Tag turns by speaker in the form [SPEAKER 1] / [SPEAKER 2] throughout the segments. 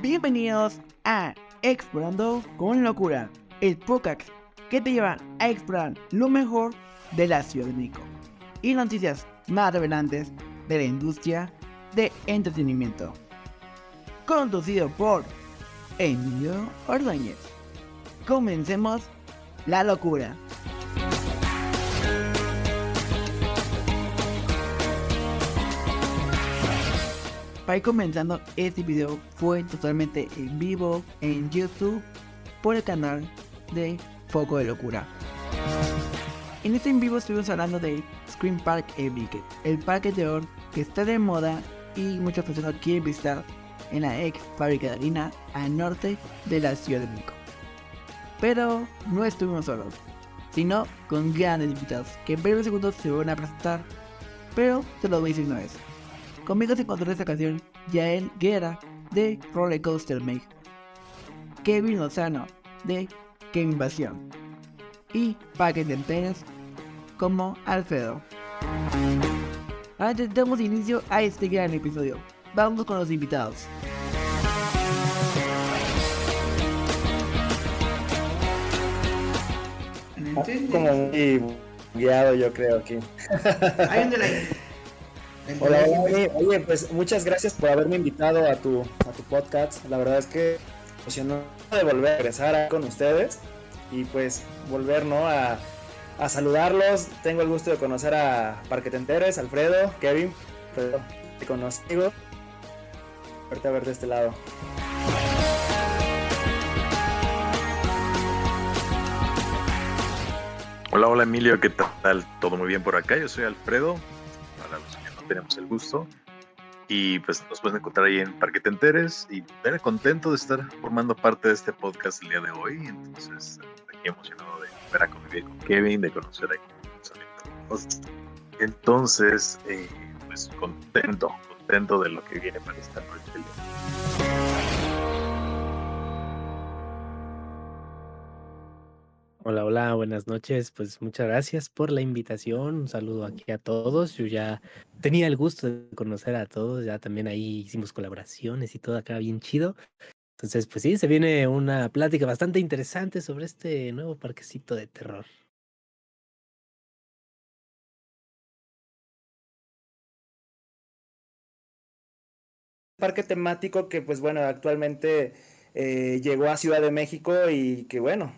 [SPEAKER 1] Bienvenidos a Explorando con Locura, el podcast que te lleva a explorar lo mejor de la Ciudad de México y noticias más revelantes de la industria de entretenimiento. Conducido por Emilio Ordóñez. Comencemos la locura. Para comenzando, este video fue totalmente en vivo en YouTube por el canal de Foco de Locura. En este en vivo estuvimos hablando de Scream Park Epic, el parque de terror que está de moda y muchas personas quieren visitar en la ex fábrica de harina al norte de la Ciudad de México. Pero no estuvimos solos, sino con grandes invitados que en breves segundos se van a presentar, pero te lo voy a decir una vez. Conmigo se encontró en esta ocasión Yael Guerra de Roller Coaster Make, Kevin Lozano de Game Invasión y para que te enteres como Alfredo. Ahora damos inicio a este gran episodio. Vamos con los invitados.
[SPEAKER 2] Como muy guiado yo creo aquí.
[SPEAKER 1] Hay un delay.
[SPEAKER 2] Hola, oye, oye, pues muchas gracias por haberme invitado a tu, a tu podcast. La verdad es que emocionado de volver a regresar con ustedes y pues volver ¿no? a, a saludarlos. Tengo el gusto de conocer a Parque Tenteres, Alfredo, Kevin, Alfredo, te conozco. Verte a ver de este lado.
[SPEAKER 3] Hola, hola Emilio, ¿qué tal? ¿Todo muy bien por acá? Yo soy Alfredo, tenemos el gusto. Y pues nos pueden encontrar ahí en Parque Tenteres y ver contento de estar formando parte de este podcast el día de hoy. Entonces, aquí emocionado de ver a convivir con Kevin, de conocer a Entonces, eh, pues contento, contento de lo que viene para esta noche.
[SPEAKER 4] Hola, hola, buenas noches. Pues muchas gracias por la invitación. Un saludo aquí a todos. Yo ya tenía el gusto de conocer a todos. Ya también ahí hicimos colaboraciones y todo acá bien chido. Entonces, pues sí, se viene una plática bastante interesante sobre este nuevo parquecito de terror.
[SPEAKER 2] Parque temático que pues bueno, actualmente eh, llegó a Ciudad de México y que bueno,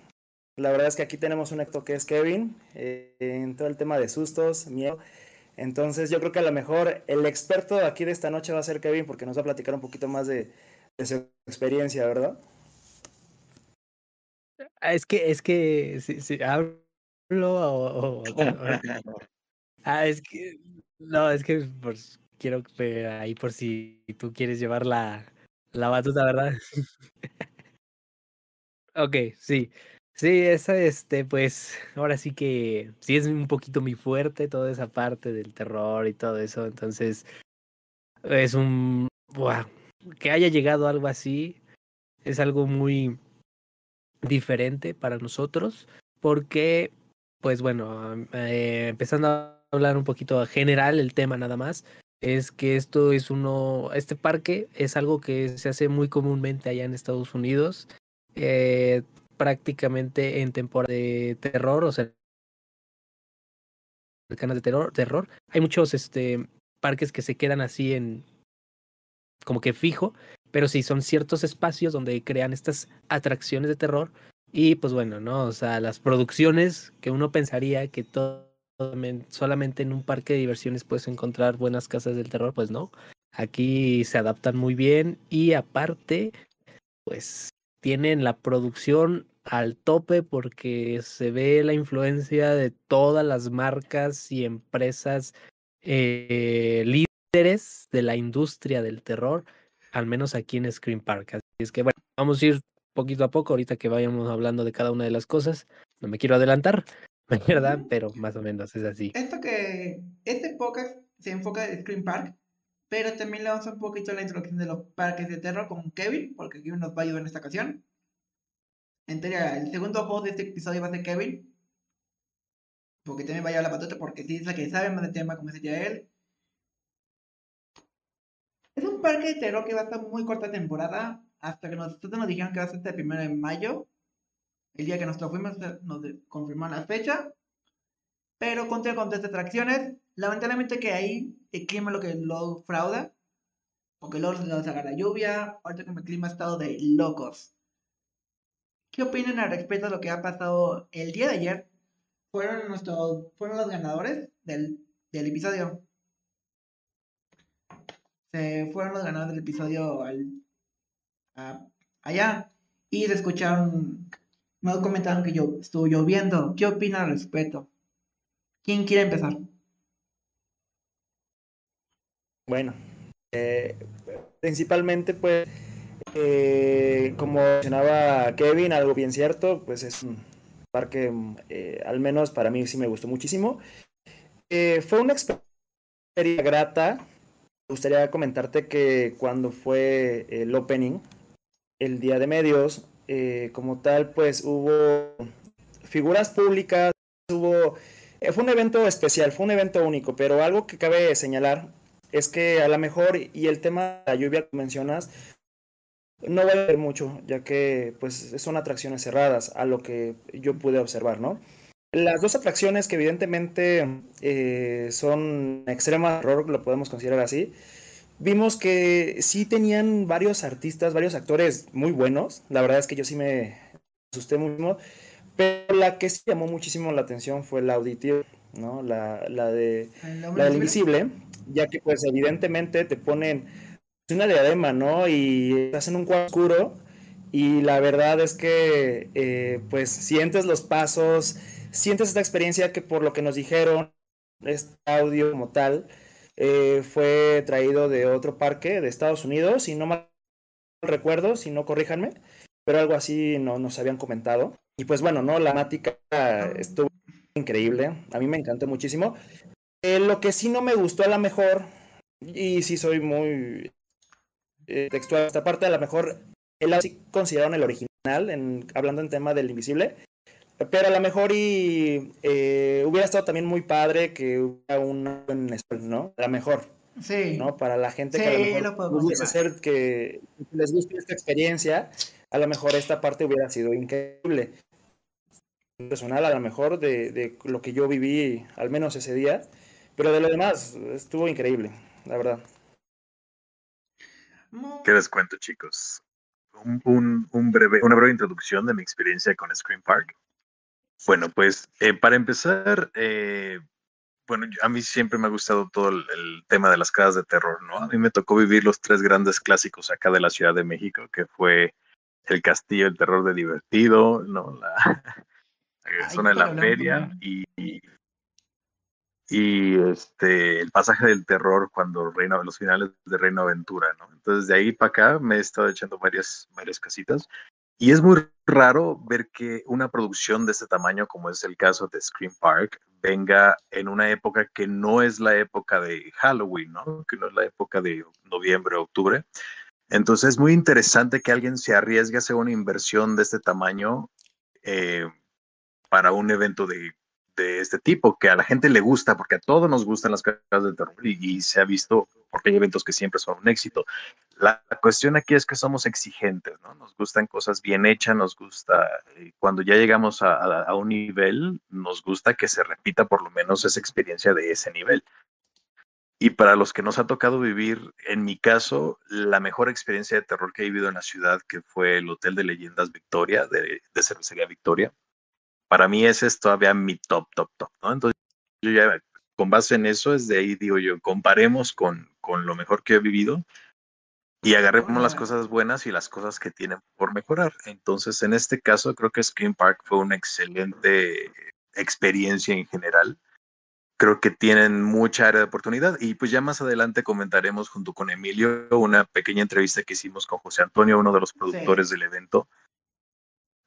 [SPEAKER 2] la verdad es que aquí tenemos un acto que es Kevin, eh, en todo el tema de sustos, miedo. Entonces yo creo que a lo mejor el experto aquí de esta noche va a ser Kevin porque nos va a platicar un poquito más de, de su experiencia, ¿verdad?
[SPEAKER 4] Ah, es que, es que, si, si hablo o, o- o- Ah, es que, no, es que quiero ahí por si tú quieres llevar la, la batuta, ¿verdad? Ok, sí. Sí, esa, este, pues, ahora sí que sí es un poquito mi fuerte toda esa parte del terror y todo eso. Entonces, es un, wow, que haya llegado algo así, es algo muy diferente para nosotros, porque, pues bueno, eh, empezando a hablar un poquito general el tema nada más, es que esto es uno, este parque es algo que se hace muy comúnmente allá en Estados Unidos. Eh, prácticamente en temporada de terror, o sea, cercanas de terror, terror. Hay muchos este parques que se quedan así en como que fijo, pero sí son ciertos espacios donde crean estas atracciones de terror y pues bueno, ¿no? O sea, las producciones que uno pensaría que todo solamente en un parque de diversiones puedes encontrar buenas casas del terror, pues no. Aquí se adaptan muy bien y aparte, pues tienen la producción al tope porque se ve la influencia de todas las marcas y empresas eh, líderes de la industria del terror, al menos aquí en Screen Park. Así es que bueno, vamos a ir poquito a poco ahorita que vayamos hablando de cada una de las cosas. No me quiero adelantar, ¿verdad? Pero más o menos es así.
[SPEAKER 1] Esto que este podcast se enfoca en Scream Park, pero también le vamos a un poquito la introducción de los parques de terror con Kevin, porque Kevin nos va a ayudar en esta ocasión. En teoría, el segundo host de este episodio va a ser Kevin, porque también va a llevar la patota, porque sí es la que sabe más del tema, como decía él.
[SPEAKER 5] Es un parque de terror que va a estar muy corta temporada, hasta que nosotros nos dijeron que va a ser el primero de mayo. El día que nosotros fuimos nos confirmaron la fecha. Pero conté con tres atracciones. Lamentablemente que ahí el clima lo que lo frauda. Porque luego nos agarra lluvia. Ahorita como el clima ha estado de locos. ¿Qué opinan al respecto de lo que ha pasado el día de ayer? Fueron nuestros, fueron los ganadores del, del episodio. Se fueron los ganadores del episodio al, allá y se escucharon, me comentaron que yo estuvo lloviendo. ¿Qué opinan al respecto? ¿Quién quiere empezar?
[SPEAKER 2] Bueno, eh, principalmente pues, eh, como mencionaba Kevin, algo bien cierto, pues es un parque, eh, al menos para mí sí me gustó muchísimo. fue una experiencia grata. Me gustaría comentarte que cuando fue el opening, el día de medios, como tal, pues hubo figuras públicas, hubo eh, fue un evento especial, fue un evento único, pero algo que cabe señalar es que a lo mejor, y el tema de la lluvia que mencionas, no va a haber mucho, ya que pues son atracciones cerradas, a lo que yo pude observar, ¿no? Las dos atracciones que evidentemente eh, son extrema error, lo podemos considerar así, vimos que sí tenían varios artistas, varios actores muy buenos, la verdad es que yo sí me asusté mucho, pero la que sí llamó muchísimo la atención fue la auditiva, ¿no? La, la de la del invisible, ya que pues evidentemente te ponen una diadema, ¿no? Y estás en un cuarto oscuro y la verdad es que eh, pues sientes los pasos, sientes esta experiencia que por lo que nos dijeron, este audio como tal, eh, fue traído de otro parque de Estados Unidos, si no mal recuerdo, si no corríjanme, pero algo así no, nos habían comentado. Y pues bueno, ¿no? La temática estuvo increíble, a mí me encantó muchísimo. Eh, lo que sí no me gustó a lo mejor, y sí soy muy eh, textual esta parte, a lo mejor él sí consideraron el original, en, hablando en tema del invisible, pero a lo mejor y eh, hubiera estado también muy padre que hubiera un en español, ¿no? A lo mejor.
[SPEAKER 5] Sí.
[SPEAKER 2] ¿no? Para la gente que a lo mejor lo hacer que les guste esta experiencia, a lo mejor esta parte hubiera sido increíble. Personal, a lo mejor de, de lo que yo viví, al menos ese día, pero de lo demás estuvo increíble, la verdad.
[SPEAKER 3] ¿Qué les cuento, chicos? Un, un, breve, una breve introducción de mi experiencia con Scream Park. Bueno, pues eh, para empezar, eh, bueno, a mí siempre me ha gustado todo el, el, tema de las casas de terror, ¿no? A mí me tocó vivir los tres grandes clásicos acá de la Ciudad de México, que fue el Castillo del Terror de Divertido, ¿no? La, zona de la feria y, y este, el pasaje del terror cuando Reino, los finales de Reino Aventura, ¿no? Entonces de ahí para acá me he estado echando varias, varias casitas y es muy raro ver que una producción de este tamaño, como es el caso de Scream Park, venga en una época que no es la época de Halloween, ¿no? Que no es la época de noviembre, octubre, entonces es muy interesante que alguien se arriesgue a hacer una inversión de este tamaño eh, para un evento de, de, este tipo, que a la gente le gusta, porque a todos nos gustan las casas de terror y, se ha visto, porque hay eventos que siempre son un éxito. La, cuestión aquí es que somos exigentes, ¿no? Nos gustan cosas bien hechas, nos gusta, eh, cuando ya llegamos a un nivel, nos gusta que se repita por lo menos esa experiencia de ese nivel. Y para los que nos ha tocado vivir, en mi caso, la mejor experiencia de terror que he vivido en la ciudad, que fue el Hotel de Leyendas Victoria, de, de Cervecería Victoria, para mí ese es todavía mi top, top, top, ¿no? Entonces, yo ya, con base en eso, es de ahí, digo yo, comparemos con, con lo mejor que he vivido y agarremos las cosas buenas y las cosas que tienen por mejorar. Entonces, en este caso, creo que Scream Park fue una excelente experiencia en general creo que tienen mucha área de oportunidad y pues ya más adelante comentaremos junto con Emilio una pequeña entrevista que hicimos con José Antonio, uno de los productores sí. del evento,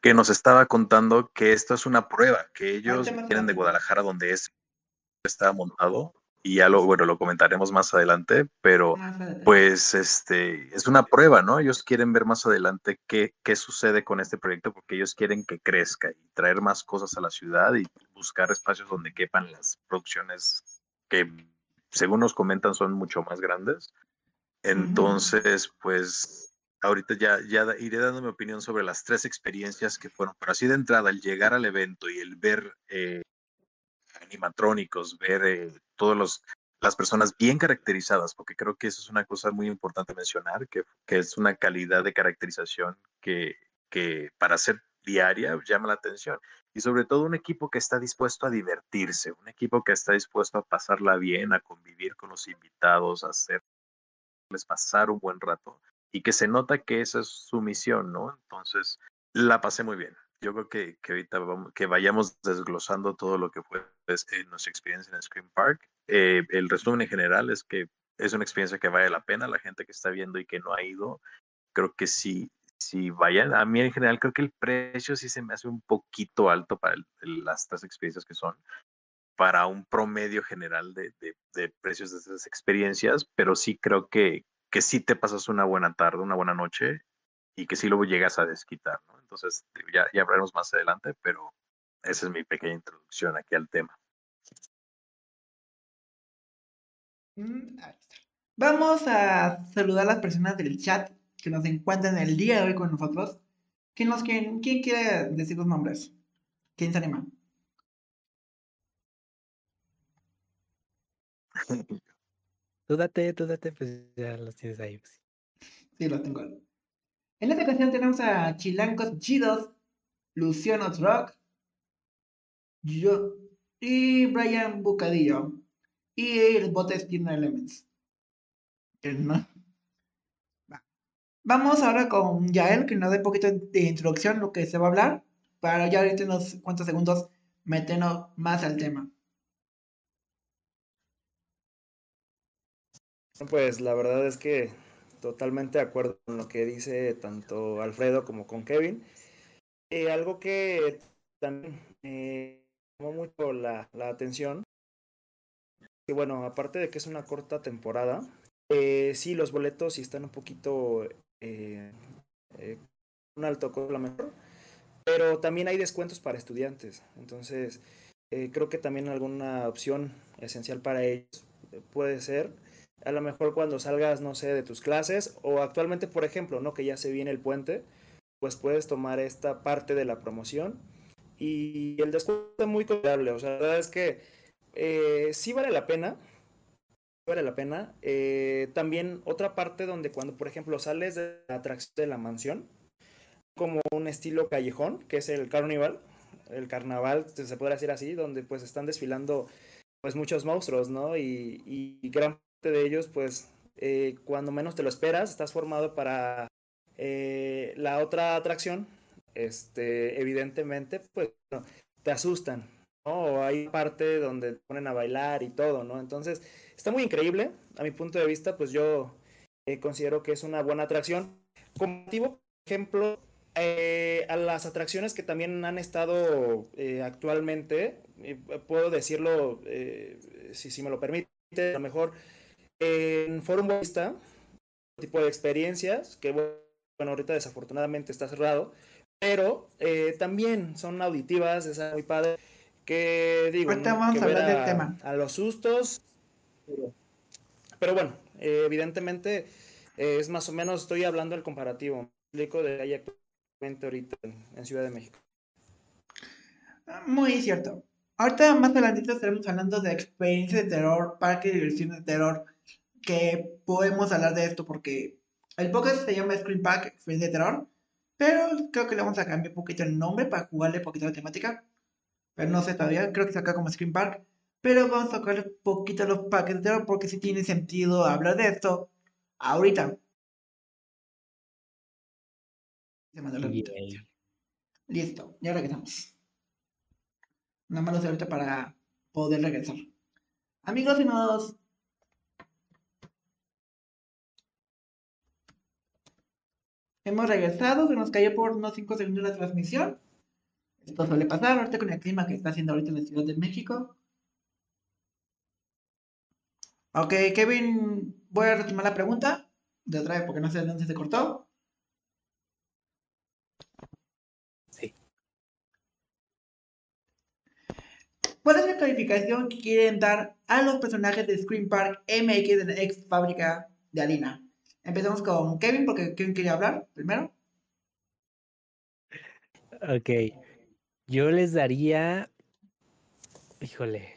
[SPEAKER 3] que nos estaba contando que esto es una prueba, que ellos vienen de Guadalajara donde es está montado y ya lo, bueno, lo comentaremos más adelante, pero pues este, es una prueba, ¿no? Ellos quieren ver más adelante qué, qué sucede con este proyecto porque ellos quieren que crezca y traer más cosas a la ciudad y buscar espacios donde quepan las producciones que, según nos comentan, son mucho más grandes. Entonces, pues ahorita ya, ya iré dando mi opinión sobre las tres experiencias que fueron, pero así de entrada, el llegar al evento y el ver eh, animatrónicos, ver eh, todos los las personas bien caracterizadas, porque creo que eso es una cosa muy importante mencionar, que, que es una calidad de caracterización que, que para ser diaria llama la atención. Y sobre todo un equipo que está dispuesto a divertirse, un equipo que está dispuesto a pasarla bien, a convivir con los invitados, a hacerles pasar un buen rato y que se nota que esa es su misión, ¿no? Entonces, la pasé muy bien. Yo creo que, que ahorita vamos, que vayamos desglosando todo lo que fue pues, nuestra experiencia en Scream Park. Eh, el resumen en general es que es una experiencia que vale la pena. La gente que está viendo y que no ha ido, creo que sí, si vayan, a mí en general creo que el precio sí se me hace un poquito alto para las tres experiencias que son, para un promedio general de, de, precios de esas experiencias, pero sí creo que, que sí te pasas una buena tarde, una buena noche y que sí luego llegas a desquitar, ¿no? Entonces ya, ya hablaremos más adelante, pero esa es mi pequeña introducción aquí al tema.
[SPEAKER 1] Mm, Vamos a saludar a las personas del chat que nos encuentran el día de hoy con nosotros. ¿Quién, nos, quién, quién quiere decir los nombres? ¿Quién se anima?
[SPEAKER 4] Dúdate, dúdate, pues ya los tienes ahí. Pues.
[SPEAKER 1] Sí, los tengo. En esta ocasión tenemos a Chilancos Chidos, Luciano Rock, yo y Brian Bucadillo. Y el bote tiene Elements. ¿No? Vamos ahora con Yael, que nos dé un poquito de introducción lo que se va a hablar, para ya ahorita unos cuantos segundos meternos más al tema.
[SPEAKER 2] Pues la verdad es que totalmente de acuerdo con lo que dice tanto Alfredo como con Kevin. Eh, algo que también me llamó mucho la, atención, que bueno, aparte de que es una corta temporada, eh, sí, los boletos sí están un poquito eh, eh, un alto costo mejor, pero también hay descuentos para estudiantes. Entonces, eh, creo que también alguna opción esencial para ellos puede ser, a lo mejor cuando salgas, no sé, de tus clases o actualmente, por ejemplo, ¿no? Que ya se viene el puente, pues puedes tomar esta parte de la promoción y el descuento es muy confiable. O sea, la verdad es que eh, sí vale la pena, vale la pena. Eh, también otra parte donde cuando, por ejemplo, sales de la atracción de la mansión, como un estilo callejón, que es el carnaval, el carnaval, se puede decir así, donde pues están desfilando pues muchos monstruos, ¿no? Y, gran parte de ellos, pues, eh, cuando menos te lo esperas, estás formado para eh, la otra atracción, este, evidentemente, pues, te asustan, ¿no? O hay parte donde te ponen a bailar y todo, ¿no? Entonces, Está muy increíble, a mi punto de vista, pues yo eh, considero que es una buena atracción. Por ejemplo, a las atracciones que también han estado actualmente, puedo decirlo, si, si, me lo permite, a lo mejor en Forum Vista, tipo de experiencias, que bueno, ahorita desafortunadamente está cerrado, pero también son auditivas, es muy padre, que digo,
[SPEAKER 1] Ahorita vamos a hablar del tema.
[SPEAKER 2] A los sustos, pero bueno, eh, evidentemente eh, es más o menos, estoy hablando del comparativo, explico de ahí actualmente ahorita en, Ciudad de México.
[SPEAKER 1] Ah, muy cierto. Ahorita más adelante estaremos hablando de experiencias de terror, parques de diversiones de terror, que podemos hablar de esto porque el podcast se llama Screen Park, experiencia de terror, pero creo que le vamos a cambiar un poquito el nombre para jugarle un poquito la temática. Pero no sé todavía, creo que se acá como Screen Park pero vamos a tocar un poquito los paquetes porque si tiene sentido hablar de esto ahorita. Listo, ya regresamos. Nada más lo sé ahorita para poder regresar. Amigos y nodos. Hemos regresado, se nos cayó por unos 5 segundos la transmisión. Esto suele pasar ahorita con el clima que está haciendo ahorita en la Ciudad de México. Ok, Kevin, voy a retomar la pregunta de otra vez porque no sé dónde se cortó.
[SPEAKER 4] Sí.
[SPEAKER 1] ¿Cuál es la calificación que quieren dar a los personajes de Screen Park MX de la ex fábrica de Alina?
[SPEAKER 5] Empezamos con Kevin, porque Kevin quería hablar primero.
[SPEAKER 4] Ok. Yo les daría. Híjole.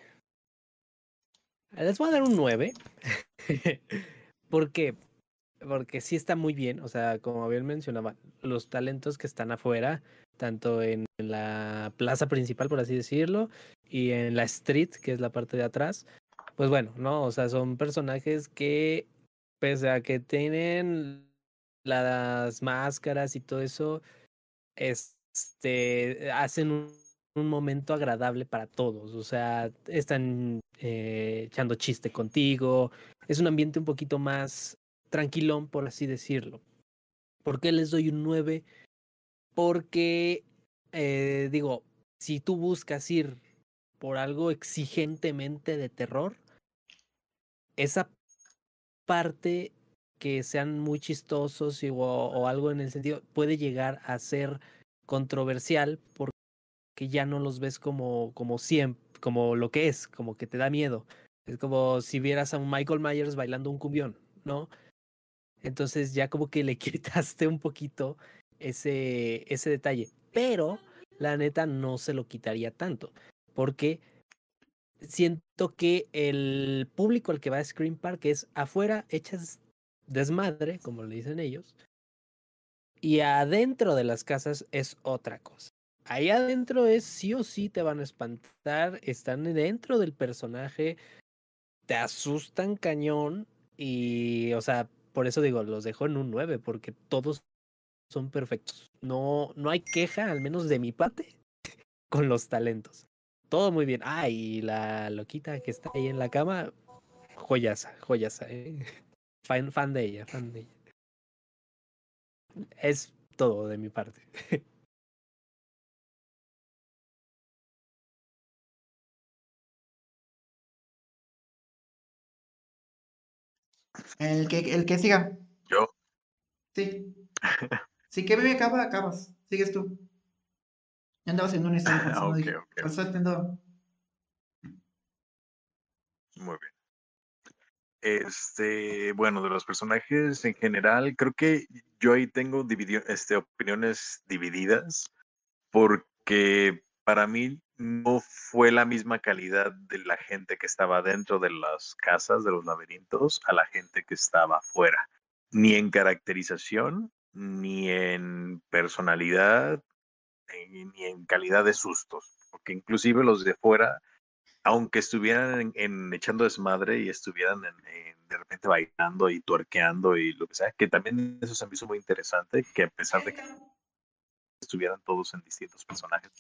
[SPEAKER 4] Les voy a dar un 9. ¿Por qué? Porque sí está muy bien. O sea, como bien mencionaba, los talentos que están afuera, tanto en la plaza principal, por así decirlo, y en la street, que es la parte de atrás, pues bueno, ¿no? O sea, son personajes que, pese a que tienen las máscaras y todo eso, este, hacen un, momento agradable para todos. O sea, están eh, echando chiste contigo. Es un ambiente un poquito más tranquilón, por así decirlo. ¿Por qué les doy un 9? Porque, eh, digo, si tú buscas ir por algo exigentemente de terror, esa parte que sean muy chistosos o, algo en el sentido puede llegar a ser controversial porque ya no los ves como, como siempre, como lo que es, como que te da miedo. Es como si vieras a un Michael Myers bailando un cumbión, ¿no? Entonces ya como que le quitaste un poquito ese, ese detalle. Pero la neta no se lo quitaría tanto. Porque siento que el público al que va a Scream Park es afuera echas desmadre, como le dicen ellos. Y adentro de las casas es otra cosa. Ahí adentro es sí o sí te van a espantar, están dentro del personaje, te asustan cañón y, o sea, por eso digo, los dejo en un 9, porque todos son perfectos. No, no hay queja, al menos de mi parte, con los talentos. Todo muy bien. Ah, y la loquita que está ahí en la cama, joyasa, joyasa. ¿eh? Fan, fan de ella, fan de ella. Es todo de mi parte.
[SPEAKER 5] El que, el que siga.
[SPEAKER 3] Yo.
[SPEAKER 5] Sí. Sí, que bebé acaba, acabas. Sigues tú. Ya andabas en un stand.
[SPEAKER 3] Ah, ok, ok. Muy bien. Este, bueno, de los personajes en general, creo que yo ahí tengo dividido, este, opiniones divididas, porque para mí no fue la misma calidad de la gente que estaba dentro de las casas, de los laberintos, a la gente que estaba afuera, ni en caracterización, ni en personalidad, ni en calidad de sustos, porque inclusive los de fuera, aunque estuvieran en, echando desmadre y estuvieran de repente bailando y tuerqueando y lo que sea, que también eso se me hizo muy interesante, que a pesar de que estuvieran todos en distintos personajes,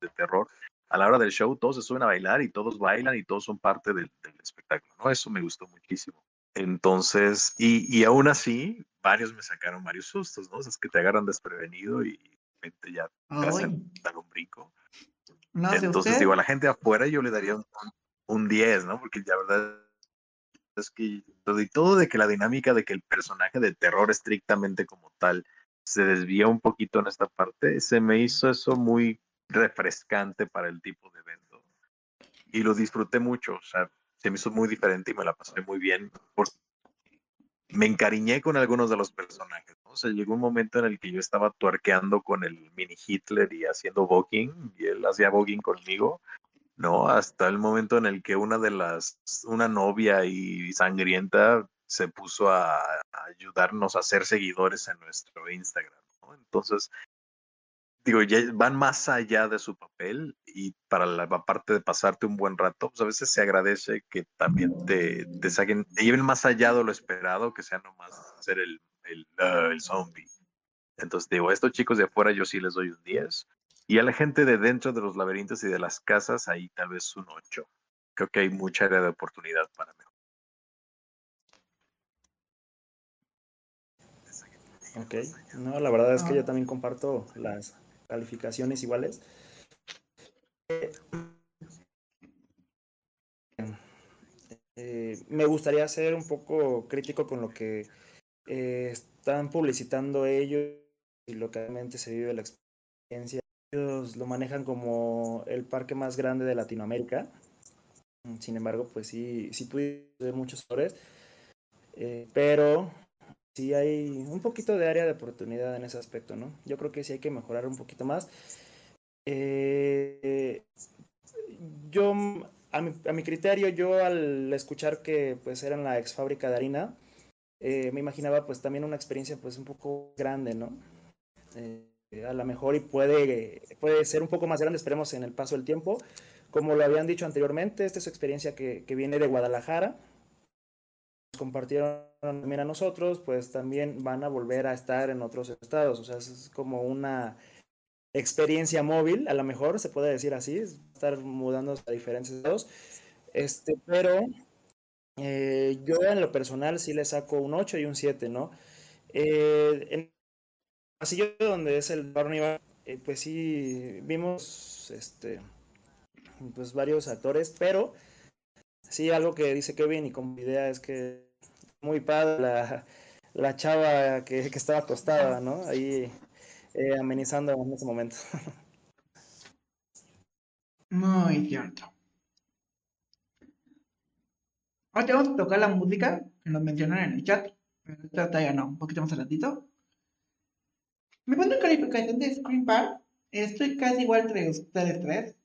[SPEAKER 3] de terror, a la hora del show todos se suben a bailar y todos bailan y todos son parte del, del espectáculo, ¿no? Eso me gustó muchísimo. Entonces, y, y, aún así, varios me sacaron varios sustos, ¿no? O sea, es que te agarran desprevenido y ya te hacen dar un brinco.
[SPEAKER 5] No sé
[SPEAKER 3] Entonces,
[SPEAKER 5] usted.
[SPEAKER 3] digo, a la gente afuera yo le daría un, un 10, ¿no? Porque la verdad es que todo de que la dinámica de que el personaje de terror estrictamente como tal se desvía un poquito en esta parte, se me hizo eso muy refrescante para el tipo de evento. Y lo disfruté mucho, o sea, se me hizo muy diferente y me la pasé muy bien. Me encariñé con algunos de los personajes. O llegó un momento en el que yo estaba tuerqueando con el mini Hitler y haciendo voguing, y él hacía voguing conmigo. No, hasta el momento en el que una de las, una novia y sangrienta se puso a, a ayudarnos a ser seguidores en nuestro Instagram. ¿no? Entonces, digo, ya van más allá de su papel y para la parte de pasarte un buen rato, pues a veces se agradece que también te, te saquen, te lleven más allá de lo esperado, que sea nomás ser el, el, uh, el zombie. Entonces digo, a estos chicos de afuera yo sí les doy un 10 y a la gente de dentro de los laberintos y de las casas ahí tal vez un 8. Creo que hay mucha área de oportunidad para mí.
[SPEAKER 2] Ok, no, la verdad es que yo también comparto las calificaciones iguales. Eh, me gustaría ser un poco crítico con lo que eh, están publicitando ellos y lo que realmente se vive la experiencia. Ellos lo manejan como el parque más grande de Latinoamérica. Sin embargo, pues sí, sí pude ver muchos errores. Eh, pero sí hay un poquito de área de oportunidad en ese aspecto, ¿no? Yo creo que sí hay que mejorar un poquito más. Eh, yo, a mi, a mi, criterio, yo al escuchar que pues eran la ex fábrica de harina, eh, me imaginaba pues también una experiencia pues un poco grande, ¿no? Eh, a lo mejor y puede, puede ser un poco más grande, esperemos en el paso del tiempo. Como lo habían dicho anteriormente, esta es experiencia que, que viene de Guadalajara, compartieron también a nosotros, pues también van a volver a estar en otros estados. O sea, es como una experiencia móvil, a lo mejor se puede decir así, estar mudando a diferentes estados. Este, pero eh, yo en lo personal sí le saco un 8 y un 7, ¿no? Eh, en el pasillo donde es el bar eh, pues sí vimos este pues varios actores, pero sí algo que dice Kevin y con mi idea es que muy padre la, la chava que, que, estaba acostada, ¿no? Ahí eh, amenizando en ese momento.
[SPEAKER 1] Muy cierto. Ahora te vamos a tocar la música que nos mencionan en el chat. Pero esta no, un poquito más adelantito. Me pongo en calificación de Screen Park. Estoy casi igual entre ustedes tres.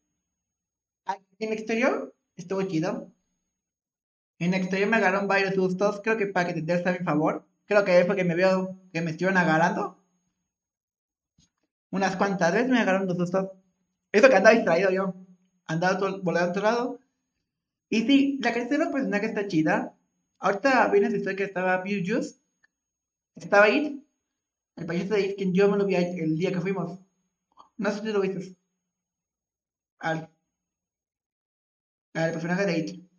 [SPEAKER 1] En exterior estuvo chido. En exterior me agarraron varios sustos. Creo que para que te a mi favor. Creo que fue que me veo que me estuvieron agarrando. Unas cuantas veces me agarraron los sustos. Eso que andaba distraído yo. Andaba todo, volando a otro lado. Y sí, la característica del personaje está chida. Ahorita viene esa historia que estaba Juice. Estaba ahí. El payaso de It, que yo me lo vi el día que fuimos. No sé si lo viste. Al, al personaje de It.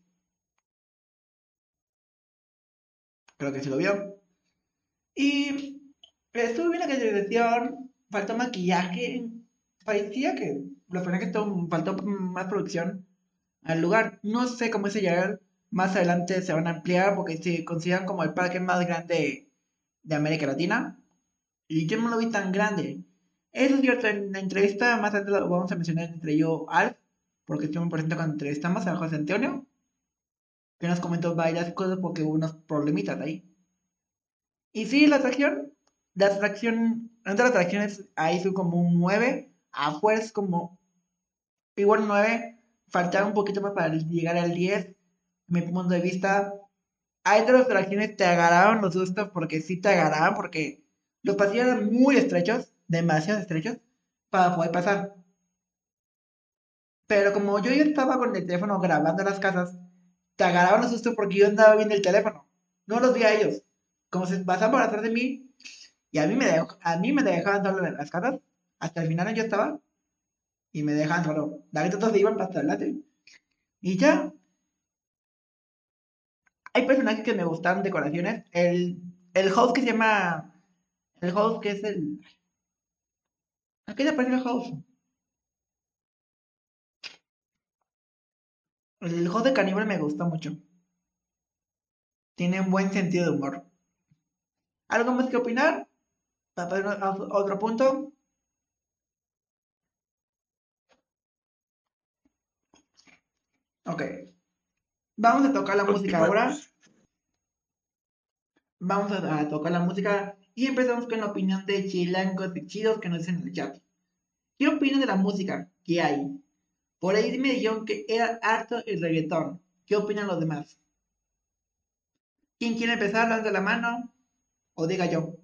[SPEAKER 1] Creo que se lo vio. Y estuvo bien la caracterización, faltó maquillaje. Parecía que los personajes faltó más producción al lugar. No sé cómo ese llegar. Más adelante se van a ampliar porque se consideran como el parque más grande de América Latina. Y yo no lo vi tan grande. Eso es cierto, en la entrevista más adelante lo vamos a mencionar entre yo Alf, porque estoy muy presente cuando entrevistamos a José Antonio que nos comentó varias cosas porque hubo unos problemitas ahí. Y sí, la atracción, la atracción, entre las atracciones ahí son como un 9, afuera es como igual 9, faltaba un poquito más para llegar al 10, mi punto de vista. Hay otras atracciones te agarraron los sustos porque sí te agarraban porque los pasillos eran muy estrechos, demasiado estrechos, para poder pasar. Pero como yo ya estaba con el teléfono grabando las casas, te agarraban los sustos porque yo andaba viendo el teléfono. No los vi a ellos. Como se pasaban por atrás de mí, y a mí me, a mí me dejaban solo en las casas. Hasta el final yo estaba, y me dejaban solo. David todos se iban para adelante. Y ya. Hay personajes que me gustan, decoraciones. El, el host que se llama. El host que es el. ¿A qué le aparece el host? El host de Caníbal me gusta mucho. Tiene un buen sentido de humor. ¿Algo más que opinar? ¿Para otro punto? Ok. Vamos a tocar la música ahora. Vamos a, tocar la música y empezamos con la opinión de chilangos y chidos que nos dicen en el chat. ¿Qué opinan de la música que hay? Por ahí me dijeron que era harto el reggaetón. ¿Qué opinan los demás? ¿Quién quiere empezar? Lance la mano o diga yo.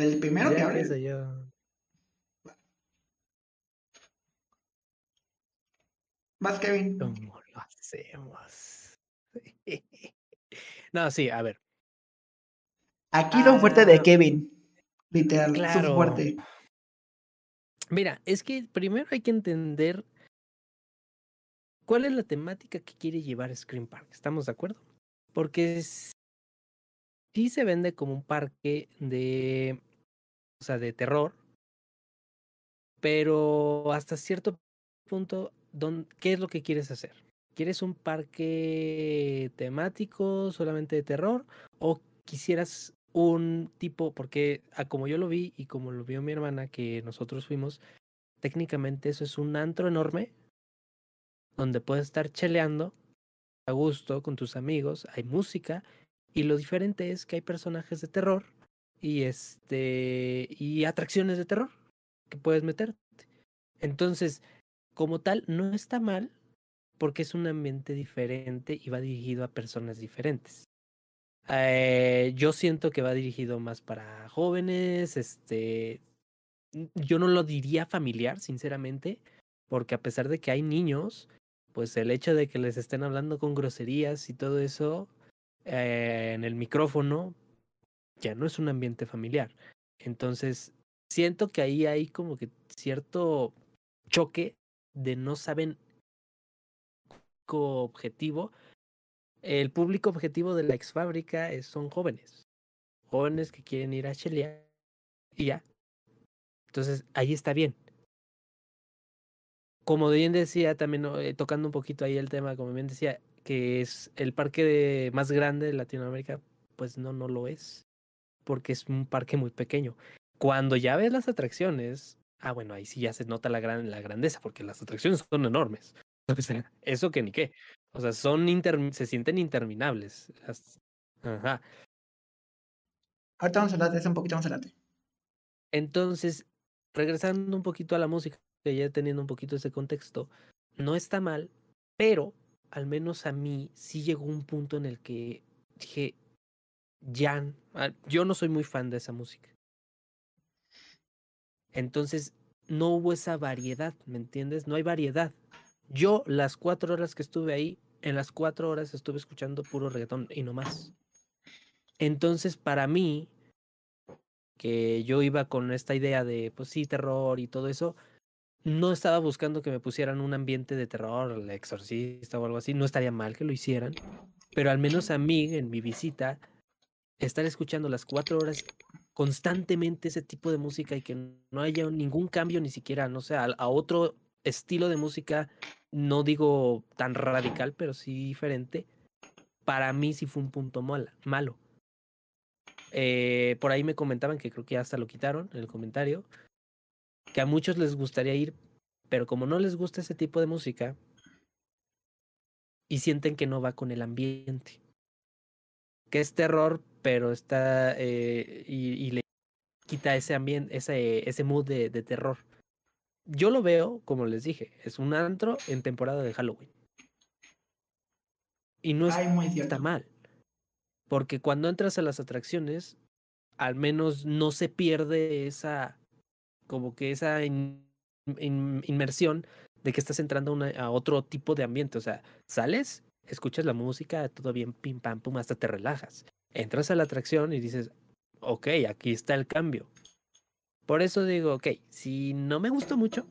[SPEAKER 1] El primero que hable. Yo. Más Kevin.
[SPEAKER 4] ¿Cómo lo hacemos? no, sí, a ver.
[SPEAKER 1] Aquí lo fuerte de ah, Kevin. Literal, claro. fuerte.
[SPEAKER 4] Mira, es que primero hay que entender cuál es la temática que quiere llevar Scream Park. ¿Estamos de acuerdo? Porque sí se vende como un parque de, o sea, de terror, pero hasta cierto punto, ¿qué es lo que quieres hacer? ¿Quieres un parque temático solamente de terror o quisieras un tipo, porque a como yo lo vi y como lo vio mi hermana que nosotros fuimos, técnicamente eso es un antro enorme donde puedes estar cheleando a gusto con tus amigos, hay música y lo diferente es que hay personajes de terror y este y atracciones de terror que puedes meterte. Entonces, como tal, no está mal porque es un ambiente diferente y va dirigido a personas diferentes. Eh, yo siento que va dirigido más para jóvenes, este, yo no lo diría familiar, sinceramente, porque a pesar de que hay niños, pues el hecho de que les estén hablando con groserías y todo eso eh, en el micrófono ya no es un ambiente familiar. Entonces, siento que ahí hay como que cierto choque de no saben objetivo. El público objetivo de la ex fábrica son jóvenes. Jóvenes que quieren ir a Chelia y ya. Entonces, ahí está bien. Como bien decía, también eh, tocando un poquito ahí el tema, como bien decía, que es el parque más grande de Latinoamérica, pues no, no lo es, porque es un parque muy pequeño. Cuando ya ves las atracciones, ah, bueno, ahí sí ya se nota la, gran, la grandeza, porque las atracciones son enormes. Eso que ni qué. O sea, son se sienten interminables. Ajá.
[SPEAKER 5] Ahorita vamos a hablar de eso un poquito más adelante.
[SPEAKER 4] Entonces, regresando un poquito a la música, ya teniendo un poquito ese contexto, no está mal, pero al menos a mí sí llegó un punto en el que dije, Jan, ah, yo no soy muy fan de esa música. Entonces, no hubo esa variedad, ¿me entiendes? No hay variedad. Yo, las cuatro horas que estuve ahí, en las cuatro horas estuve escuchando puro reggaetón y no más. Entonces, para mí, que yo iba con esta idea de, pues sí, terror y todo eso, no estaba buscando que me pusieran un ambiente de terror, el exorcista o algo así, no estaría mal que lo hicieran, pero al menos a mí, en mi visita, estar escuchando las cuatro horas constantemente ese tipo de música y que no haya ningún cambio ni siquiera, no sé, a, otro estilo de música, no digo tan radical, pero sí diferente, para mí sí fue un punto malo. Eh, por ahí me comentaban que creo que hasta lo quitaron en el comentario, que a muchos les gustaría ir, pero como no les gusta ese tipo de música y sienten que no va con el ambiente, que es terror, pero está eh, y, le quita ese ambiente, ese, ese mood de, de terror. Yo lo veo, como les dije, es un antro en temporada de Halloween. Y no está mal. Porque cuando entras a las atracciones, al menos no se pierde esa, como que esa inmersión de que estás entrando a, otro tipo de ambiente. O sea, sales, escuchas la música, todo bien, pim, pam, pum, hasta te relajas. Entras a la atracción y dices, ok, aquí está el cambio. Por eso digo, ok, si no me gustó mucho,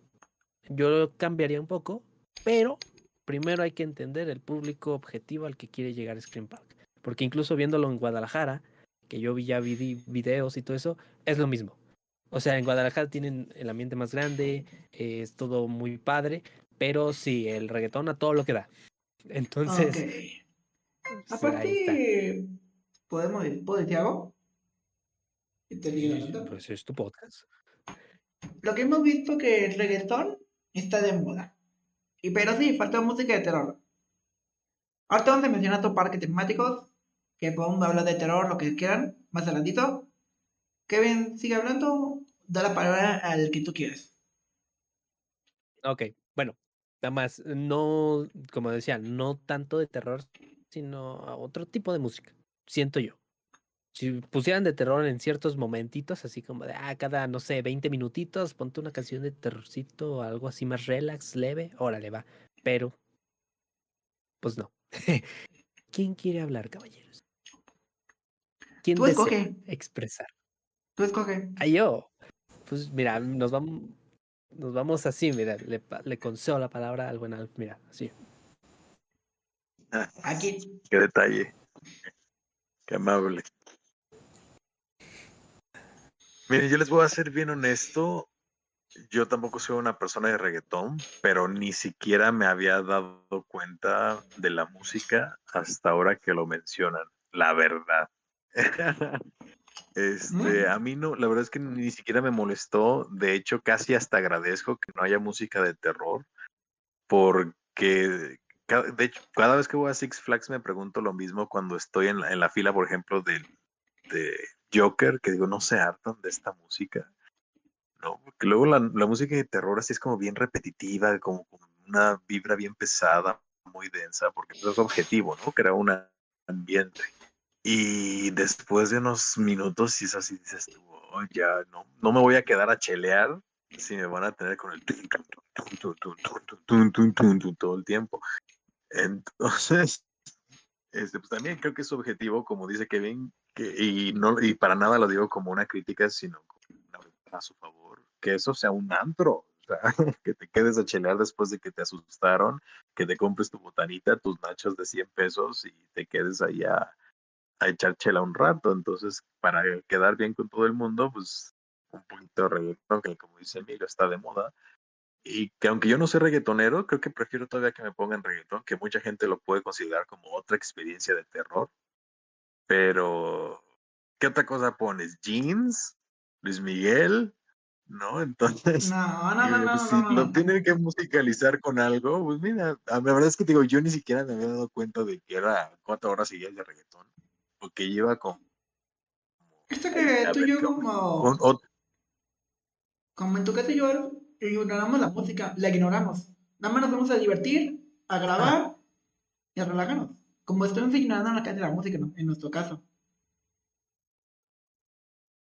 [SPEAKER 4] yo cambiaría un poco, pero primero hay que entender el público objetivo al que quiere llegar a Scream Park. Porque incluso viéndolo en Guadalajara, que yo vi ya vi videos y todo eso, es lo mismo. O sea, en Guadalajara tienen el ambiente más grande, es todo muy padre, pero sí, el reggaetón a todo lo que da. Entonces. Okay.
[SPEAKER 5] Aparte, ¿podemos, ¿puedo decir algo?
[SPEAKER 4] pues es tu podcast.
[SPEAKER 5] Lo que hemos visto que el reggaetón está de moda. Y pero sí, falta música de terror. Ahorita vamos a mencionar otros parques temáticos que podemos hablar de terror, lo que quieran, más adelantito. Kevin, sigue hablando, da la palabra al que tú quieras.
[SPEAKER 4] Ok, bueno, nada más, no, como decía, no tanto de terror, sino a otro tipo de música, siento yo. Si pusieran de terror en ciertos momentitos, así como de, ah, cada, no sé, 20 minutitos, ponte una canción de terrorcito o algo así más relax, leve, órale, va. Pero, pues no. ¿Quién quiere hablar, caballeros? ¿Quién
[SPEAKER 5] Tú escoge.
[SPEAKER 4] expresar?
[SPEAKER 5] Tú escoge.
[SPEAKER 4] Ah, yo. Pues mira, nos vamos, nos vamos así, mira, le, le concedo la palabra al buen Alf, mira, así.
[SPEAKER 5] Ah, Aquí.
[SPEAKER 3] Qué detalle. Qué amable. Miren, yo les voy a ser bien honesto yo tampoco soy una persona de reggaetón, pero ni siquiera me había dado cuenta de la música hasta ahora que lo mencionan, la verdad. este, a mí no, la verdad es que ni siquiera me molestó, de hecho casi hasta agradezco que no haya música de terror, porque que de hecho, cada vez que voy a Six Flags me pregunto lo mismo cuando estoy en la, en la fila, por ejemplo, de, de Joker, que digo, no se hartan de esta música. No, porque luego la, la música de terror así es como bien repetitiva, como, una vibra bien pesada, muy densa, porque pues, es objetivo, ¿no? Crea un ambiente. Y después de unos minutos, y es así, dices tú, oh, ya no, no me voy a quedar a chelear si me van a tener con el todo el tiempo. Entonces, este, pues también creo que es objetivo, como dice Kevin, que, y, no, y para nada lo digo como una crítica, sino como una a su favor, que eso sea un antro, que te quedes a chelear después de que te asustaron, que te compres tu botanita, tus nachos de 100 pesos y te quedes ahí a, echar chela un rato. Entonces, para quedar bien con todo el mundo, pues un poquito de que como dice Emilio, está de moda, y que aunque yo no soy reggaetonero, creo que prefiero todavía que me pongan reggaetón, que mucha gente lo puede considerar como otra experiencia de terror. Pero, ¿qué otra cosa pones? ¿Jeans? ¿Luis Miguel? ¿No? Entonces,
[SPEAKER 1] no, no, no,
[SPEAKER 3] pues,
[SPEAKER 1] no,
[SPEAKER 3] si
[SPEAKER 1] no,
[SPEAKER 3] lo tienen que musicalizar con algo, pues mira, la verdad es que digo, yo ni siquiera me había dado cuenta de que era cuatro horas seguidas de reggaetón, porque lleva como...
[SPEAKER 1] Esto que tú y yo
[SPEAKER 3] ¿qué-
[SPEAKER 1] como,
[SPEAKER 3] un- ot-
[SPEAKER 1] como en tu casa ignoramos la música, la ignoramos. Nada más nos vamos a divertir, a grabar y a relajarnos. Como estamos ignorando la casa de la música, ¿no? en nuestro caso.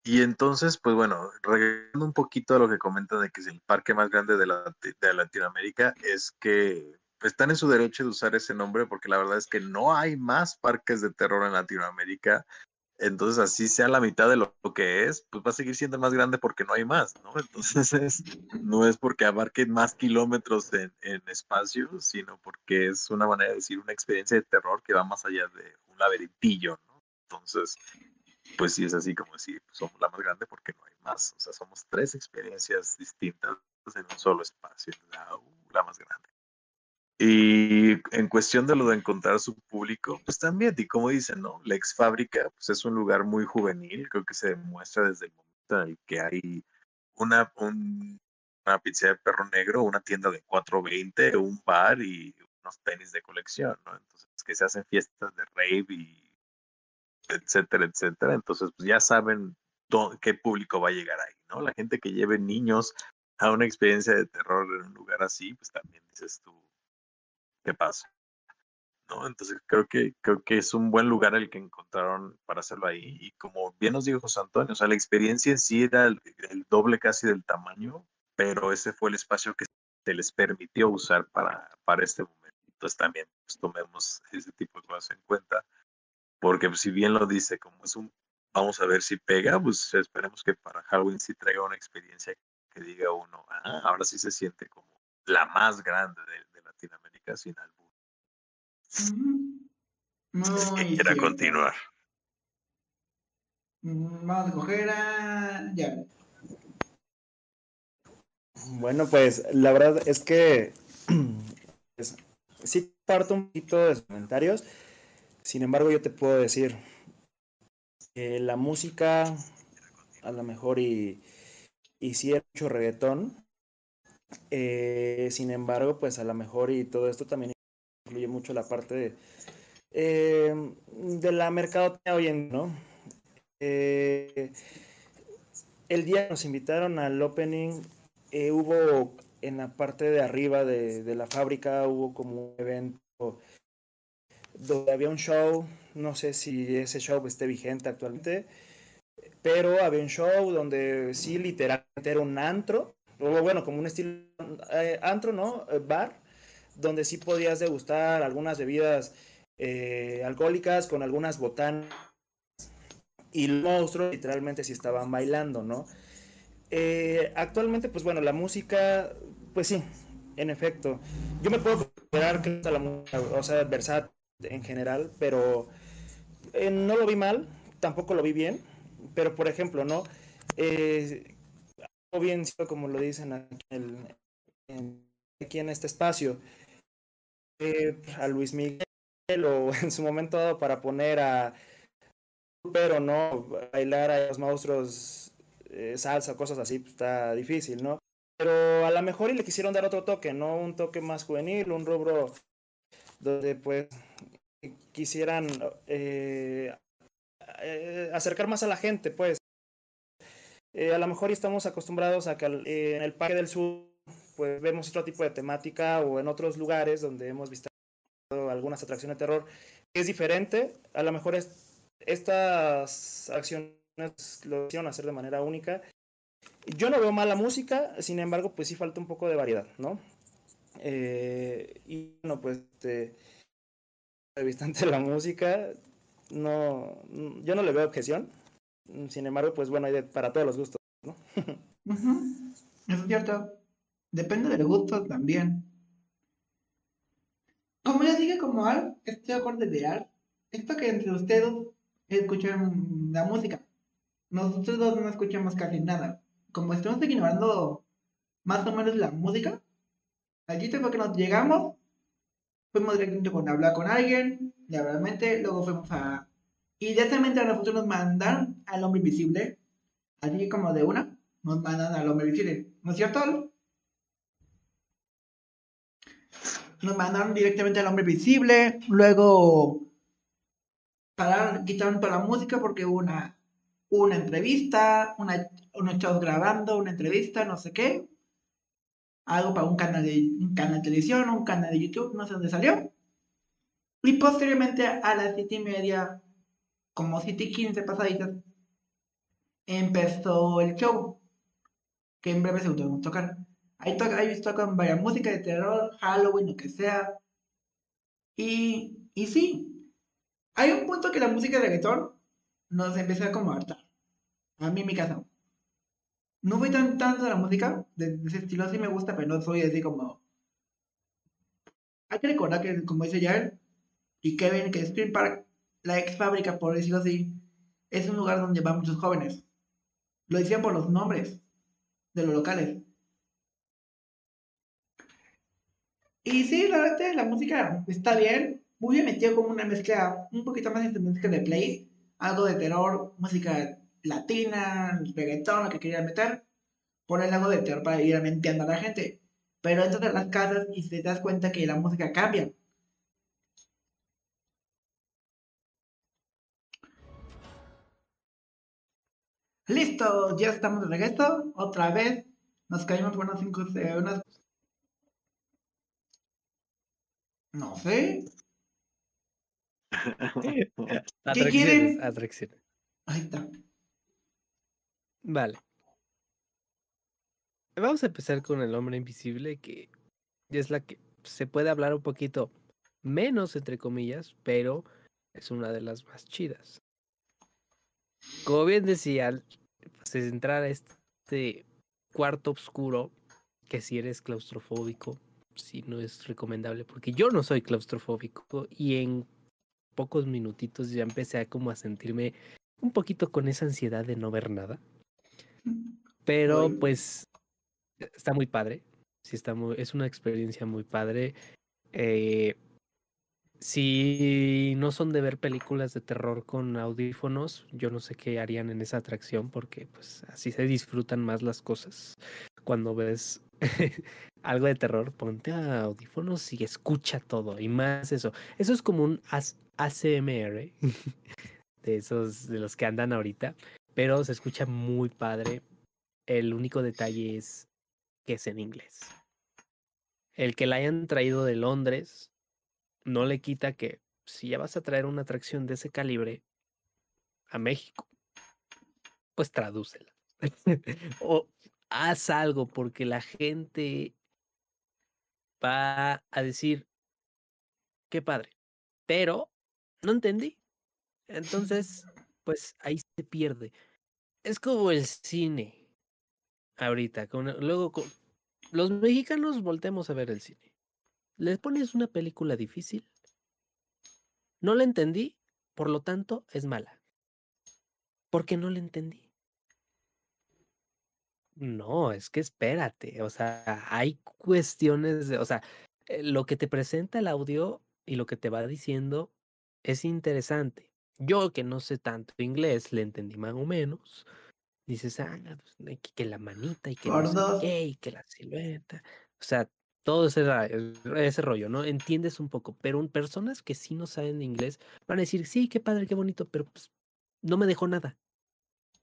[SPEAKER 3] Y entonces, pues bueno, regresando un poquito a lo que comentan de que es el parque más grande de, la, de Latinoamérica, es que están en su derecho de usar ese nombre porque la verdad es que no hay más parques de terror en Latinoamérica. Entonces, así sea la mitad de lo, que es, pues va a seguir siendo más grande porque no hay más, ¿no? Entonces, es, no es porque abarque más kilómetros en, en espacio, sino porque es una manera de decir una experiencia de terror que va más allá de un laberintillo, ¿no? Entonces, pues sí es así como decir, pues, somos la más grande porque no hay más. O sea, somos tres experiencias distintas en un solo espacio, la, la más grande. Y en cuestión de lo de encontrar su público, pues también, y como dicen, ¿no? La ex fábrica, pues es un lugar muy juvenil, creo que se demuestra desde el momento en que hay una, un, una pizza de perro negro, una tienda de 420, un bar y unos tenis de colección, ¿no? Entonces, que se hacen fiestas de rave y etcétera, etcétera. Entonces, pues ya saben qué público va a llegar ahí, ¿no? La gente que lleve niños a una experiencia de terror en un lugar así, pues también dices tú, ¿qué pasa? ¿No? Entonces creo que, creo que es un buen lugar el que encontraron para hacerlo ahí. Y como bien nos dijo José Antonio, o sea, la experiencia en sí era el, doble casi del tamaño, pero ese fue el espacio que se les permitió usar para, para este momento. Entonces también pues, tomemos ese tipo de cosas en cuenta porque pues, si bien lo dice, como es un, vamos a ver si pega, pues esperemos que para Halloween sí traiga una experiencia que diga uno, ah, ahora sí se siente como la más grande de, Latinoamérica sin
[SPEAKER 1] Muy
[SPEAKER 3] quiera continuar.
[SPEAKER 1] Mm, Vamos a coger a. Ya.
[SPEAKER 2] Bueno, pues la verdad es que pues, sí parto un poquito de sus comentarios. Sin embargo, yo te puedo decir que la música, a lo mejor, y, y sí mucho reggaetón. Eh, sin embargo, pues a lo mejor, y todo esto también incluye mucho la parte de, eh, de la mercadotecnia hoy en ¿no? Eh, el día que nos invitaron al opening, eh, hubo en la parte de arriba de, de la fábrica, hubo como un evento donde había un show, no sé si ese show esté vigente actualmente, pero había un show donde sí literalmente era un antro, o bueno, como un estilo eh, antro, ¿no? Eh, bar, donde sí podías degustar algunas bebidas eh, alcohólicas con algunas botanas y los monstruos literalmente sí estaban bailando, ¿no? Actualmente, pues bueno, la música, pues sí, en efecto. Yo me puedo considerar que la música, o sea, versátil en general, pero no lo vi mal, tampoco lo vi bien, pero por ejemplo, ¿no? Eh, bien, como lo dicen aquí en, aquí en este espacio, eh, a Luis Miguel o en su momento dado para poner a pero no bailar a los monstruos eh, salsa cosas así pues, está difícil no pero a lo mejor y le quisieron dar otro toque, ¿no? Un toque más juvenil, un rubro donde pues quisieran eh, eh, acercar más a la gente, pues. Eh, a lo mejor estamos acostumbrados a que en el Parque del Sur pues vemos otro tipo de temática o en otros lugares donde hemos visto algunas atracciones de terror es diferente. A lo mejor es, estas acciones lo hicieron hacer de manera única. Yo no veo mala música, sin embargo, pues sí falta un poco de variedad, ¿no? Eh, y bueno, pues este, de la música, no, yo no le veo objeción. Sin embargo, pues bueno, hay para todos los gustos, ¿no?
[SPEAKER 1] es cierto. Depende del gusto también. Como ya dije, como Al, estoy de acuerdo de Al. Esto que entre ustedes escuchan la música. Nosotros dos no escuchamos casi nada. Como estamos ignorando más o menos la música, allí fue que nos llegamos, fuimos directamente con hablar con alguien, realmente, luego fuimos a... Y directamente a nosotros nos mandan al hombre invisible, así como de una, nos mandan al hombre invisible, ¿no es cierto? nos mandaron directamente al hombre visible, luego pararon, quitaron toda la música porque hubo una, una entrevista, una, unos chavos grabando una entrevista, no sé qué, algo para un canal de, un canal de televisión, un canal de YouTube, no sé dónde salió. Y posteriormente a las siete y media, como siete y quince pasaditas, empezó el show, que en breve se a tocar. Ahí, toca, ahí tocan varias música de terror, Halloween, lo que sea. Y, y sí, hay un punto que la música de reggaetón nos empieza como a hartar. A mí en mi casa. No voy tan tanto de la música, de, ese estilo sí me gusta, pero no soy así como... Hay que recordar que, como dice Jael y Kevin, que Spring Park, la ex fábrica, por decirlo así, es un lugar donde van muchos jóvenes. Lo decían por los nombres de los locales. Y sí, la verdad, la música está bien. Muy bien metido como una mezcla un poquito más de música de play, algo de terror, música latina, reggaetón, lo que quería meter. Poner algo de terror para ir mentiendo a la gente. Pero entras a las casas y te das cuenta que la música cambia. Listo, ya estamos de regreso. Otra vez nos caímos por unas, cinco, unas No sé. ¿Qué quieren?
[SPEAKER 4] Atracciones.
[SPEAKER 1] Ahí está.
[SPEAKER 4] Vale. Vamos a empezar con el hombre invisible, que es la que se puede hablar un poquito menos, entre comillas, pero es una de las más chidas. Como bien decía, pues es entrar a este cuarto oscuro, que si eres claustrofóbico, sí no es recomendable porque yo no soy claustrofóbico y en pocos minutitos ya empecé a como a sentirme un poquito con esa ansiedad de no ver nada. Pero pues está muy padre. Sí, está muy, es una experiencia muy padre. Eh, si no son de ver películas de terror con audífonos, yo no sé qué harían en esa atracción porque pues así se disfrutan más las cosas cuando ves algo de terror, ponte a audífonos y escucha todo y más eso. Eso es como un ACMR de esos de los que andan ahorita, pero se escucha muy padre. El único detalle es que es en inglés. El que la hayan traído de Londres no le quita que si ya vas a traer una atracción de ese calibre a México, pues tradúcela. o haz algo porque la gente va a decir, qué padre, pero no entendí. Entonces, pues ahí se pierde. Es como el cine ahorita. luego, los mexicanos voltemos a ver el cine. Les pones una película difícil. No la entendí, por lo tanto es mala. Porque no la entendí. No, es que espérate, o sea, hay cuestiones de, o sea, eh, lo que te presenta el audio y lo que te va diciendo es interesante. Yo que no sé tanto inglés, le entendí más o menos, dices, ah, pues, que, la manita y que no y que la silueta. O sea, todo ese, ese rollo, ¿no? Entiendes un poco, pero personas que sí no saben inglés van a decir, sí, qué padre, qué bonito, pero pues no me dejó nada.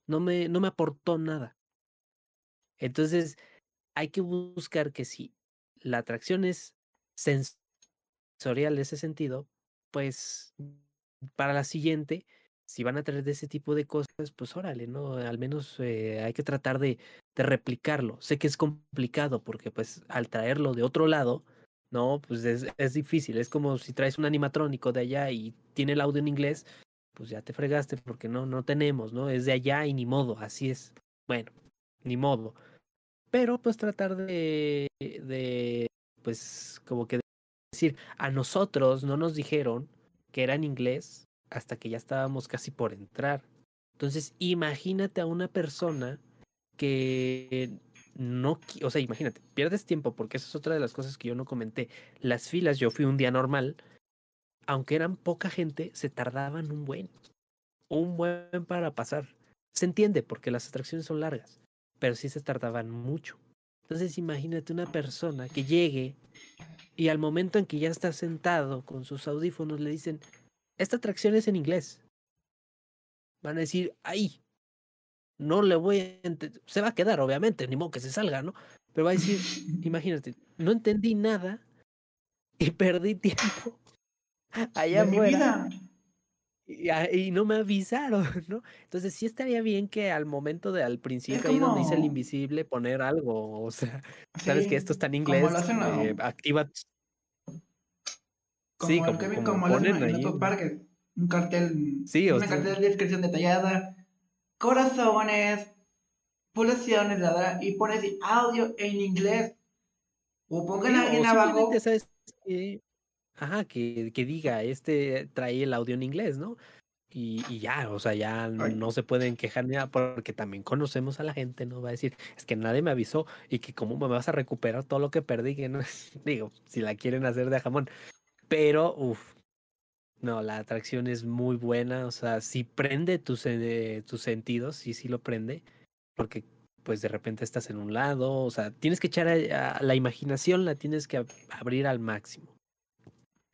[SPEAKER 4] No me, no me aportó nada. Entonces, hay que buscar que si la atracción es sensorial en ese sentido, pues para la siguiente, si van a traer de ese tipo de cosas, pues órale, ¿no? Al menos eh, hay que tratar de, de, replicarlo. Sé que es complicado porque pues al traerlo de otro lado, no, pues es, es difícil. Es como si traes un animatrónico de allá y tiene el audio en inglés, pues ya te fregaste porque no, no tenemos, ¿no? Es de allá y ni modo, así es. Bueno, ni modo. Pero pues tratar de, de pues como que decir, a nosotros no nos dijeron que era en inglés hasta que ya estábamos casi por entrar. Entonces, imagínate a una persona que no, o sea, imagínate, pierdes tiempo porque esa es otra de las cosas que yo no comenté. Las filas, yo fui un día normal, aunque eran poca gente, se tardaban un buen, un buen para pasar. Se entiende porque las atracciones son largas, pero sí se tardaban mucho. Entonces imagínate una persona que llegue y al momento en que ya está sentado con sus audífonos le dicen, esta atracción es en inglés. Van a decir, ahí, no le voy a... Se va a quedar, obviamente, ni modo que se salga, ¿no? Pero va a decir, imagínate, no entendí nada y perdí tiempo allá afuera. Y, no me avisaron, ¿no? Entonces sí estaría bien que al momento de al principio, ahí donde dice el invisible, poner algo, o sea, sabes que esto está en inglés, eh, activa
[SPEAKER 1] sí, como, como, como ponen en, ahí. parques. Un cartel, sí, una cartel de descripción detallada, corazones, pulsaciones, y pones audio en inglés. O pongan a alguien abajo.
[SPEAKER 4] ¿sabes Ajá, que, que diga, este trae el audio en inglés, ¿no? Y, y, ya, o sea, ya no se pueden quejar ni nada, porque también conocemos a la gente, ¿no? Va a decir, es que nadie me avisó y que cómo me vas a recuperar todo lo que perdí, que no es, digo, si la quieren hacer de jamón. Pero, uff, no, la atracción es muy buena, o sea, si prende tus, tus sentidos, sí, sí lo prende, porque pues de repente estás en un lado, o sea, tienes que echar a la imaginación, la tienes que abrir al máximo.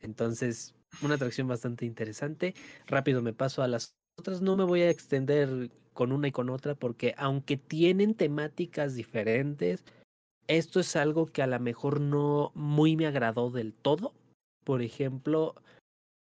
[SPEAKER 4] Entonces, una atracción bastante interesante. Rápido me paso a las otras. No me voy a extender con una y con otra porque aunque tienen temáticas diferentes, esto es algo que a lo mejor no muy me agradó del todo. Por ejemplo,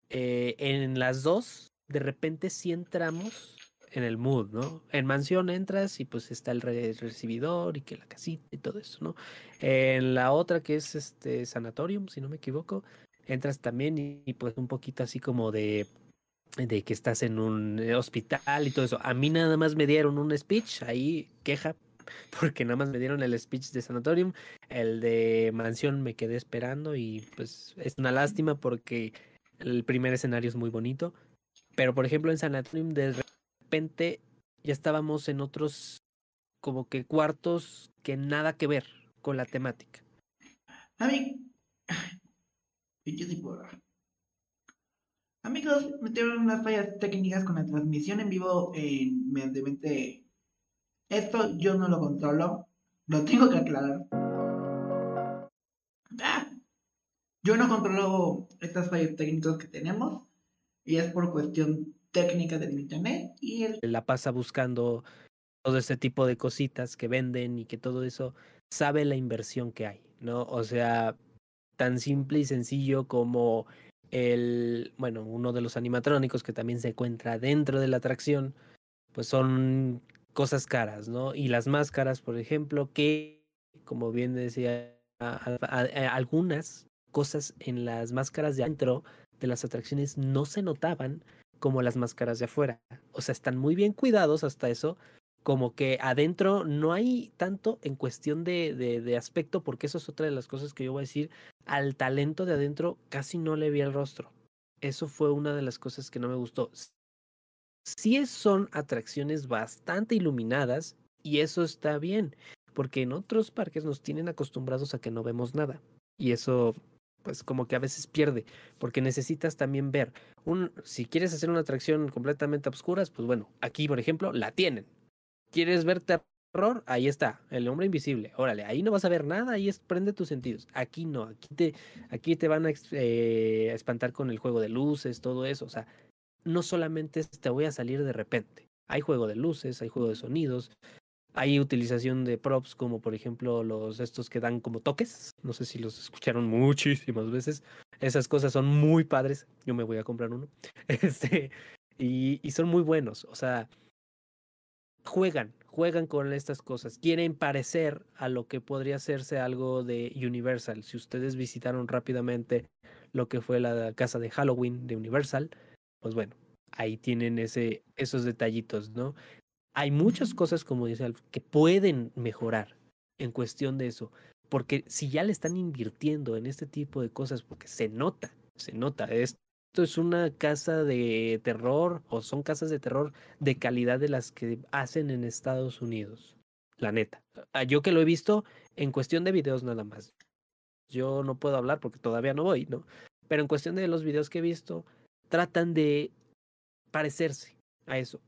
[SPEAKER 4] eh, en las dos, de repente sí entramos en el mood, ¿no? En mansión entras y pues está el recibidor y que la casita y todo eso, ¿no? En la otra que es este sanatorium, si no me equivoco, entras también y, pues un poquito así como de, de que estás en un eh, hospital y todo eso. A mí nada más me dieron un speech, ahí queja, porque nada más me dieron el speech de Sanatorium, el de Mansión me quedé esperando y pues es una lástima porque el primer escenario es muy bonito, pero por ejemplo en Sanatorium de repente ya estábamos en otros como que cuartos que nada que ver con la temática.
[SPEAKER 1] A mí, Amigos, metieron unas fallas técnicas con la transmisión en vivo mediante Esto yo no lo controlo. Lo tengo que aclarar. Ah, yo no controlo estas fallas técnicas que tenemos. Y es por cuestión técnica del internet. Y
[SPEAKER 4] La pasa buscando todo este tipo de cositas que venden y que todo eso sabe la inversión que hay, ¿no? O sea, tan simple y sencillo como el, bueno, uno de los animatrónicos que también se encuentra dentro de la atracción, pues son cosas caras, ¿no? Y las máscaras, por ejemplo, que, como bien decía, algunas cosas en las máscaras de adentro de las atracciones no se notaban como las máscaras de afuera. O sea, están muy bien cuidados hasta eso, como que adentro no hay tanto en cuestión de, de, aspecto, porque eso es otra de las cosas que yo voy a decir, al talento de adentro casi no le vi el rostro. Eso fue una de las cosas que no me gustó. Sí son atracciones bastante iluminadas y eso está bien, porque en otros parques nos tienen acostumbrados a que no vemos nada. Y eso pues como que a veces pierde, porque necesitas también ver un si quieres hacer una atracción completamente a oscuras, pues bueno, aquí por ejemplo la tienen, ¿Quieres ver terror? Ahí está, el hombre invisible. Órale, ahí no vas a ver nada, ahí es, prende tus sentidos. Aquí no, aquí te, aquí te van a eh, espantar con el juego de luces, todo eso. O sea, no solamente te voy a salir de repente. Hay juego de luces, hay juego de sonidos, hay utilización de props como por ejemplo los estos que dan como toques. No sé si los escucharon muchísimas veces. Esas cosas son muy padres. Yo me voy a comprar uno. Este, y, y son muy buenos. O sea, juegan, juegan con estas cosas. Quieren parecer a lo que podría hacerse algo de Universal. Si ustedes visitaron rápidamente lo que fue la casa de Halloween de Universal, pues bueno, ahí tienen ese, esos detallitos, ¿no? Hay muchas cosas, como dice Alf, que pueden mejorar en cuestión de eso. Porque si ya le están invirtiendo en este tipo de cosas, porque se nota, se nota, esto es una casa de terror o son casas de terror de calidad de las que hacen en Estados Unidos. La neta. Ah, yo que lo he visto en cuestión de videos nada más. Yo no puedo hablar porque todavía no voy, ¿no? Pero en cuestión de los videos que he visto, tratan de parecerse a eso.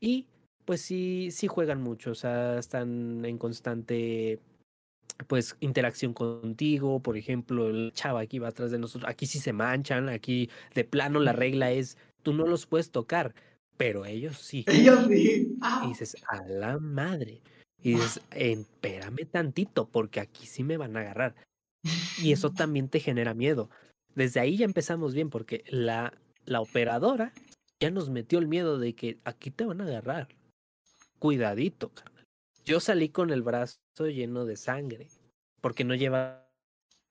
[SPEAKER 4] Y pues sí, sí juegan mucho, o sea, están en constante pues interacción contigo, por ejemplo, el chava aquí va atrás de nosotros, aquí sí se manchan, aquí de plano la regla es, tú no los puedes tocar, pero ellos sí.
[SPEAKER 1] Ellos sí.
[SPEAKER 4] Y dices, a la madre. Y dices, espérame tantito, porque aquí sí me van a agarrar. Y eso también te genera miedo. Desde ahí ya empezamos bien, porque la, la operadora ya nos metió el miedo de que aquí te van a agarrar. Cuidadito, carnal. Yo salí con el brazo lleno de sangre, porque no llevaba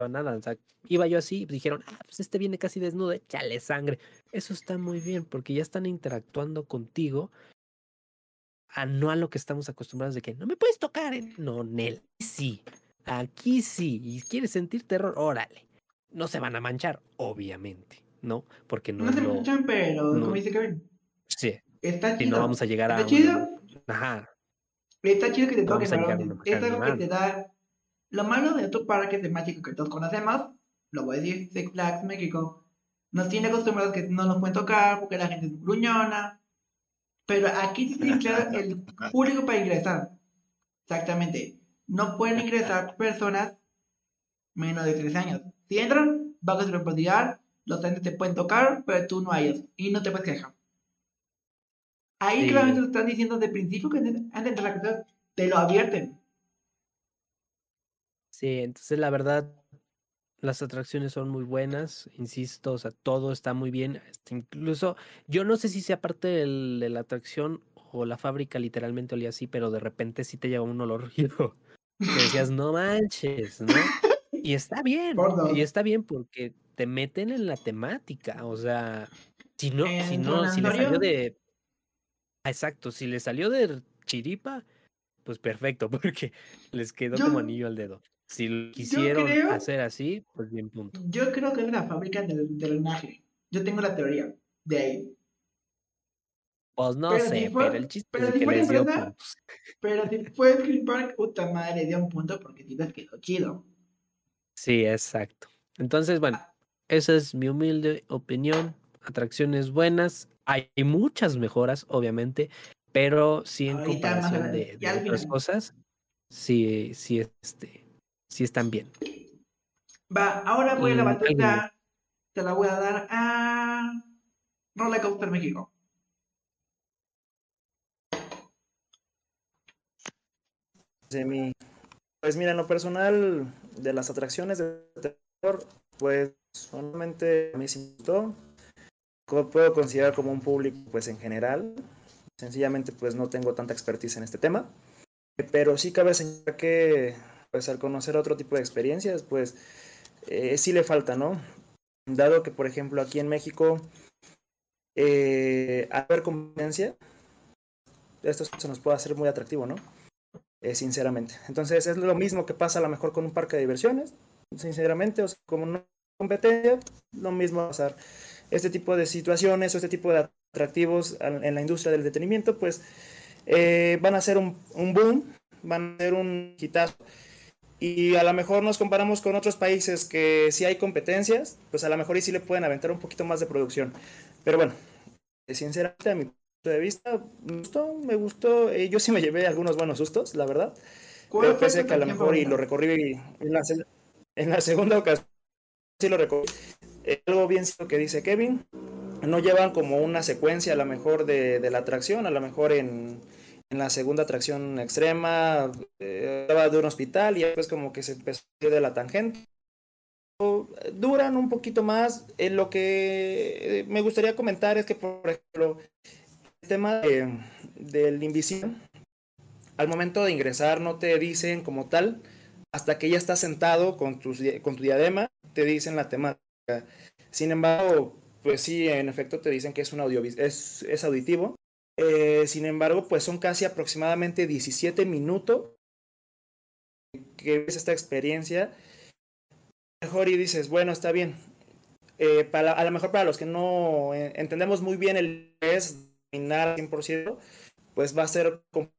[SPEAKER 4] nada. O sea, iba yo así, y dijeron, ah, pues este viene casi desnudo, échale sangre. Eso está muy bien, porque ya están interactuando contigo a no a lo que estamos acostumbrados de que no me puedes tocar. ¿eh? No, Nel, sí. Aquí sí. Y quieres sentir terror, órale. No se van a manchar, obviamente. ¿No? Porque no,
[SPEAKER 1] No se
[SPEAKER 4] lo-
[SPEAKER 1] escuchan, pero
[SPEAKER 4] no.
[SPEAKER 1] como dice Kevin,
[SPEAKER 4] Sí,
[SPEAKER 1] está
[SPEAKER 4] y
[SPEAKER 1] chido.
[SPEAKER 4] no vamos a llegar a.
[SPEAKER 1] ¿Está
[SPEAKER 4] un-
[SPEAKER 1] chido?
[SPEAKER 4] Ajá,
[SPEAKER 1] Está chido que te
[SPEAKER 4] No una
[SPEAKER 1] Es algo que te da. Lo malo de otros parques de mágico que todos conocemos, lo voy a decir, Six Flags México, nos tiene acostumbrados que no nos pueden tocar porque la gente es gruñona. Pero aquí sí tiene claro el público para ingresar. Exactamente. No pueden ingresar personas menos de 3 años. Si entran, van a ser los agentes te pueden tocar, pero tú no a ellos. Y no te puedes quejar. Ahí
[SPEAKER 4] Sí.
[SPEAKER 1] claramente lo están diciendo de principio que antes de la te lo advierten.
[SPEAKER 4] sí, entonces la verdad, las atracciones son muy buenas, insisto, o sea, todo está muy bien. este, incluso, yo no sé si sea parte del- de la atracción o la fábrica literalmente olía así, pero de repente sí te lleva un olor feo. Que decías, no manches, ¿no? Y está bien, y está bien porque te meten en la temática, o sea, si no, si
[SPEAKER 1] ¿En
[SPEAKER 4] no, si le salió de... Ah, Exacto, si le salió de chiripa, pues perfecto, porque les quedó como anillo al dedo. Si lo quisieron
[SPEAKER 1] creo-
[SPEAKER 4] hacer así, pues bien punto.
[SPEAKER 1] Yo creo que es la fábrica del drenaje. Yo tengo la teoría de ahí.
[SPEAKER 4] Pues no
[SPEAKER 1] Pero si
[SPEAKER 4] sé,
[SPEAKER 1] fue-
[SPEAKER 4] pero el chiste
[SPEAKER 1] pero
[SPEAKER 4] es
[SPEAKER 1] si
[SPEAKER 4] que les dio
[SPEAKER 1] empresa,
[SPEAKER 4] puntos.
[SPEAKER 1] Pero si fue Green Park, puta madre, dio un punto porque les quedó chido.
[SPEAKER 4] Sí, exacto. Entonces, bueno, esa es mi humilde opinión. Atracciones buenas. Hay muchas mejoras, obviamente, pero sí en
[SPEAKER 1] Ahorita
[SPEAKER 4] comparación de, otras cosas, sí, sí, este, sí están bien.
[SPEAKER 1] Va, ahora voy a la batuta. Te la voy a dar a Roller Coaster México.
[SPEAKER 2] de mi- Pues mira, en lo personal de las atracciones de terror, pues solamente a mí. Co- Puedo considerar como un público, pues en general. Sencillamente, pues no tengo tanta expertise en este tema. Pero sí cabe señalar que, pues al conocer otro tipo de experiencias, pues eh, sí le falta, ¿no? Dado que, por ejemplo, aquí en México, eh, haber competencia, esto se nos puede hacer muy atractivo, ¿no? Eh, sinceramente. Entonces es lo mismo que pasa a lo mejor con un parque de diversiones, sinceramente, o sea, como no competencia, lo mismo va a pasar. Este tipo de situaciones o este tipo de atractivos en la industria del entretenimiento, pues eh, van a ser un, un boom, van a ser un hitazo. Y a lo mejor nos comparamos con otros países que sí hay competencias, pues a lo mejor y sí le pueden aventar un poquito más de producción. Pero bueno, eh, sinceramente a mi punto de vista, me gustó, me gustó. eh, yo sí me llevé algunos buenos sustos, la verdad.
[SPEAKER 1] ¿Cuál
[SPEAKER 2] Pero pensé
[SPEAKER 1] tu
[SPEAKER 2] que a lo mejor y lo recorrí en la, se- en la segunda ocasión. Sí lo recorrí. Eh, algo bien cierto que dice Kevin. No llevan como una secuencia a lo mejor de, de la atracción, a lo mejor en, en la segunda atracción extrema, eh, hablaba de un hospital y después como que se empezó de la tangente. Eh, Duran un poquito más. En lo que eh, me gustaría comentar es que, por ejemplo, el tema de- del invisible, al momento de ingresar no te dicen como tal, hasta que ya estás sentado con, di- con tu diadema, te dicen la temática. Sin embargo, pues sí, en efecto te dicen que es un audio, es, es auditivo. Eh, sin embargo, pues son casi aproximadamente 17 minutos que ves esta experiencia. Mejor y dices, bueno, está bien. Eh, para, a lo mejor para los que no eh, entendemos muy bien el inglés, dominar al 100%, pues va a ser como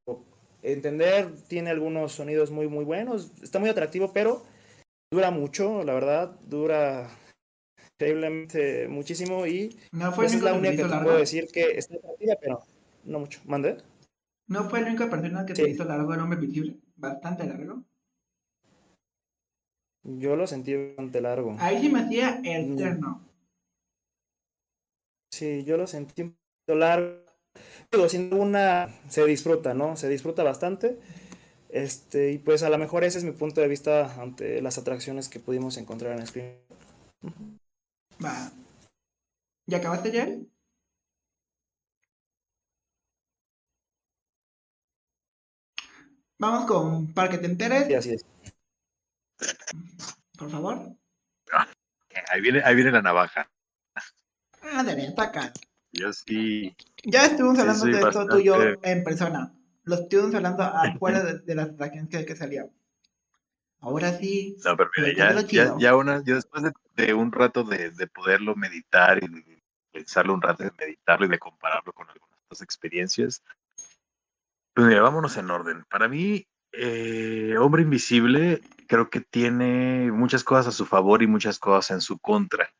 [SPEAKER 2] entender, tiene algunos sonidos muy, muy buenos, está muy atractivo, pero dura mucho, la verdad, dura increíblemente muchísimo y
[SPEAKER 1] No fue
[SPEAKER 2] pues es la única que te puedo decir que está atractiva, pero no mucho. ¿Mande?
[SPEAKER 1] No fue la única persona que
[SPEAKER 2] Sí.
[SPEAKER 1] te hizo largo el hombre invisible. Bastante largo.
[SPEAKER 2] Yo lo sentí bastante largo.
[SPEAKER 1] Ahí sí me hacía eterno.
[SPEAKER 2] Sí, yo lo sentí un poquito largo. Digo, sin una se disfruta, ¿no? Se disfruta bastante. Este, y pues a lo mejor ese es mi punto de vista ante las atracciones que pudimos encontrar en Scream.
[SPEAKER 1] Va. ¿Ya acabaste ya? Vamos con para que te enteres,
[SPEAKER 2] Y así es.
[SPEAKER 1] por favor.
[SPEAKER 3] Ahí viene, ahí viene la navaja.
[SPEAKER 1] Ah, de neta, acá.
[SPEAKER 3] Yo sí.
[SPEAKER 1] Ya estuvimos
[SPEAKER 3] Sí,
[SPEAKER 1] hablando de esto tú y yo en persona. Lo estuvimos hablando afuera de, de las atracciones que, que salían. Ahora sí.
[SPEAKER 3] No, pero mira, ya, ya, ya una, ya después de, de un rato de, de poderlo meditar y de pensarlo un rato, de meditarlo y de compararlo con algunas otras experiencias, pues mira, vámonos en orden. Para mí, eh, Hombre Invisible creo que tiene muchas cosas a su favor y muchas cosas en su contra.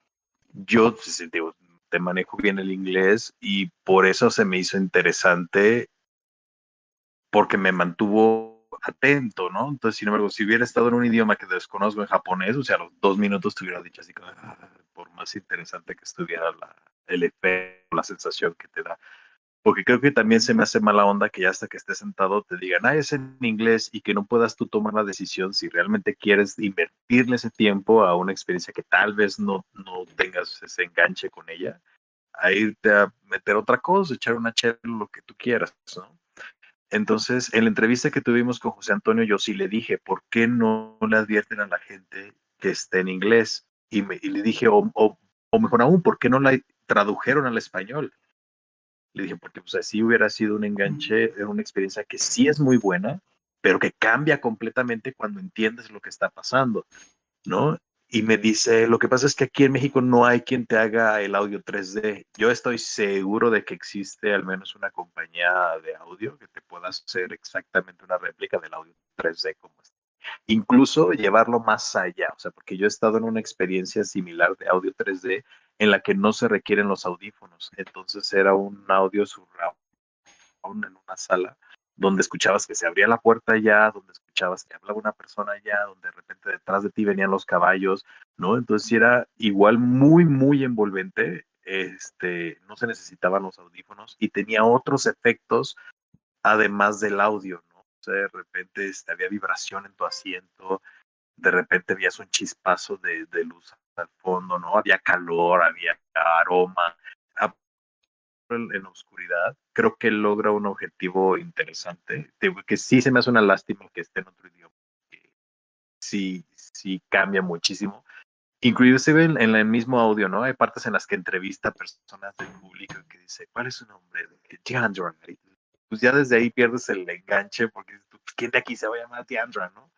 [SPEAKER 3] Yo pues, digo, te manejo bien el inglés y por eso se me hizo interesante porque me mantuvo atento, ¿no? Entonces, sin embargo, si hubiera estado en un idioma que desconozco en japonés, o sea, a los dos minutos te hubiera dicho así, "Ah", por más interesante que estuviera la, el efecto, la sensación que te da. Porque creo que también se me hace mala onda que ya hasta que estés sentado te digan, ah, es en inglés y que no puedas tú tomar la decisión si realmente quieres invertirle ese tiempo a una experiencia que tal vez no, no tengas ese enganche con ella, a irte a meter otra cosa, echar una chela, lo que tú quieras, ¿no? Entonces, en la entrevista que tuvimos con José Antonio, yo sí le dije, ¿por qué no le advierten a la gente que esté en inglés? Y, me- y le dije, o, o- o mejor aún, ¿por qué no la tradujeron al español? Le dije, porque pues así hubiera sido un enganche, era una experiencia que sí es muy buena, pero que cambia completamente cuando entiendes lo que está pasando, ¿no? Y me dice, lo que pasa es que aquí en México no hay quien te haga el audio 3D. Yo estoy seguro de que existe al menos una compañía de audio que te pueda hacer exactamente una réplica del audio 3D como este. Incluso llevarlo más allá, o sea, porque yo he estado en una experiencia similar de audio 3D en la que no se requieren los audífonos. Entonces era un audio surround en una sala donde escuchabas que se abría la puerta allá, donde escuchabas que hablaba una persona allá, donde de repente detrás de ti venían los caballos, ¿no? Entonces era igual muy, muy envolvente, este, no se necesitaban los audífonos y tenía otros efectos además del audio, ¿no? O sea, de repente este, había vibración en tu asiento, de repente veías un chispazo de, de luz al fondo, ¿no? Había calor, había aroma, en, oscuridad, creo que logra un objetivo interesante. Que sí se me hace una lástima que esté en otro idioma. que Sí, sí cambia muchísimo. Inclusive en, en el mismo audio, ¿no? Hay partes en las que entrevista a personas del público que dice, ¿cuál es su nombre? Deandra. Pues ya desde ahí pierdes el enganche porque tú, ¿quién de aquí se va a llamar Deandra, no?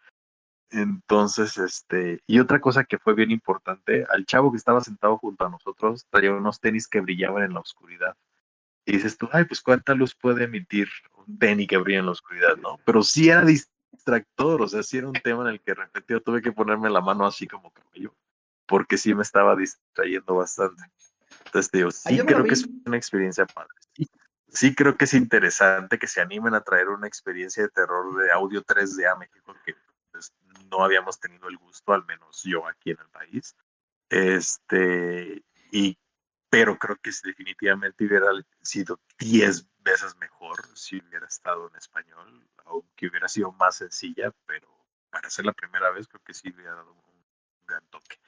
[SPEAKER 3] Entonces, este, y otra cosa que fue bien importante, al chavo que estaba sentado junto a nosotros traía unos tenis que brillaban en la oscuridad. Y dices tú, ay, pues cuánta luz puede emitir un tenis que brilla en la oscuridad, ¿no? Pero sí era distractor, o sea, sí era un tema en el que yo tuve que ponerme la mano así como cabello, porque sí me estaba distrayendo bastante. Entonces, digo, sí
[SPEAKER 1] yo me lo
[SPEAKER 3] creo que es una experiencia padre. Sí, sí creo que es interesante que se animen a traer una experiencia de terror de audio 3D a México que pues, no habíamos tenido el gusto, al menos yo aquí en el país. Este, y, pero creo que definitivamente hubiera sido 10 veces mejor si hubiera estado en español, aunque hubiera sido más sencilla, pero para ser la primera vez creo que sí hubiera dado un gran toque.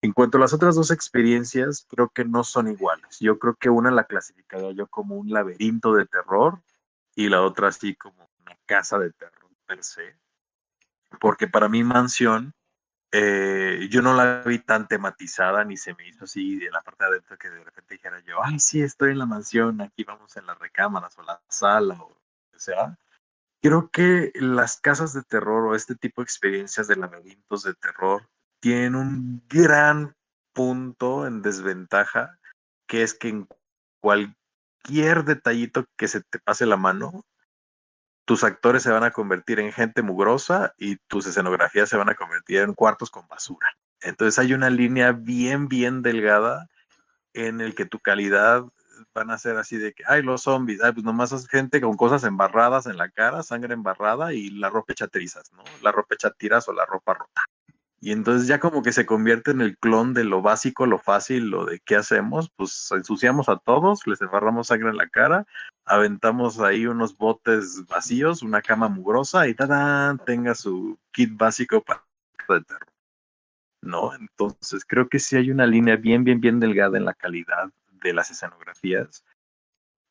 [SPEAKER 3] En cuanto a las otras dos experiencias, creo que no son iguales. Yo creo que una la clasificaría yo como un laberinto de terror y la otra así como una casa de terror per se. Porque para mí Mansión, eh, yo no la vi tan tematizada ni se me hizo así de la parte de adentro que de repente dijera yo, ay, sí, estoy en la mansión, aquí vamos en las recámaras o la sala o lo que sea. Creo que las casas de terror o este tipo de experiencias de laberintos de terror tienen un gran punto en desventaja, que es que en cualquier detallito que se te pase la mano, tus actores se van a convertir en gente mugrosa y tus escenografías se van a convertir en cuartos con basura. Entonces hay una línea bien, bien delgada en el que tu calidad van a ser así de que, ay, los zombies, ay, pues nomás es gente con cosas embarradas en la cara, sangre embarrada y la ropa hecha trizas, ¿no? La ropa hecha tiras o la ropa rota. Y entonces ya como que se convierte en el clon de lo básico, lo fácil, lo de qué hacemos, pues ensuciamos a todos, les embarramos sangre en la cara, aventamos ahí unos botes vacíos, una cama mugrosa y ¡tadán! tenga su kit básico para de terror. ¿No? Entonces creo que sí hay una línea bien, bien, bien delgada en la calidad de las escenografías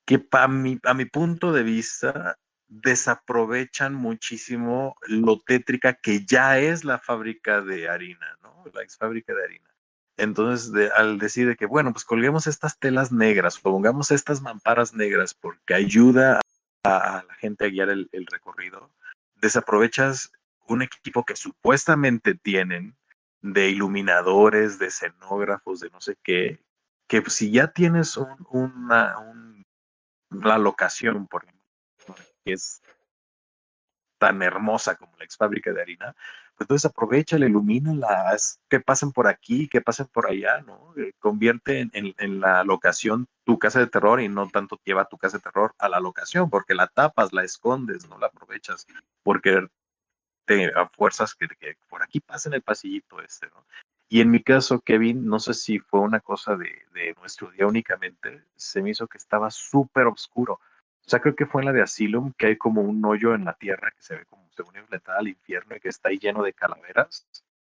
[SPEAKER 3] que para mi, a mi punto de vista desaprovechan muchísimo lo tétrica que ya es la fábrica de harina, ¿no? La ex fábrica de harina. Entonces, al decir que, bueno, pues colguemos estas telas negras, pongamos estas mamparas negras porque ayuda a, la gente a guiar el, recorrido, desaprovechas un equipo que supuestamente tienen de iluminadores, de escenógrafos, de no sé qué, que si ya tienes una, la locación, por ejemplo, es tan hermosa como la ex fábrica de harina, pues entonces aprovecha, ilumina las que pasen por aquí, que pasen por allá, ¿no? Eh, convierte en, en, la locación tu casa de terror y no tanto lleva tu casa de terror a la locación, porque la tapas, la escondes, no la aprovechas, porque te a fuerzas que, que por aquí pasen el pasillito este, ¿no? Y en mi caso, Kevin, no sé si fue una cosa de, de nuestro día únicamente, se me hizo que estaba súper oscuro o sea, creo que fue en la de Asylum que hay como un hoyo en la tierra que se ve como según enfrentada al infierno y que está ahí lleno de calaveras.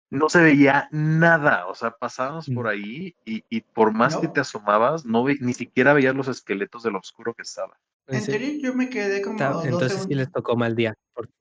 [SPEAKER 3] No se veía nada, o sea, pasábamos por mm. ahí y, y por más que te asomabas, no ni siquiera veías los esqueletos de lo oscuro que estaba.
[SPEAKER 1] En serio, yo me quedé como.
[SPEAKER 4] Entonces sí les tocó mal día porque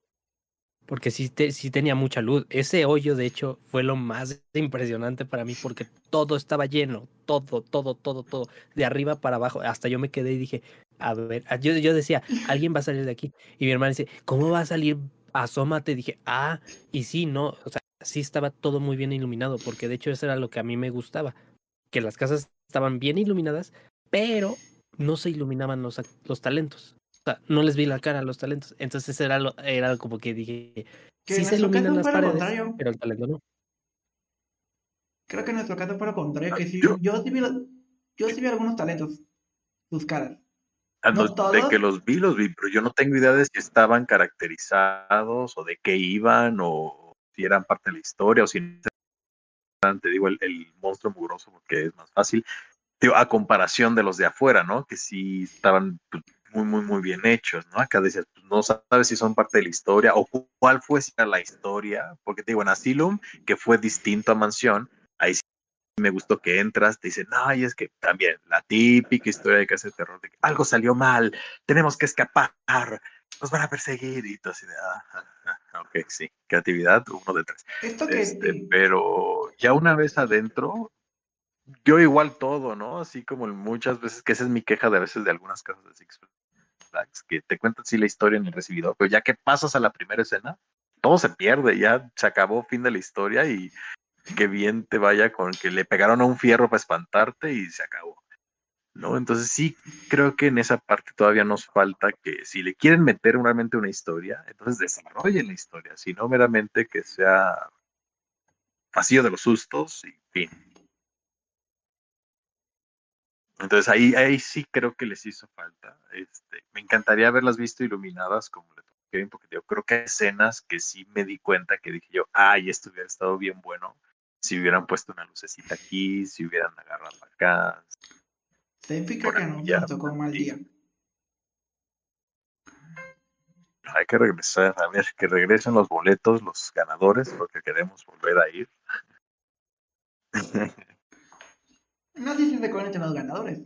[SPEAKER 4] sí, sí tenía mucha luz. Ese hoyo, de hecho, fue lo más impresionante para mí porque todo estaba lleno, todo, todo, todo, todo, de arriba para abajo. Hasta yo me quedé y dije, a ver, yo, yo decía, alguien va a salir de aquí. Y mi hermana dice, ¿cómo va a salir? Asómate. Dije, ah, y sí, no, o sea, sí estaba todo muy bien iluminado porque de hecho eso era lo que a mí me gustaba, que las casas estaban bien iluminadas, pero no se iluminaban los, los talentos no les vi la cara a los talentos. Entonces era, lo, era como que dije, sí se iluminan las paredes, pero el talento no.
[SPEAKER 1] Creo que en nuestro caso fue lo contrario, que sí, yo, sí vi, yo sí vi algunos talentos, sus caras.
[SPEAKER 3] Ah, de que los vi, los vi, pero yo no tengo idea de si estaban caracterizados o de qué iban o si eran parte de la historia o si te digo el, el monstruo mugroso porque es más fácil a comparación de los de afuera, ¿no? Que sí estaban pues, muy, muy, muy bien hechos, ¿no? Acá decías, pues, no sabes si son parte de la historia o cuál fue la historia, porque te digo, en Asylum, que fue distinto a Mansión, ahí sí me gustó que entras, te dicen, ay, es que también la típica historia de que hace terror, de que algo salió mal, tenemos que escapar, nos van a perseguir, y todo así de, ah, ok, sí, creatividad, uno de tres. Este, pero ya una vez adentro, yo igual todo, ¿no? Así como muchas veces, que esa es mi queja de a veces de algunas casas de Six Que te cuentan sí la historia en el recibidor, pero ya que pasas a la primera escena, todo se pierde, ya se acabó fin de la historia y que bien te vaya con que le pegaron a un fierro para espantarte y se acabó. ¿No? Entonces sí creo que en esa parte todavía nos falta que si le quieren meter realmente una historia, entonces desarrollen la historia, si no meramente que sea vacío de los sustos y fin. Entonces ahí, ahí sí creo que les hizo falta. Este, me encantaría haberlas visto iluminadas como le Kevin, porque yo creo que hay escenas que sí me di cuenta que dije yo, ay, esto hubiera estado bien bueno si hubieran puesto una lucecita aquí, si hubieran agarrado acá. Por
[SPEAKER 1] que no nos tocó mal día.
[SPEAKER 3] Hay que regresar, a ver, que regresen los boletos, los ganadores, porque queremos volver a ir.
[SPEAKER 1] No sé si se conectan los ganadores.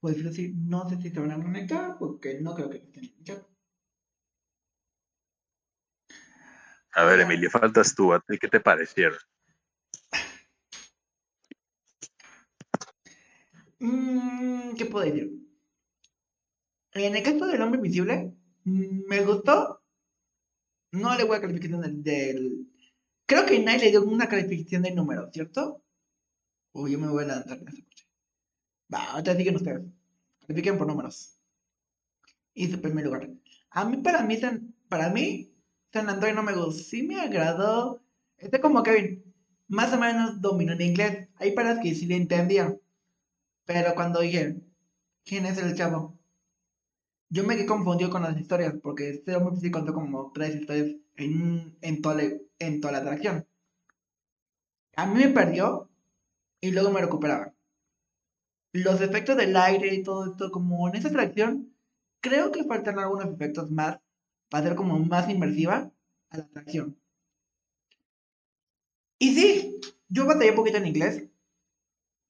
[SPEAKER 1] Pues decir, no sé si se van a conectar, porque no creo que estén en el chat.
[SPEAKER 3] A ver, Emilio, faltas tú. ¿A ti qué te parecieron?
[SPEAKER 1] Mm, ¿Qué puedo decir? En el caso del hombre invisible, me gustó. No le voy a calificación del, del- Creo que nadie le dio una calificación de número, ¿cierto? O yo me voy a lanzar en parte. Va, siguen ustedes. Califiquen por números. Y su primer lugar. A mí, para mí, San, para mí, San Antonio no me gustó. Sí me agradó. Este como Kevin. Más o menos dominó en inglés. Hay palabras que sí le entendía. Pero cuando dije, ¿quién es el chavo? Yo me quedé confundido con las historias, porque este hombre sí contó como tres historias en, en, toda, la- en toda la atracción. A mí me perdió y luego me recuperaba. Los efectos del aire y todo esto, como en esa atracción, creo que faltan algunos efectos más para hacer como más inmersiva a la atracción. Y sí, yo batallé un poquito en inglés,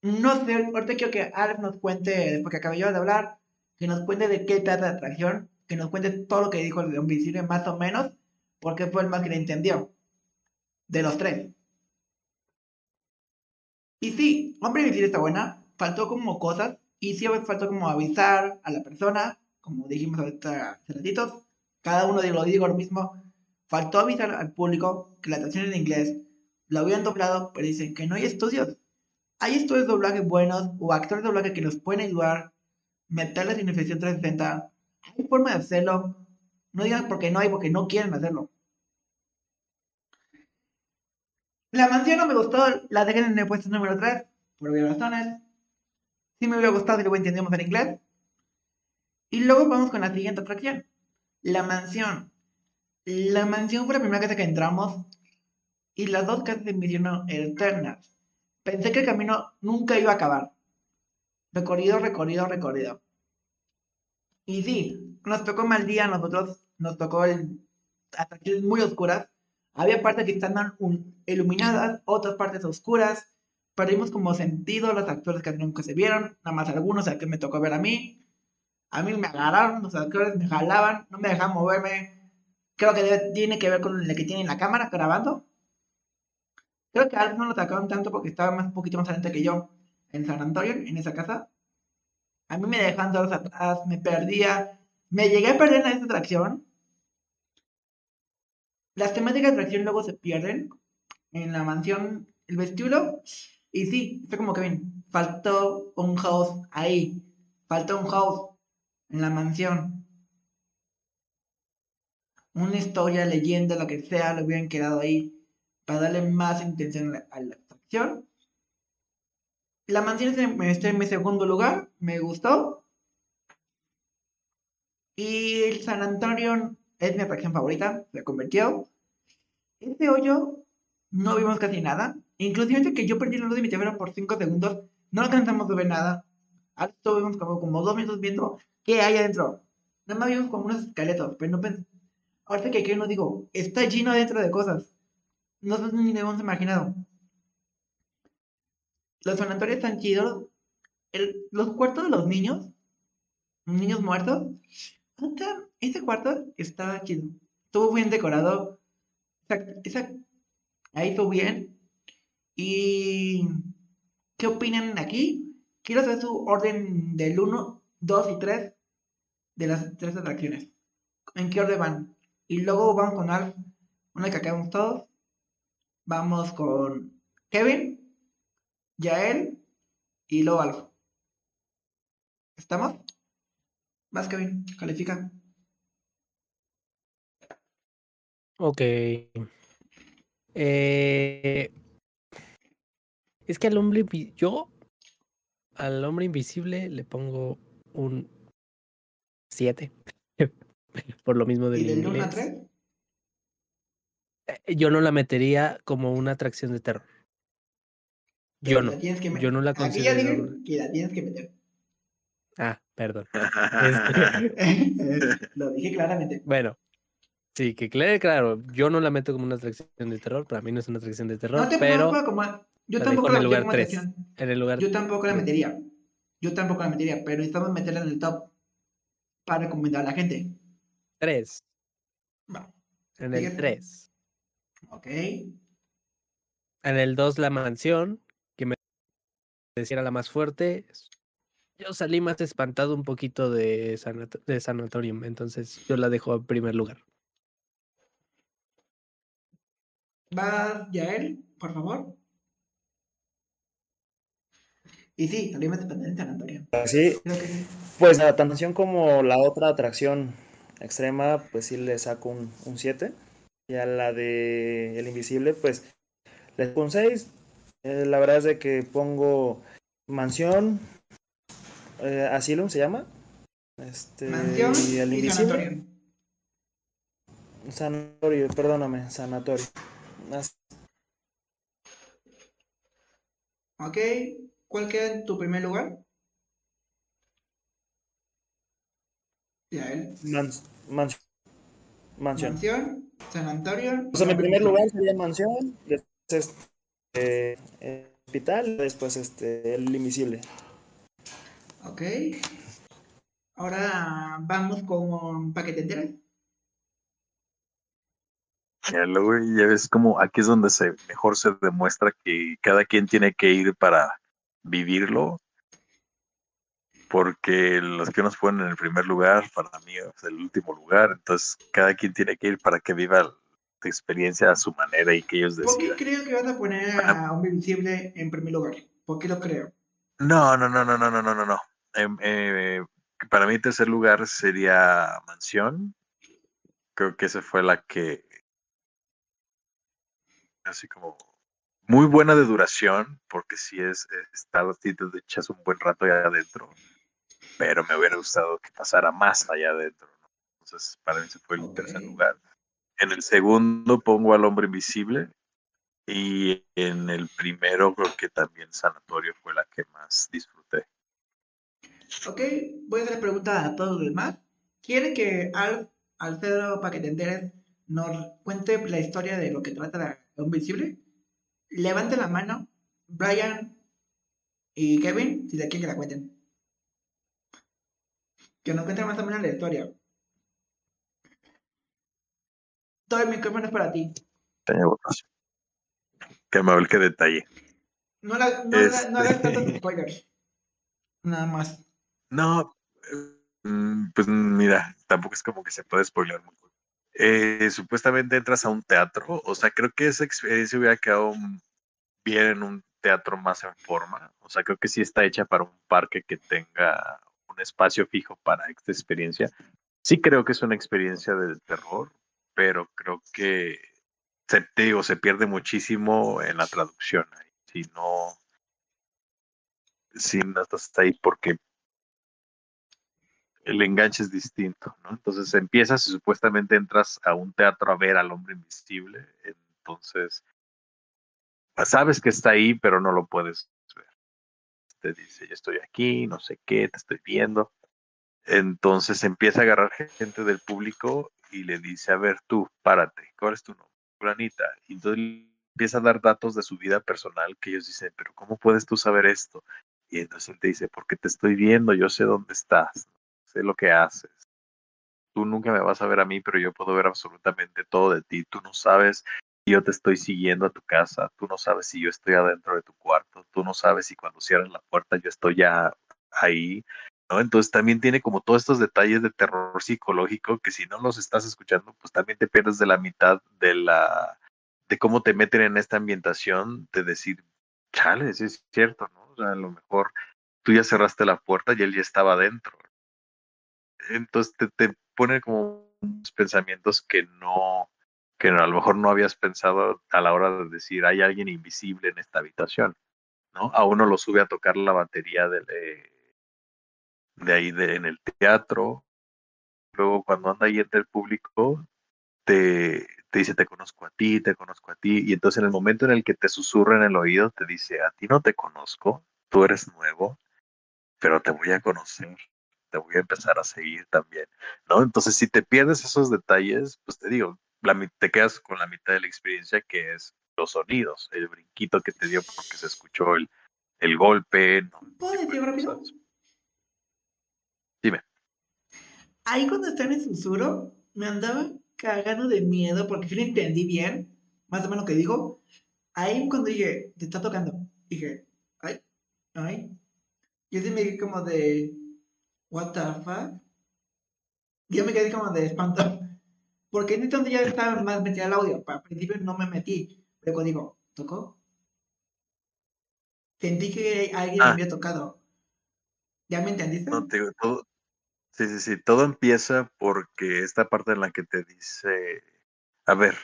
[SPEAKER 1] no sé, ahorita quiero que Alex nos cuente, después que acabé yo de hablar, que nos cuente de qué trata la atracción, que nos cuente todo lo que dijo el Hombre Invisible, más o menos, porque fue el más que le entendió. De los tres. Y sí, Hombre Invisible está buena, faltó como cosas, y sí faltó como avisar a la persona, como dijimos ahorita hace ratitos, cada uno de lo digo lo mismo, faltó avisar al público que la atracción en inglés lo habían doblado, pero dicen que no hay estudios hay estudios de doblaje buenos o actores de doblaje que nos pueden ayudar, meterles en infección 360. Hay forma de hacerlo. No digan porque no hay, porque no quieren hacerlo. La mansión no me gustó, la dejé en el puesto número 3, por obvias razones. Sí me hubiera gustado si lo entendíamos en inglés. Y luego vamos con la siguiente atracción. La mansión. La mansión fue la primera casa que entramos y las dos casas se me hicieron eternas. Pensé que el camino nunca iba a acabar. Recorrido, recorrido, recorrido. Y sí, nos tocó mal día, a nosotros nos tocó el, atracciones muy oscuras. Había partes que estaban un- iluminadas, otras partes oscuras. Perdimos como sentido los actores que nunca se vieron, nada más algunos al que me tocó ver a mí. A mí me agarraron, los actores me jalaban, no me dejaban moverme. Creo que debe- tiene que ver con el que tiene la cámara grabando. Creo que a Alex no lo sacaron tanto porque estaba más, un poquito más adelante que yo en San Antonio, en esa casa. A mí me dejaban solos atrás, me perdía. Me llegué a perder en esa atracción. Las temáticas de atracción luego se pierden en la mansión, el vestíbulo. Y sí, fue como que bien, faltó un house ahí. Faltó un house en la mansión. Una historia, leyenda, lo que sea, lo hubieran quedado ahí para darle más intención a la, a la atracción. La mansión está en mi segundo lugar, me gustó. Y el San Antonio es mi atracción favorita, se convirtió. Este hoyo no vimos casi nada. Inclusive que yo perdí la luz de mi teléfono por 5 segundos, no alcanzamos a ver nada. Ahora estuvimos como, como dos minutos viendo qué hay adentro. Nada más vimos como unos esqueletos, pero no pensé. Ahorita que aquí no digo, está lleno adentro de cosas. Nosotros ni lo hemos imaginado. Los sanatorios están chidos. El- los cuartos de los niños, niños muertos, ese cuarto estaba chido. Estuvo bien decorado. Esa- esa- ahí estuvo bien. ¿Y qué opinan aquí? Quiero saber su orden del 1, 2 y 3 de las tres atracciones. ¿En qué orden van? Y luego vamos con Alf, una que acabamos todos. Vamos con Kevin, Yael y luego Alf. ¿Estamos? Vas, Kevin, califica.
[SPEAKER 4] Ok. Eh, es que al hombre, yo, al hombre invisible le pongo un 7. Por lo mismo del
[SPEAKER 1] ¿Y del 1 a
[SPEAKER 4] inglés.
[SPEAKER 1] 3?
[SPEAKER 4] Eh, Yo no la metería como una atracción de terror. Yo no.
[SPEAKER 1] Que
[SPEAKER 4] Yo no la
[SPEAKER 1] Aquí ya
[SPEAKER 4] considero.
[SPEAKER 1] dije que la tienes que meter.
[SPEAKER 4] Ah, perdón.
[SPEAKER 1] Lo dije claramente.
[SPEAKER 4] Bueno, sí, que claro. Yo no la meto como una atracción de terror. Para mí no es una atracción de terror,
[SPEAKER 1] No te
[SPEAKER 4] pero
[SPEAKER 1] pongo como. Yo tampoco
[SPEAKER 4] en
[SPEAKER 1] la
[SPEAKER 4] el lugar
[SPEAKER 1] como
[SPEAKER 4] en el lugar.
[SPEAKER 1] Yo tampoco la metería. Yo tampoco la metería, pero necesitamos meterla en el top para recomendar a la gente.
[SPEAKER 4] 3.
[SPEAKER 1] Va,
[SPEAKER 4] En el
[SPEAKER 1] Fíjate.
[SPEAKER 4] 3.
[SPEAKER 1] ok.
[SPEAKER 4] En el 2, la mansión, que me decía era la más fuerte. Yo salí más espantado un poquito de, sanat- de Sanatorium, entonces yo la dejo en primer lugar.
[SPEAKER 1] Va, Yael, por favor. Y sí, salimos de en San Antonio.
[SPEAKER 2] Así,
[SPEAKER 1] Creo que sí.
[SPEAKER 2] pues la atracción como la otra atracción extrema, pues sí le saco un, un 7. Y a la de El Invisible, pues le saco un 6. Eh, la verdad es de que pongo Mansión, eh, Asylum se llama. Este,
[SPEAKER 1] Mansión
[SPEAKER 2] y El
[SPEAKER 1] y
[SPEAKER 2] Invisible.
[SPEAKER 1] Sanatorio.
[SPEAKER 2] Sanatorio, perdóname, Sanatorio. As-
[SPEAKER 1] Ok. ¿Cuál queda en tu primer lugar? Yael.
[SPEAKER 2] Mans- Mansión. Mansión.
[SPEAKER 1] Mansión, San Antonio.
[SPEAKER 2] O sea, mi primer lugar sería Mansión, después este, el Hospital, después este, El Invisible.
[SPEAKER 1] Ok. Ahora vamos con paquete entero.
[SPEAKER 3] Ya luego ya ves como aquí es donde se mejor se demuestra que cada quien tiene que ir para vivirlo, porque los que nos ponen en el primer lugar, para mí es el último lugar, entonces cada quien tiene que ir para que viva la experiencia a su manera y que ellos decidan.
[SPEAKER 1] ¿Por qué creo que van a poner a, un Invencible en primer lugar? ¿Por qué lo creo?
[SPEAKER 3] No, no, no, no, no, no, no, no. Eh, eh, para mí tercer lugar sería Mansión. Creo que esa fue la que así como muy buena de duración, porque si es estar así, te echas un buen rato allá adentro. Pero me hubiera gustado que pasara más allá adentro. ¿no? Entonces, para mí, ese fue el tercer lugar. En el segundo pongo al hombre invisible. Y en el primero creo que también Sanatorio fue la que más disfruté.
[SPEAKER 1] Ok, voy a hacer la pregunta a todos los demás. ¿Quieren que Al, Alfredo, para que te enteres, nos cuente la historia de lo que trata la hombre invisible? Levanten la mano, Brian y Kevin, si de quieren que la cuenten. Que nos cuenten más o menos la historia. Todo el micrófono es para ti.
[SPEAKER 3] Qué amable, qué detalle.
[SPEAKER 1] No, la, no, la- no hagas
[SPEAKER 3] Este.
[SPEAKER 1] tantos spoilers. Nada más.
[SPEAKER 3] No, mm, pues mira, tampoco es como que se puede spoiler mucho. Eh, supuestamente entras a un teatro, o sea, creo que esa experiencia hubiera quedado bien en un teatro más en forma. O sea, creo que sí está hecha para un parque que tenga un espacio fijo para esta experiencia. Sí creo que es una experiencia de terror, pero creo que se, te digo, se pierde muchísimo en la traducción. Si no, si no estás ahí porque el enganche es distinto, ¿no? Entonces empiezas y supuestamente entras a un teatro a ver al hombre invisible, entonces sabes que está ahí, pero no lo puedes ver. Te dice, yo estoy aquí, no sé qué, te estoy viendo. Entonces empieza a agarrar gente del público y le dice, a ver tú, párate, ¿cuál es tu nombre? Fulanita. Y entonces empieza a dar datos de su vida personal que ellos dicen, pero ¿cómo puedes tú saber esto? Y entonces él te dice, porque te estoy viendo, yo sé dónde estás, sé lo que haces. Tú nunca me vas a ver a mí, pero yo puedo ver absolutamente todo de ti. Tú no sabes si yo te estoy siguiendo a tu casa, tú no sabes si yo estoy adentro de tu cuarto, tú no sabes si cuando cierras la puerta yo estoy ya ahí. ¿no? Entonces también tiene como todos estos detalles de terror psicológico que si no los estás escuchando, pues también te pierdes de la mitad de la de cómo te meten en esta ambientación, de decir, chale, es cierto, ¿no? O sea, a lo mejor tú ya cerraste la puerta y él ya estaba adentro. Entonces te, te pone como unos pensamientos que no, que a lo mejor no habías pensado a la hora de decir, hay alguien invisible en esta habitación. ¿no? A uno lo sube a tocar la batería de, de ahí de, en el teatro. Luego cuando anda ahí entre el público, te, te dice, te conozco a ti, te conozco a ti. Y entonces en el momento en el que te susurra en el oído, te dice, a ti no te conozco, tú eres nuevo, pero te voy a conocer, te voy a empezar a seguir también, ¿no? Entonces si te pierdes esos detalles, pues te digo, la, te quedas con la mitad de la experiencia que es los sonidos, el brinquito que te dio porque se escuchó el, el golpe. ¿no?
[SPEAKER 1] ¿Puedo decir rápido?
[SPEAKER 3] Dime.
[SPEAKER 1] Ahí cuando está en el susurro, me andaba cagando de miedo porque lo entendí bien, más o menos lo que digo. Ahí cuando dije, te está tocando, dije, ay, ay. Yo sí me quedé como de, what the fuck. Yo me quedé como de espanto. Porque en entonces ya estaba más metida el audio. Al principio no me metí. Pero cuando digo, ¿tocó? Sentí que alguien me
[SPEAKER 3] Ah.
[SPEAKER 1] había tocado. ¿Ya me entendiste?
[SPEAKER 3] No, te digo, todo, sí, sí, sí, todo empieza porque esta parte en la que te dice, a ver,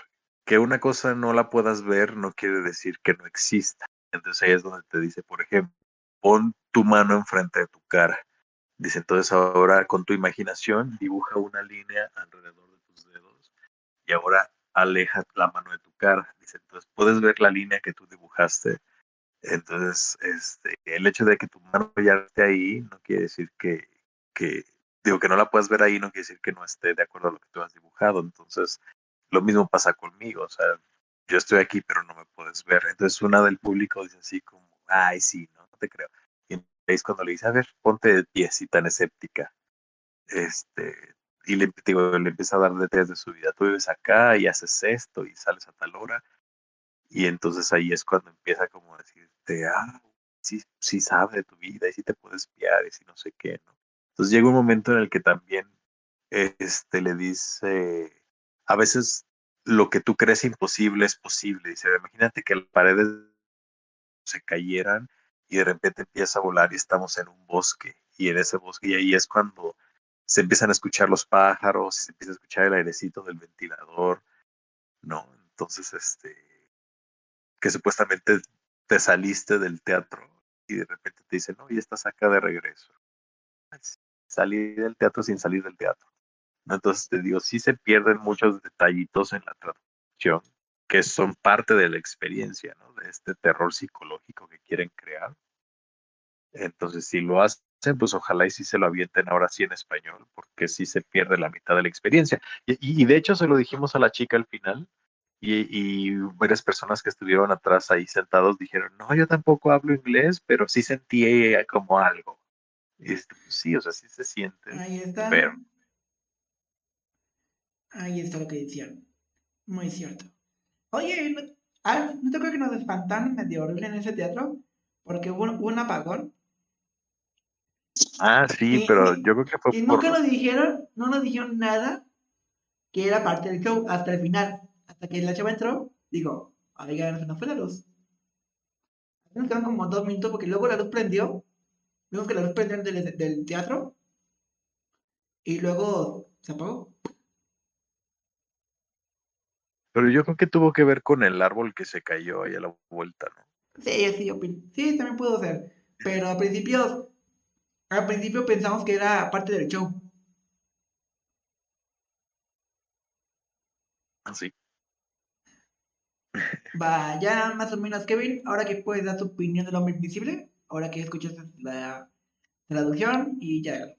[SPEAKER 3] que una cosa no la puedas ver no quiere decir que no exista. Entonces ahí es donde te dice, por ejemplo, pon tu mano enfrente de tu cara. Dice, entonces ahora con tu imaginación dibuja una línea alrededor de tus dedos y ahora aleja la mano de tu cara. Dice, entonces puedes ver la línea que tú dibujaste. Entonces, este, el hecho de que tu mano ya esté ahí no quiere decir que, que, digo, que no la puedas ver ahí no quiere decir que no esté de acuerdo a lo que tú has dibujado. Entonces, lo mismo pasa conmigo. O sea, yo estoy aquí, pero no me puedes ver. Entonces, una del público dice así como, ay, sí, no, no te creo. Y es cuando le dice, a ver, ponte de pie, así tan escéptica. Este, y le, digo, le empieza a dar detalles de su vida. Tú vives acá y haces esto y sales a tal hora. Y entonces ahí es cuando empieza como a decirte, ah, sí, sí sabe de tu vida y sí te puedes espiar y sí no sé qué, ¿no? Entonces llega un momento en el que también este, le dice, a veces lo que tú crees imposible es posible. Dice, imagínate que las paredes se cayeran y de repente empieza a volar y estamos en un bosque y en ese bosque y ahí es cuando se empiezan a escuchar los pájaros, se empieza a escuchar el airecito del ventilador, ¿no? Entonces, este, que supuestamente te saliste del teatro y de repente te dicen, no, y estás acá de regreso. Salí del teatro sin salir del teatro. Entonces te digo, sí se pierden muchos detallitos en la traducción que son parte de la experiencia, ¿no? De este terror psicológico que quieren crear. Entonces, si lo hacen, pues ojalá y sí se lo avienten ahora sí en español, porque sí se pierde la mitad de la experiencia. Y, y de hecho se lo dijimos a la chica al final, y, y, varias personas que estuvieron atrás ahí sentados dijeron, no, yo tampoco hablo inglés, pero sí sentí como algo. Y esto, sí, o sea, sí se siente.
[SPEAKER 1] Ahí está.
[SPEAKER 3] Pero,
[SPEAKER 1] Ahí está lo que decían. Muy cierto. Oye, ¿no, ah, ¿no te acuerdas que nos espantaron medio horrible en ese teatro? Porque hubo, un- hubo un apagón.
[SPEAKER 3] ah, sí,
[SPEAKER 1] Y-
[SPEAKER 3] pero yo creo que fue
[SPEAKER 1] Y
[SPEAKER 3] por...
[SPEAKER 1] nunca nos dijeron, no nos dijeron nada que era parte del show hasta el final. Hasta que la chava entró, digo, oigan, se nos fue la luz. Nos quedaron como dos minutos porque luego la luz prendió. Vimos que la luz prendió del, del teatro. Y luego se apagó.
[SPEAKER 3] Pero yo creo que tuvo que ver con el árbol que se cayó ahí a la vuelta, ¿no?
[SPEAKER 1] Sí, sí, opino. Sí, también pudo ser. Pero al principio, al principio pensamos que era parte del show.
[SPEAKER 3] Así.
[SPEAKER 1] Va, ya más o menos, Kevin, ahora que puedes dar tu opinión del hombre invisible, ahora que escuchaste la traducción y ya.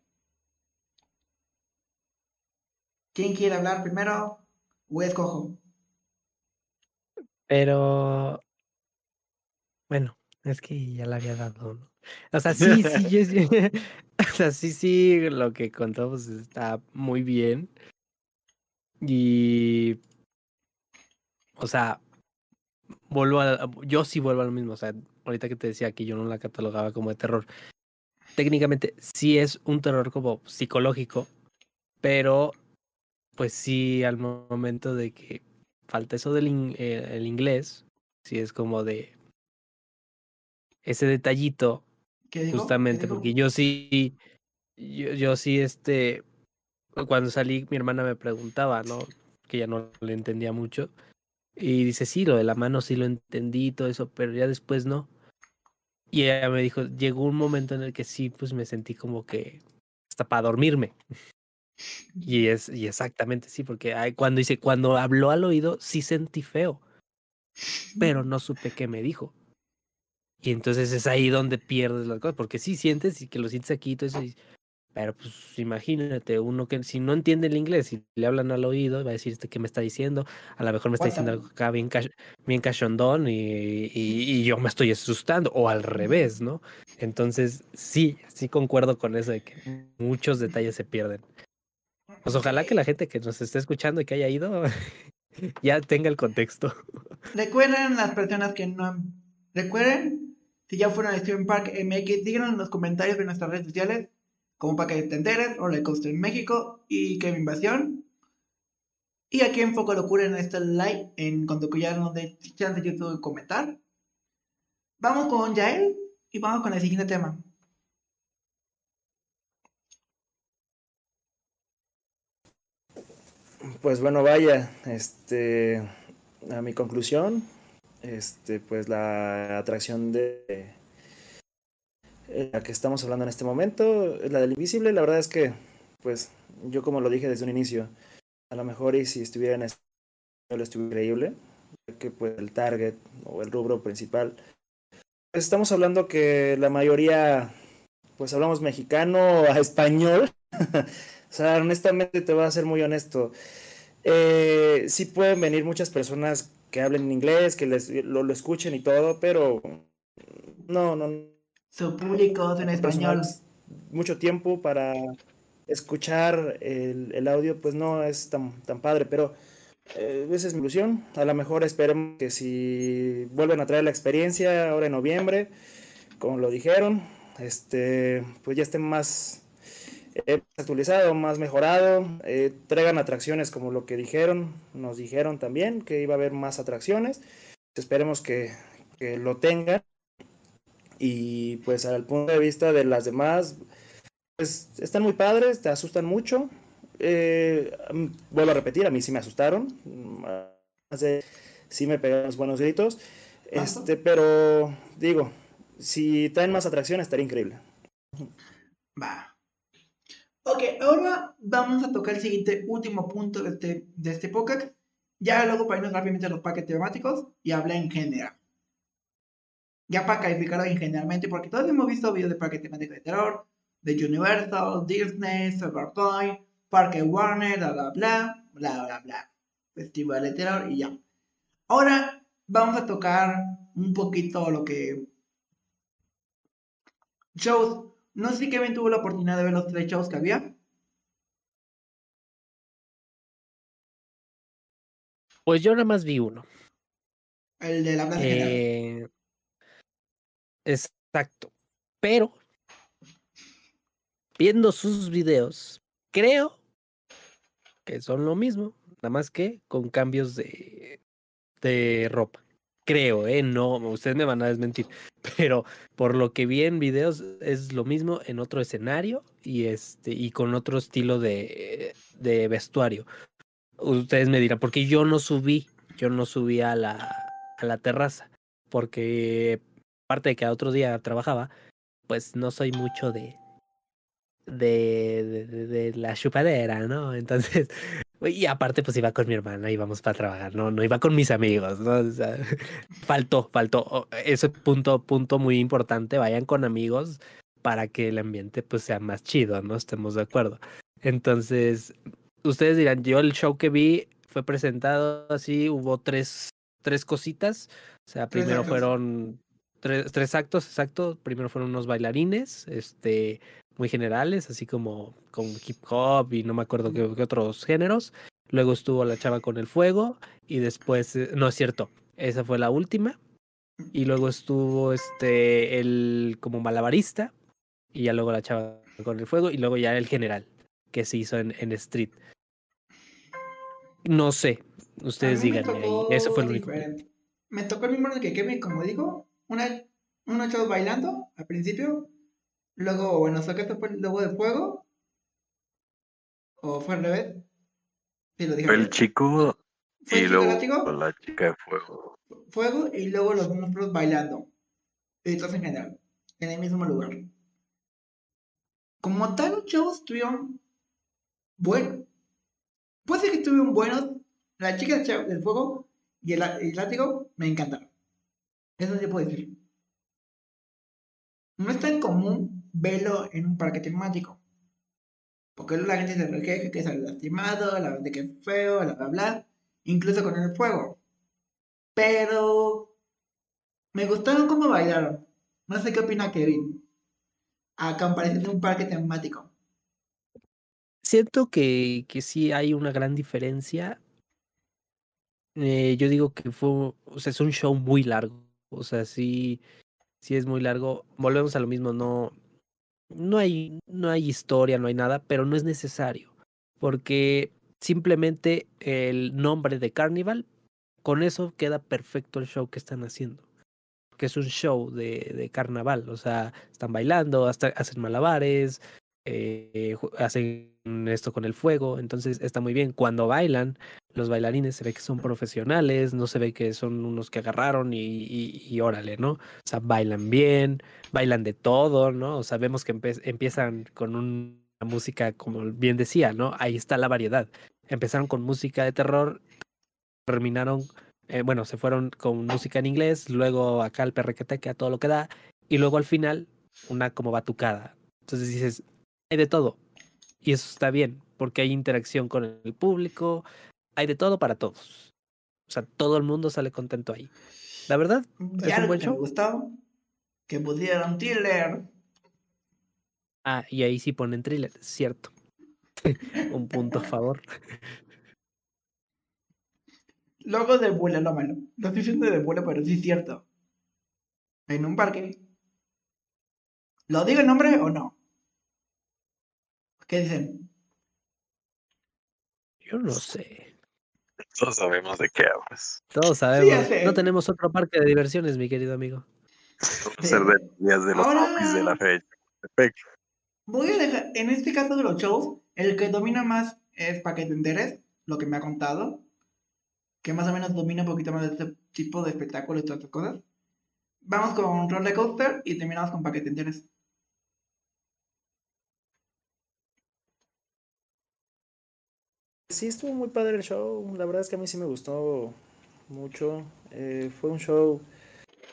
[SPEAKER 1] ¿Quién quiere hablar primero? O escojo.
[SPEAKER 4] Pero. Bueno, es que ya la había dado, ¿no? O sea, sí, sí, yo sí. O sea, sí, sí, lo que contamos está muy bien. Y. O sea, vuelvo a. Yo sí vuelvo a lo mismo. O sea, ahorita que te decía que yo no la catalogaba como de terror. Técnicamente sí es un terror como psicológico, pero pues sí al momento de que falta eso del in- eh, el inglés, sí es como de ese detallito
[SPEAKER 1] ¿Qué dijo? ¿Qué
[SPEAKER 4] justamente porque yo sí yo, yo sí este cuando salí mi hermana me preguntaba no que ya no le entendía mucho y dice sí lo de la mano sí lo entendí todo eso pero ya después no Y ella me dijo, llegó un momento en el que sí, pues me sentí como que hasta para dormirme. Y es, y exactamente sí, porque cuando dice, cuando habló al oído, sí sentí feo, pero no supe qué me dijo. Y entonces es ahí donde pierdes las cosas, porque sí sientes y que lo sientes aquí todo eso, y- pero pues imagínate, uno que si no entiende el inglés y le hablan al oído, va a decir este qué me está diciendo, a lo mejor me está diciendo algo acá bien, cach- bien cachondón y, y, y yo me estoy asustando, o al revés, ¿no? Entonces sí, sí concuerdo con eso de que muchos detalles se pierden. Pues ojalá que la gente que nos esté escuchando y que haya ido ya tenga el contexto.
[SPEAKER 1] Recuerden las personas que no Recuerden, si ya fueron a Stream Park MX, díganos en los comentarios de nuestras redes sociales, como para que te enteres, o Coaster en México y que Invasión. Y aquí en Foco Locura en este live, en cuanto que ya nos dé chance de YouTube de comentar. Vamos con Yael y vamos con el siguiente tema.
[SPEAKER 2] Pues bueno, vaya, este, a mi conclusión, este, pues la atracción de eh, la que estamos hablando en este momento, la del invisible, la verdad es que, pues, yo como lo dije desde un inicio, a lo mejor y si estuviera en español estuviera increíble, que pues el target o el rubro principal, pues estamos hablando que la mayoría, pues hablamos mexicano a español, sea, honestamente te voy a ser muy honesto. Eh, sí pueden venir muchas personas que hablen inglés, que les, lo, lo escuchen y todo, pero no, no.
[SPEAKER 1] Su público es en español.
[SPEAKER 2] mucho tiempo para escuchar el, el audio, pues no es tan, tan padre, pero eh, esa es mi ilusión. A lo mejor esperemos que si vuelven a traer la experiencia ahora en noviembre, como lo dijeron, este, pues ya estén más eh, actualizado, más mejorado, eh, traigan atracciones como lo que dijeron, nos dijeron también que iba a haber más atracciones, esperemos que, que lo tengan. Y pues al punto de vista de las demás, pues están muy padres, te asustan mucho, eh, vuelvo a repetir, a mí sí me asustaron, sí me pegaron los buenos gritos, este, pero digo, si traen más atracciones estaría increíble.
[SPEAKER 1] Va. Ok, ahora vamos a tocar el siguiente último punto de este, de este podcast. Ya luego para irnos rápidamente a los parques temáticos y hablar en general. Ya para calificarlo en generalmente, porque todos hemos visto videos de parques temáticos de terror, de Universal, Disney, Cyberpoint, Parque Warner, bla bla bla, bla bla bla. Festival de terror y ya. Ahora vamos a tocar un poquito lo que... Shows no sé si Kevin tuvo la oportunidad de ver los tres shows que había.
[SPEAKER 4] Pues yo nada más vi uno.
[SPEAKER 1] El de la plaza.
[SPEAKER 4] Eh, exacto. Pero, viendo sus videos, creo que son lo mismo, nada más que con cambios de, de ropa. Creo, ¿eh? No, ustedes me van a desmentir. Pero por lo que vi en videos es lo mismo en otro escenario y, este, y con otro estilo de, de vestuario. Ustedes me dirán, porque yo no subí, yo no subí a la, a la terraza, porque aparte de que otro día trabajaba, pues no soy mucho de, de, de, de, la chupadera, ¿no? Entonces, y aparte pues iba con mi hermana, íbamos para trabajar, no, no iba con mis amigos, ¿no? O sea, faltó, faltó. Ese punto, punto muy importante, vayan con amigos para que el ambiente pues sea más chido, ¿no? Estemos de acuerdo. Entonces, ustedes dirán, yo el show que vi fue presentado así, hubo tres, tres cositas. O sea, primero fueron tres, tres actos, exacto. Primero fueron unos bailarines, este, muy generales, así como con hip hop y no me acuerdo qué, qué otros géneros. Luego estuvo la chava con el fuego y después, eh, no es cierto, esa fue la última. Y luego estuvo este, el como malabarista y ya luego la chava con el fuego y luego ya el general que se hizo en, en Street. No sé, ustedes díganme Eso fue lo único.
[SPEAKER 1] Me tocó el mismo que Kevin, como digo, una, unos shows bailando al principio, luego, bueno, esto fue luego de fuego, o fue al revés. Sí, lo dije.
[SPEAKER 3] El chico
[SPEAKER 1] ¿Fue
[SPEAKER 3] y
[SPEAKER 1] el chico
[SPEAKER 3] luego
[SPEAKER 1] látigo?
[SPEAKER 3] la chica de fuego.
[SPEAKER 1] Fuego y luego los monstruos bailando. y todos en general, en el mismo lugar. Como tal, los shows estuvieron buenos. Puede ser que estuvieron buenos. La chica del fuego y el, el látigo me encantaron. Eso sí puedo decir. No es tan común verlo en un parque temático. Porque la gente se requeja que es lastimado, la gente que es feo, bla bla bla. Incluso con el fuego. Pero me gustaron cómo bailaron. No sé qué opina Kevin. A comparación de un parque temático.
[SPEAKER 4] Siento que, que sí hay una gran diferencia. Eh, yo digo que fue, o sea, es un show muy largo. O sea, sí, sí es muy largo. Volvemos a lo mismo, no, no hay, no hay historia, no hay nada, pero no es necesario. Porque simplemente el nombre de Carnival, con eso queda perfecto el show que están haciendo que es un show de, de carnaval, o sea, están bailando, hasta hacen malabares, eh, hacen esto con el fuego, entonces está muy bien. Cuando bailan, los bailarines se ve que son profesionales, no se ve que son unos que agarraron y, órale, ¿no? O sea, bailan bien, bailan de todo, ¿no? O sea, que empiezan con una música, como bien decía, ¿no? Ahí está la variedad. Empezaron con música de terror, terminaron eh, bueno, se fueron con música en inglés, luego acá el perrequeteque a todo lo que da, y luego al final una como batucada. Entonces dices, hay de todo. Y eso está bien, porque hay interacción con el público, hay de todo para todos. O sea, todo el mundo sale contento ahí. La verdad, es un buen show.
[SPEAKER 1] Me gustó que pusieron thriller.
[SPEAKER 4] Ah, y ahí sí ponen thriller, cierto. un punto a favor.
[SPEAKER 1] Logo de vuelo, lo malo. Lo estoy diciendo de vuelo, pero sí es cierto. En un parque. ¿Lo digo el nombre o no? ¿Qué dicen?
[SPEAKER 4] Yo no sé.
[SPEAKER 3] Todos sabemos de qué hablas.
[SPEAKER 4] Todos sabemos. no tenemos otro parque de diversiones, mi querido amigo.
[SPEAKER 3] Vamos ser de días de los Ahora... de la fecha. Perfecto.
[SPEAKER 1] Voy a dejar, en este caso de los shows, el que domina más es para que te enteres, lo que me ha contado que más o menos domina un poquito más de este tipo de espectáculos y todas estas cosas. Vamos con Roller Coaster y terminamos con Paquete Interés.
[SPEAKER 2] Sí, estuvo muy padre el show. La verdad es que a mí sí me gustó mucho. Eh, fue un show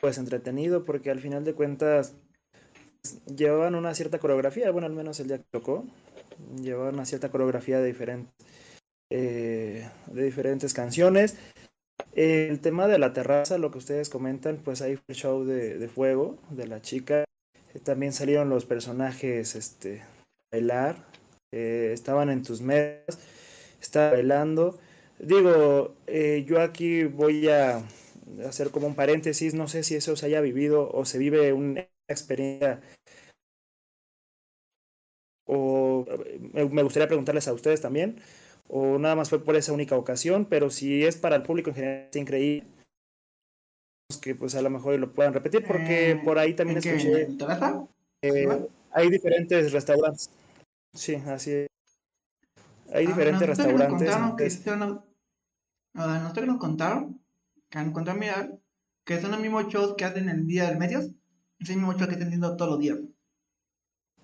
[SPEAKER 2] pues entretenido porque al final de cuentas llevaban una cierta coreografía, bueno, al menos el día que tocó, llevaban una cierta coreografía de diferentes eh, de diferentes canciones. El tema de la terraza, lo que ustedes comentan, pues ahí fue el show de, fuego de la chica. También salieron los personajes este, bailar, eh, estaban en tus mesas, estaba bailando. Digo, eh, yo aquí voy a hacer como un paréntesis, no sé si eso se haya vivido o se vive una experiencia. O me gustaría preguntarles a ustedes también, o nada más fue por esa única ocasión, pero si es para el público en general es increíble que pues a lo mejor lo puedan repetir porque eh, por ahí también escuché eh, hay diferentes restaurantes. Sí así es. Hay diferentes restaurantes
[SPEAKER 1] que nos contaron, que nos contaron que mirar que son los mismos shows que hacen el día del medios es el mismo show que están haciendo todos los días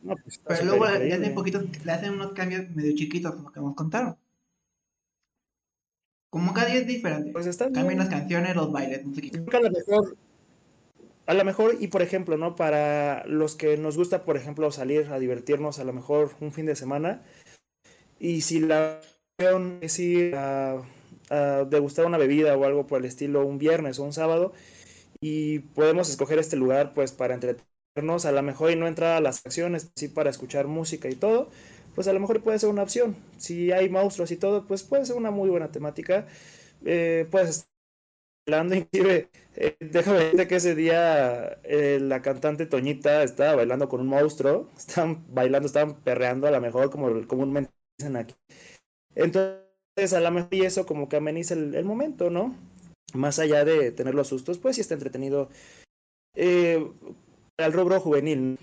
[SPEAKER 1] pues, pero luego le hacen, poquitos, le hacen unos cambios medio chiquitos como que nos contaron como cada día es diferente. Pues están Cambian las canciones, los bailes, no qué.
[SPEAKER 2] A lo mejor, a lo mejor, y por ejemplo, ¿no? Para los que nos gusta, por ejemplo, salir a divertirnos a lo mejor un fin de semana, y si la es ir a, a degustar una bebida o algo por el estilo un viernes o un sábado, y podemos escoger este lugar pues para entretenernos, a lo mejor y no entrar a las acciones, sí para escuchar música y todo, pues a lo mejor puede ser una opción. Si hay monstruos y todo, pues puede ser una muy buena temática. Eh, puedes bailando, inclusive, eh, déjame decirte que ese día eh, la cantante Toñita estaba bailando con un monstruo, estaban bailando, estaban perreando, a lo mejor como comúnmente dicen aquí. Entonces, a lo mejor y eso como que ameniza el, momento, ¿no? Más allá de tener los sustos, pues sí está entretenido. Eh, al rubro juvenil,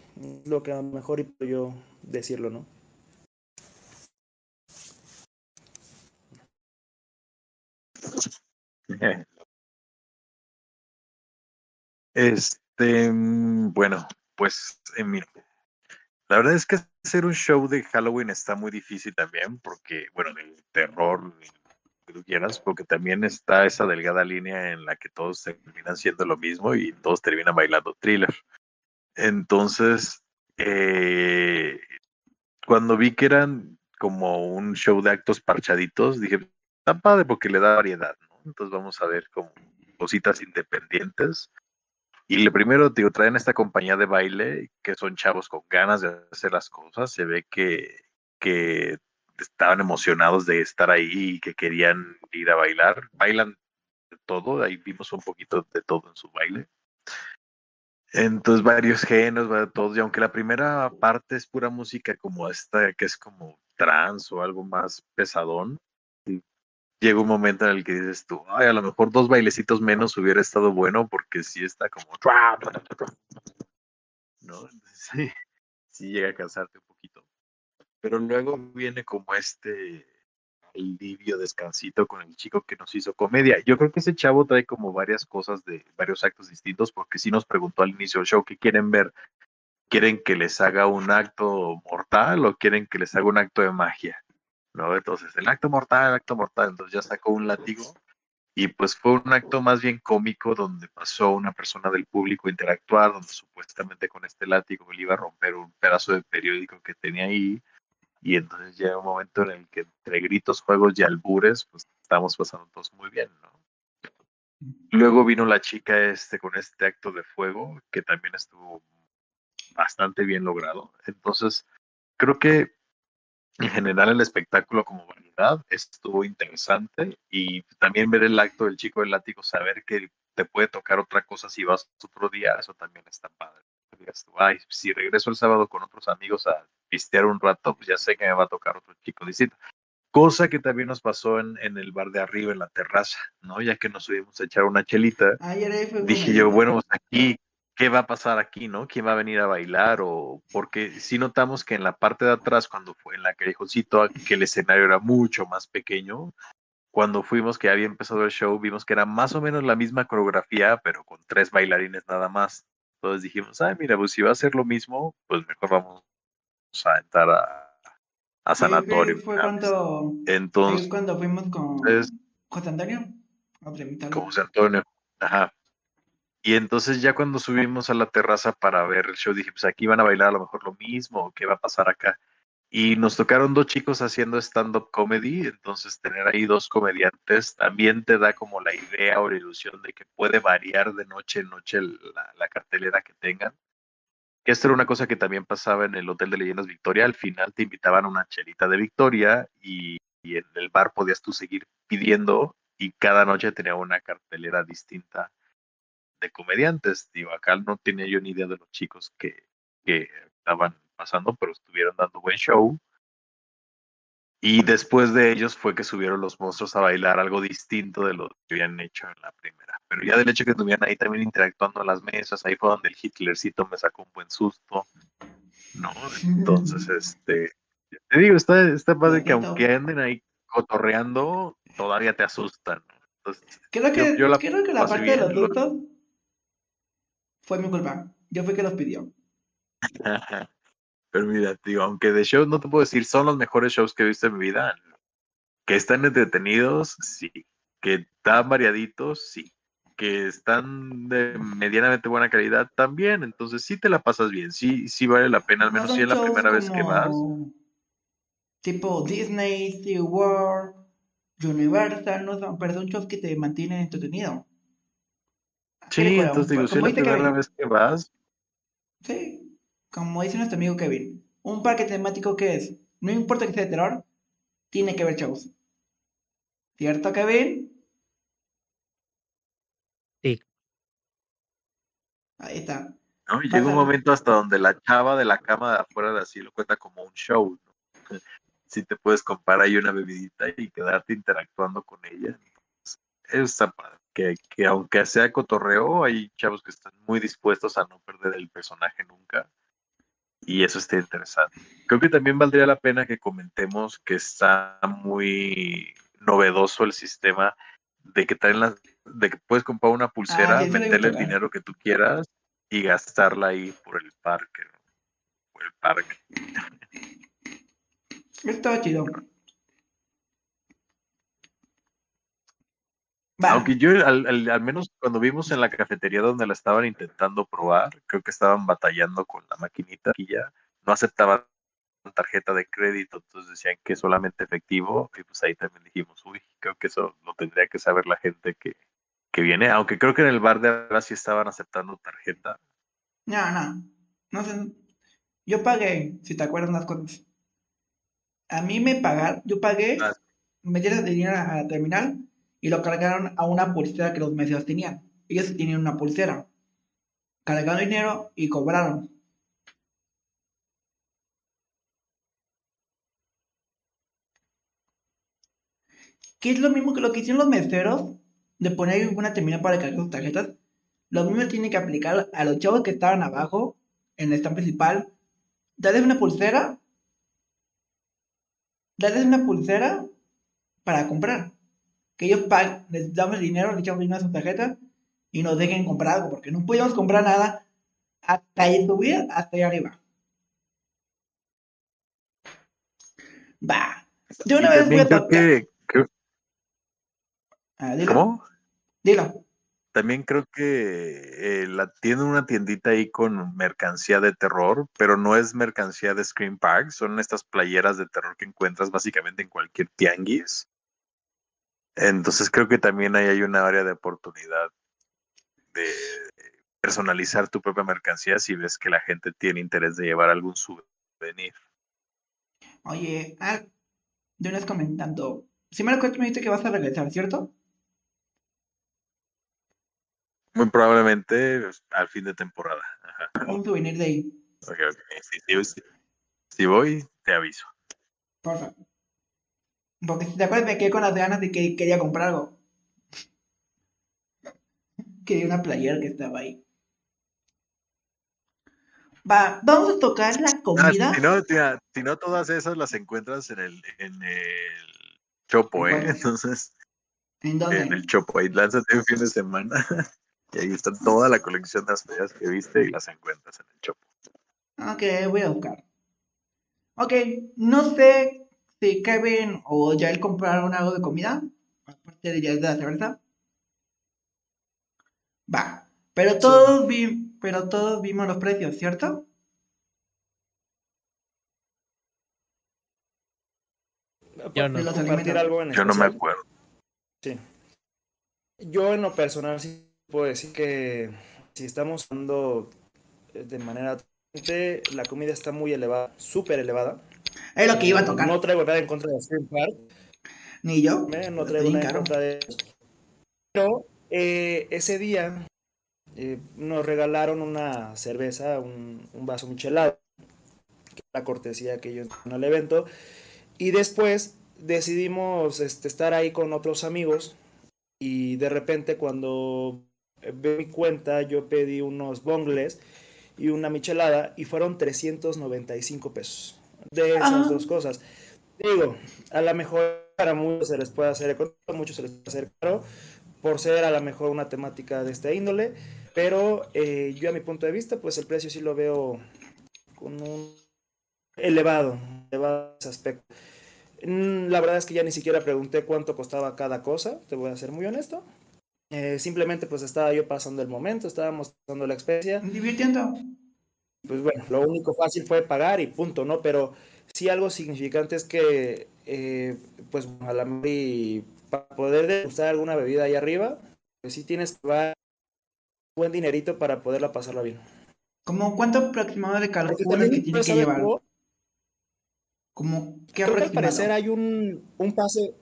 [SPEAKER 2] lo que a lo mejor yo decirlo, ¿no?
[SPEAKER 3] Es, Este, mm, bueno, pues eh, mira, la verdad es que hacer un show de Halloween está muy difícil también, porque, bueno, el terror, que tú quieras, porque también está esa delgada línea en la que todos terminan siendo lo mismo y todos terminan bailando thriller. Entonces, eh, cuando vi que eran como un show de actos parchaditos, dije, está padre porque le da variedad, ¿no? Entonces vamos a ver como cositas independientes. Y le primero, digo, traen esta compañía de baile que son chavos con ganas de hacer las cosas. Se ve que, que estaban emocionados de estar ahí y que querían ir a bailar. Bailan de todo, ahí vimos un poquito de todo en su baile. Entonces, varios géneros, todos. Y aunque la primera parte es pura música como esta, que es como trance o algo más pesadón, llega un momento en el que dices tú, ay, a lo mejor dos bailecitos menos hubiera estado bueno porque sí está como... ¿No? Sí, sí llega a cansarte un poquito. Pero luego viene como este alivio, descansito con el chico que nos hizo comedia. Yo creo que ese chavo trae como varias cosas de varios actos distintos porque sí nos preguntó al inicio del show qué quieren ver. ¿Quieren que les haga un acto mortal o quieren que les haga un acto de magia? ¿No? Entonces, el acto mortal, el acto mortal, entonces ya sacó un látigo y pues fue un acto más bien cómico donde pasó una persona del público a interactuar, donde supuestamente con este látigo le iba a romper un pedazo de periódico que tenía ahí y entonces llega un momento en el que entre gritos, juegos y albures, pues estamos pasando todos muy bien. Luego vino la chica este con este acto de fuego que también estuvo bastante bien logrado. Entonces, creo que en general el espectáculo como variedad estuvo interesante y también ver el acto del chico del látigo, saber que te puede tocar otra cosa si vas otro día, eso también está padre. Ay, si regreso el sábado con otros amigos a pistear un rato, pues ya sé que me va a tocar otro chico distinto. Cosa que también nos pasó en, en el bar de arriba, en la terraza, ¿no? Ya que nos subimos a echar una chelita, dije yo, bueno, pues aquí qué va a pasar aquí, ¿no? ¿Quién va a venir a bailar? O porque sí notamos que en la parte de atrás, cuando fue en la callejoncito, que el escenario era mucho más pequeño, cuando fuimos, que había empezado el show, vimos que era más o menos la misma coreografía, pero con tres bailarines nada más. Entonces dijimos, ay, mira, pues si va a ser lo mismo, pues mejor vamos a entrar a, a sanatorio.
[SPEAKER 1] Fue cuando,
[SPEAKER 3] Entonces,
[SPEAKER 1] cuando fuimos con José Antonio.
[SPEAKER 3] Con José Antonio, ajá. Y entonces ya cuando subimos a la terraza para ver el show, dije, pues aquí van a bailar a lo mejor lo mismo, ¿qué va a pasar acá? Y nos tocaron dos chicos haciendo stand-up comedy, entonces tener ahí dos comediantes también te da como la idea o la ilusión de que puede variar de noche en noche la, cartelera que tengan. Esto era una cosa que también pasaba en el Hotel de Leyendas Victoria, al final te invitaban a una chelita de Victoria y, y en el bar podías tú seguir pidiendo y cada noche tenía una cartelera distinta de comediantes. Digo, acá no tenía yo ni idea de los chicos que, que estaban pasando, pero estuvieron dando buen show. Y después de ellos fue que subieron los monstruos a bailar algo distinto de lo que habían hecho en la primera. Pero ya del hecho que estuvieran ahí también interactuando en las mesas, ahí fue donde el Hitlercito me sacó un buen susto. ¿No? Entonces, este. Te digo, está, está padre que aunque anden ahí cotorreando, todavía te asustan. Entonces,
[SPEAKER 1] creo que, yo, la, creo que la parte de los sustos fue mi culpa. Yo fui que los pidió.
[SPEAKER 3] Pero mira, digo, aunque de shows no te puedo decir, son los mejores shows que he visto en mi vida. Que están entretenidos, sí. Que están variaditos, sí. Que están de medianamente buena calidad, también. Entonces sí te la pasas bien, sí, sí vale la pena, al menos si es la primera vez que vas.
[SPEAKER 1] Tipo Disney, SeaWorld, Universal, no son, pero son shows que te mantienen entretenido.
[SPEAKER 3] Sí, entonces digo, si es la primera vez que vas.
[SPEAKER 1] Sí, como dice nuestro amigo Kevin, un parque temático que es, no importa que sea de terror, tiene que ver shows. ¿Cierto, Kevin?
[SPEAKER 4] Sí.
[SPEAKER 1] Ahí está.
[SPEAKER 3] No, y llega un momento hasta donde la chava de la cama de afuera de así lo cuenta como un show. Si te puedes comprar ahí una bebidita y quedarte interactuando con ella. eso está padre que, aunque sea cotorreo, hay chavos que están muy dispuestos a no perder el personaje nunca. Y eso está interesante. Creo que también valdría la pena que comentemos que está muy novedoso el sistema de que traen las, de que puedes comprar una pulsera, ah, meterle el dinero que tú quieras y gastarla ahí por el parque. Por el parque.
[SPEAKER 1] Estaba chido.
[SPEAKER 3] Aunque yo, al, al, al, menos cuando vimos en la cafetería donde la estaban intentando probar, creo que estaban batallando con la maquinita y ya no aceptaban tarjeta de crédito, entonces decían que solamente efectivo, y pues ahí también dijimos, uy, creo que eso lo tendría que saber la gente que, que viene, aunque creo que en el bar de ahora sí estaban aceptando tarjeta.
[SPEAKER 1] No, no, no sé, yo pagué, si te acuerdas las cosas. A mí me pagaron, yo pagué, ah. me dieron dinero a la terminal y lo cargaron a una pulsera que los meseros tenían. Ellos tenían una pulsera. Cargaron dinero y cobraron. Que es lo mismo que lo que hicieron los meseros de poner una terminal para cargar sus tarjetas. Lo mismo tiene que aplicar a los chavos que estaban abajo en el stand principal. Darles una pulsera. Darles una pulsera para comprar que ellos paguen, les damos dinero, les echamos dinero a su tarjeta y nos dejen comprar algo, porque no podíamos comprar nada hasta ahí subir, hasta ahí arriba. Va. De una vez voy a. Que,
[SPEAKER 3] ah, ¿Cómo?
[SPEAKER 1] Dilo.
[SPEAKER 3] También creo que eh, la, tiene una tiendita ahí con mercancía de terror, pero no es mercancía de Scream Park, son estas playeras de terror que encuentras básicamente en cualquier tianguis. Entonces creo que también ahí hay una área de oportunidad de personalizar tu propia mercancía si ves que la gente tiene interés de llevar algún souvenir.
[SPEAKER 1] Oye, ah, de una vez comentando, si me recuerdo me dijiste que vas a regresar, ¿cierto?
[SPEAKER 3] Muy probablemente pues, al fin de temporada.
[SPEAKER 1] Un souvenir de ahí.
[SPEAKER 3] Ok, ok. Si, voy, te aviso.
[SPEAKER 1] Por favor. Porque si te acuerdas, me quedé con las ganas de que quería comprar algo. Quería una playera que estaba ahí. Va, vamos a tocar la ah, comida.
[SPEAKER 3] si, no, si, no, todas esas las encuentras en el, en el Chopo, ¿eh? Entonces.
[SPEAKER 1] ¿En dónde?
[SPEAKER 3] En el Chopo. Ahí lánzate un fin de semana. Y ahí está toda la colección de las playas que viste y las encuentras en el Chopo.
[SPEAKER 1] Ok, voy a buscar. Ok, no sé si Kevin o ya él compraron algo de comida, aparte de ya de la cerveza. Va, pero todos, vi, pero todos vimos los precios, ¿cierto?
[SPEAKER 2] Yo no, algo en
[SPEAKER 3] Yo no me acuerdo.
[SPEAKER 2] Sí. Yo en lo personal sí puedo decir que si estamos hablando de manera la comida está muy elevada, súper elevada.
[SPEAKER 1] Es lo que iba a tocar.
[SPEAKER 2] No traigo nada en contra de Stream Park.
[SPEAKER 1] Ni yo.
[SPEAKER 2] No traigo nada en contra de Pero eh, ese día eh, nos regalaron una cerveza, un, un vaso michelado, que la cortesía que ellos en el evento. Y después decidimos este, estar ahí con otros amigos. Y de repente, cuando veo mi cuenta, yo pedí unos bongles y una michelada y fueron 395 pesos de esas dos cosas. Digo, a lo mejor para muchos se les puede hacer económico, muchos se les puede hacer caro, por ser a lo mejor una temática de esta índole, pero eh, yo a mi punto de vista, pues el precio sí lo veo con un elevado, elevado ese aspecto. Mm, la verdad es que ya ni siquiera pregunté cuánto costaba cada cosa, te voy a ser muy honesto. Eh, simplemente pues estaba yo pasando el momento, estábamos pasando la experiencia.
[SPEAKER 1] Divirtiendo
[SPEAKER 2] pues bueno, lo único fácil fue pagar y punto, ¿no? Pero sí algo significante es que, eh, pues a la y para poder degustar alguna bebida ahí arriba, pues sí tienes que dar buen dinerito para poderla pasarla bien.
[SPEAKER 1] ¿Cómo cuánto aproximado de calculas que tiene que llevar? ¿Cómo qué
[SPEAKER 2] creo que al parecer hay un, un pase,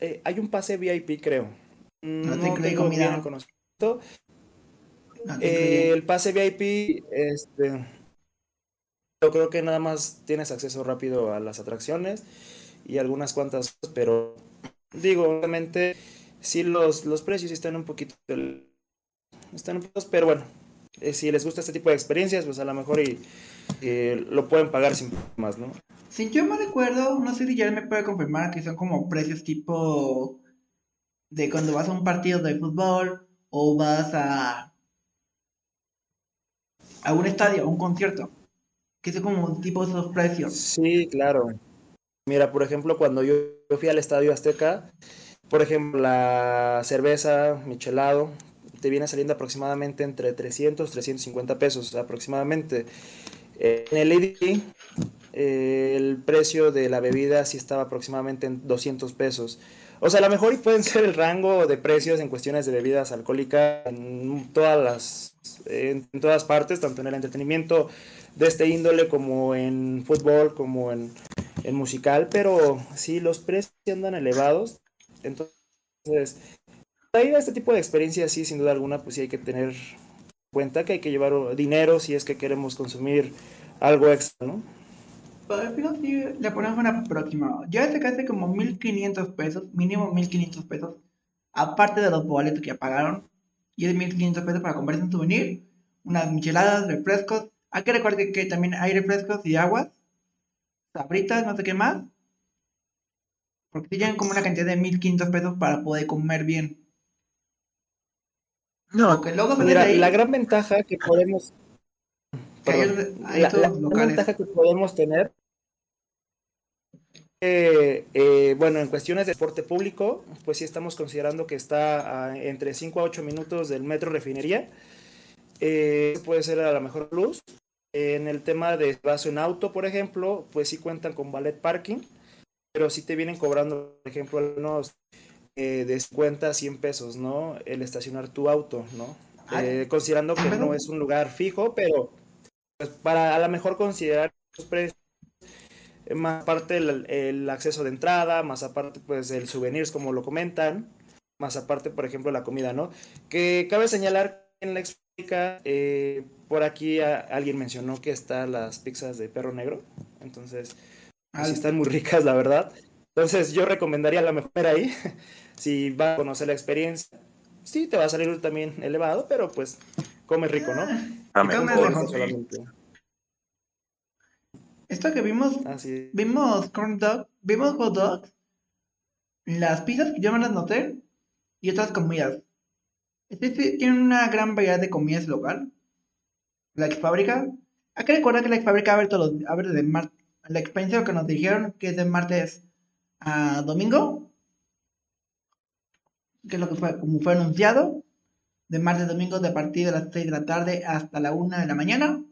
[SPEAKER 2] eh, hay un pase VIP creo. No, no tengo bien conocimiento, eh, el pase VIP, este, yo creo que nada más tienes acceso rápido a las atracciones y algunas cuantas, pero digo, obviamente, sí los, los precios están un poquito, están un poquito, pero bueno, eh, si les gusta este tipo de experiencias, pues a lo mejor y, lo pueden pagar sin más, ¿no?
[SPEAKER 1] Si yo me recuerdo, no sé si ya me puede confirmar que son como precios tipo de cuando vas a un partido de fútbol o vas a a un estadio, a un concierto. Que es como un tipo de precios.
[SPEAKER 2] Sí, claro. Mira, por ejemplo, cuando yo fui al Estadio Azteca, por ejemplo, la cerveza, michelado, te viene saliendo aproximadamente entre 300, 350 pesos aproximadamente. En el eh, el precio de la bebida sí estaba aproximadamente en 200 pesos. O sea, a lo mejor pueden ser el rango de precios en cuestiones de bebidas alcohólicas en todas las en, todas partes, tanto en el entretenimiento de este índole como en fútbol, como en, en musical, pero sí los precios andan elevados. Entonces, ahí este tipo de experiencias sí, sin duda alguna, pues sí hay que tener cuenta que hay que llevar dinero si es que queremos consumir algo extra, ¿no?
[SPEAKER 1] Pero sí, le ponemos un aproximado. Yo este hace como 1500 pesos, mínimo 1500 pesos, aparte de los boletos que ya pagaron, y es 1500 pesos para comprarse un souvenir, unas micheladas, refrescos. Hay que recordar que también hay refrescos y aguas, sabritas, no sé qué más. Porque tienen como una cantidad de 1500 pesos para poder comer bien.
[SPEAKER 2] No, Porque luego mira, la gran ventaja que podemos la, ventaja que podemos tener eh, eh, bueno, en cuestiones de transporte público, pues sí estamos considerando que está entre 5 a 8 minutos del metro refinería. Eh, puede ser a la mejor luz. En el tema de vaso en auto, por ejemplo, pues sí cuentan con ballet parking, pero sí te vienen cobrando, por ejemplo, unos de 50 a 100 pesos, ¿no? El estacionar tu auto, ¿no? considerando que no es un lugar fijo, pero pues para a lo mejor considerar los precios, eh, más aparte el, acceso de entrada, más aparte pues el souvenirs como lo comentan, más aparte por ejemplo la comida, ¿no? Que cabe señalar en la explica, eh, por aquí alguien mencionó que están las pizzas de perro negro, entonces pues, están muy ricas la verdad. Entonces yo recomendaría a lo mejor ahí, si va a conocer la experiencia, sí te va a salir también elevado, pero pues come rico, ¿no?
[SPEAKER 1] Esto que vimos, vimos corn dog, vimos hot dogs, las pizzas que yo me las noté y otras comidas. Este tiene una gran variedad de comidas local. La ex fábrica. Hay que recordar que la ex fábrica abre todos los, abre de martes. La experiencia que nos dijeron que es de martes a domingo. Que es lo que fue, como fue anunciado de martes a domingo de a partir de las 6 de la tarde hasta la 1 de la mañana.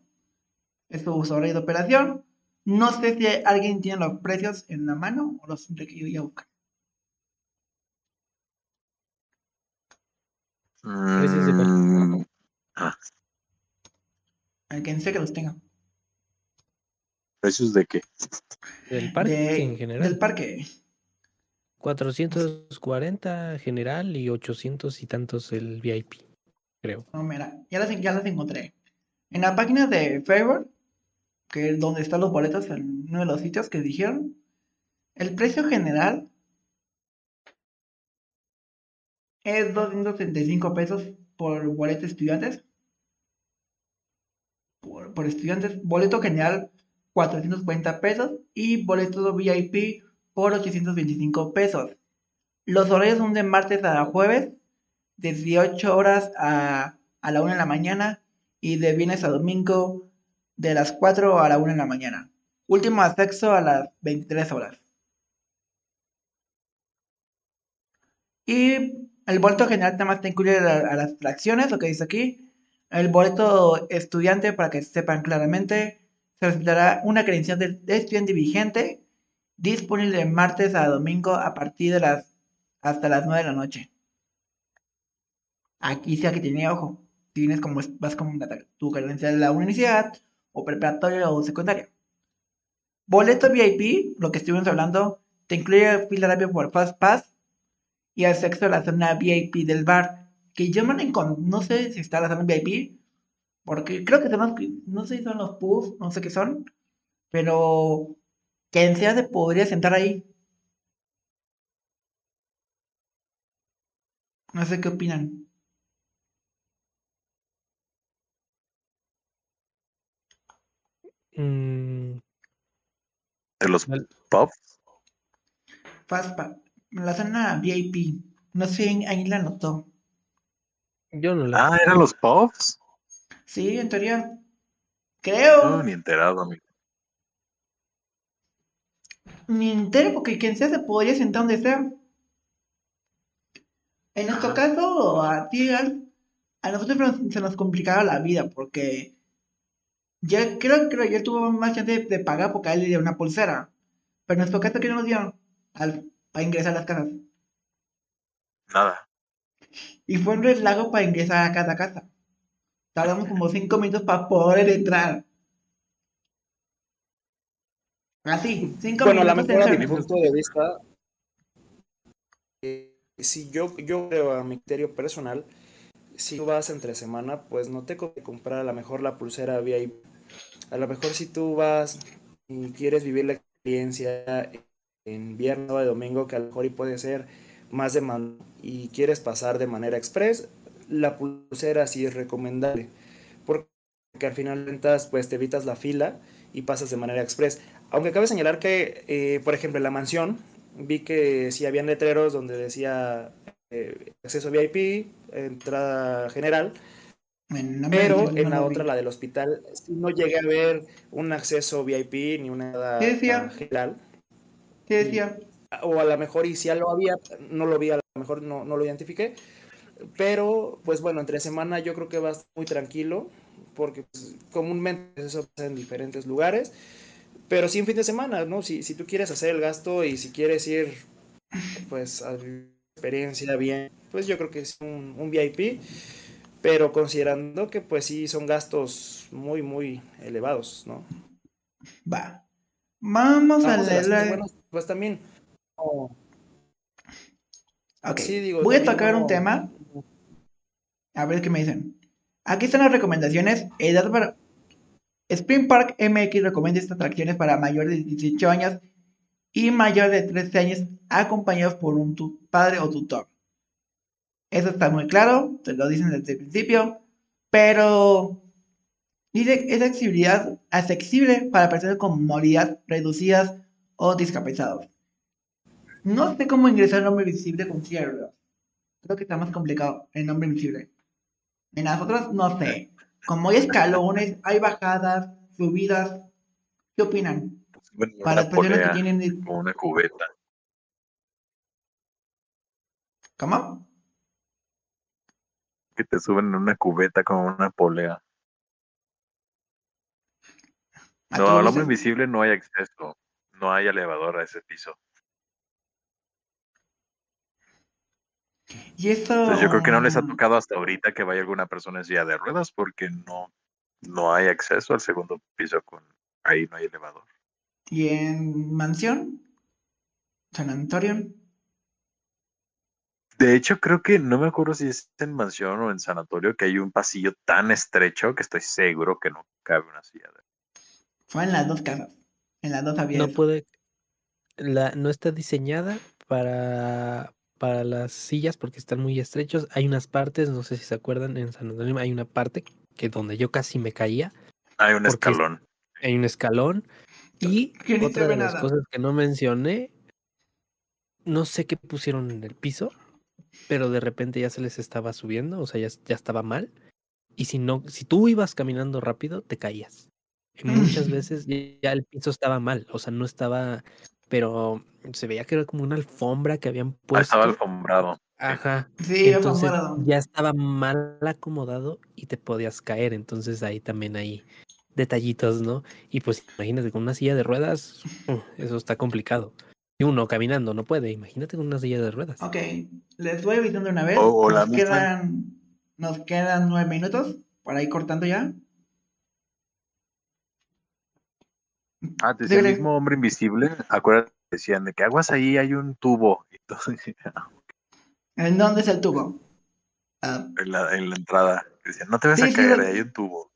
[SPEAKER 1] Es su horario de operación. No sé si alguien tiene los precios en la mano o los tendré que yo a buscar.
[SPEAKER 3] Mm,
[SPEAKER 1] ah. Alguien sé que los tenga.
[SPEAKER 3] ¿Precios de qué?
[SPEAKER 4] Del parque en general.
[SPEAKER 1] Del parque.
[SPEAKER 4] 440 general y 800 y tantos el VIP creo.
[SPEAKER 1] No, mira, ya las, ya las encontré. En la página de Favor, que es donde están los boletos en uno de los sitios que dijeron, el precio general es 235 pesos por boleto estudiantes. Por, estudiantes, boleto general 440 pesos y boleto VIP por 825 pesos. Los horarios son de martes a jueves de 18 horas a, la 1 de la mañana y de viernes a domingo de las 4 a la 1 de la mañana. Último acceso a las 23 horas. Y el boleto general además te incluye a, las fracciones, lo que dice aquí. El boleto estudiante, para que sepan claramente, se necesitará una credencial de, estudiante vigente disponible de martes a domingo a partir de las hasta las 9 de la noche. Aquí sí que tiene ojo. Si vienes como vas con tu credencial de la universidad, o preparatoria o secundaria. Boleto VIP, lo que estuvimos hablando, te incluye fila rápida por Fast Pass y acceso a la zona VIP del bar. Que yo no sé si está la zona VIP, porque creo que son los, no sé si son los puffs, no sé qué son, pero quien sea se podría sentar ahí. No sé qué opinan.
[SPEAKER 4] Mm.
[SPEAKER 3] ¿De los puffs?
[SPEAKER 1] Fastpass. La zona VIP. No sé, ahí la notó.
[SPEAKER 4] Yo no la.
[SPEAKER 3] Ah, ¿eran los puffs?
[SPEAKER 1] Sí, en teoría. Creo.
[SPEAKER 3] No, ni enterado, amigo.
[SPEAKER 1] Ni entero, porque quien sea se podría sentar donde sea. En nuestro caso, a ti, a nosotros nos- se nos complicaba la vida, porque ya creo que ayer tuvo más chance de, de pagar porque a él le dio una pulsera. Pero en nuestro caso, ¿qué nos dio? Al, para ingresar a las casas.
[SPEAKER 3] Nada.
[SPEAKER 1] Y fue un relajo para ingresar a cada casa. Tardamos como cinco minutos para poder entrar. Así, cinco
[SPEAKER 2] Bueno, a lo
[SPEAKER 1] minutos.
[SPEAKER 2] mejor a mi punto de vista, eh, si yo, yo creo a mi criterio personal, si tú vas entre semana, pues no te comprar a lo mejor la pulsera VIP. A lo mejor si tú vas y quieres vivir la experiencia en viernes o domingo, que a lo mejor y puede ser más de man y quieres pasar de manera express, la pulsera sí es recomendable. Porque al final de cuentas, pues te evitas la fila y pasas de manera express. Aunque cabe señalar que, eh, por ejemplo, en la mansión, vi que sí habían letreros donde decía eh, acceso VIP, entrada general,
[SPEAKER 1] no
[SPEAKER 2] pero en
[SPEAKER 1] no
[SPEAKER 2] la
[SPEAKER 1] vi.
[SPEAKER 2] otra, la del hospital, no llegué a ver un acceso VIP ni una entrada
[SPEAKER 1] ¿Qué decía?
[SPEAKER 2] general.
[SPEAKER 1] ¿Qué decía?
[SPEAKER 2] O a lo mejor, y si ya lo había, no lo vi, a lo mejor no, no lo identifiqué. Pero, pues bueno, entre semana yo creo que va a estar muy tranquilo, porque pues, comúnmente eso pasa en diferentes lugares. Pero sí en fin de semana, ¿no? Si, si tú quieres hacer el gasto y si quieres ir, pues, a vivir experiencia bien, pues yo creo que es un, un VIP. Pero considerando que, pues sí, son gastos muy, muy elevados, ¿no?
[SPEAKER 1] Va. Vamos a
[SPEAKER 2] Vamos a las
[SPEAKER 1] leer.
[SPEAKER 2] cosas buenas, pues también. sí, digo,
[SPEAKER 1] Voy a tocar un tema. A ver qué me dicen. Aquí están las recomendaciones. Edad para. Spring Park MX recomienda estas atracciones para mayores de 18 años y mayor de 13 años acompañados por un tu- padre o tutor. Eso está muy claro, te lo dicen desde el principio, pero dice es accesibilidad accesible para personas con movilidad reducidas o discapacitados. No sé cómo ingresar el nombre visible con silla. Creo que está más complicado el nombre invisible. En las otras no sé. Como hay escalones, hay bajadas, subidas. ¿Qué opinan?
[SPEAKER 3] Bueno,
[SPEAKER 1] Para las personas que tienen...
[SPEAKER 3] como una cubeta.
[SPEAKER 1] ¿Cómo?
[SPEAKER 3] Que te suben en una cubeta como una polea.
[SPEAKER 1] ¿A
[SPEAKER 3] No, al hombre invisible no hay acceso. No hay elevador a ese piso.
[SPEAKER 1] Y.
[SPEAKER 3] Entonces yo creo que no les ha tocado hasta ahorita que vaya alguna persona en silla de ruedas porque no, no hay acceso al segundo piso con ahí no hay elevador.
[SPEAKER 1] ¿Y en Mansión? ¿San Antonio?
[SPEAKER 3] De hecho, creo que no me acuerdo si es en mansión o en sanatorio que hay un pasillo tan estrecho que estoy seguro que no cabe una silla de
[SPEAKER 1] Fue en las dos casas. En las dos había
[SPEAKER 4] No puede, la, no está diseñada para, para las sillas porque están muy estrechos. Hay unas partes, no sé si se acuerdan, en San Antonio hay una parte que donde yo casi me caía,
[SPEAKER 3] Hay un escalón.
[SPEAKER 4] hay un escalón. Y otra de las
[SPEAKER 1] nada.
[SPEAKER 4] cosas que no mencioné, no sé qué pusieron en el piso, pero de repente ya se les estaba subiendo, o sea, ya, ya estaba mal. Y si no, si tú ibas caminando rápido, te caías. Y muchas veces ya ya el piso estaba mal, o sea, no estaba, pero se veía que era como una alfombra que habían
[SPEAKER 3] Ah,
[SPEAKER 4] puesto.
[SPEAKER 3] estaba alfombrado.
[SPEAKER 4] Ajá.
[SPEAKER 1] Sí,
[SPEAKER 4] Entonces
[SPEAKER 1] alfombrado.
[SPEAKER 4] ya estaba mal acomodado y te podías caer. Entonces ahí también hay detallitos, ¿no? Y pues imagínate con una silla de ruedas, eso está complicado. Y uno caminando no puede, imagínate con una silla de ruedas.
[SPEAKER 1] Ok, les voy avisando una vez. Nos, quedan, nos quedan nueve minutos para ir cortando ya.
[SPEAKER 3] Ah, te decía el mismo hombre invisible. Acuérdate, decían de que aguas ahí hay un tubo. Entonces,
[SPEAKER 1] ¿En dónde es el tubo? Ah,
[SPEAKER 3] en la, en la entrada. Decían, no te vas
[SPEAKER 1] Sí,
[SPEAKER 3] a
[SPEAKER 1] sí,
[SPEAKER 3] caer,
[SPEAKER 1] lo-
[SPEAKER 3] hay un tubo.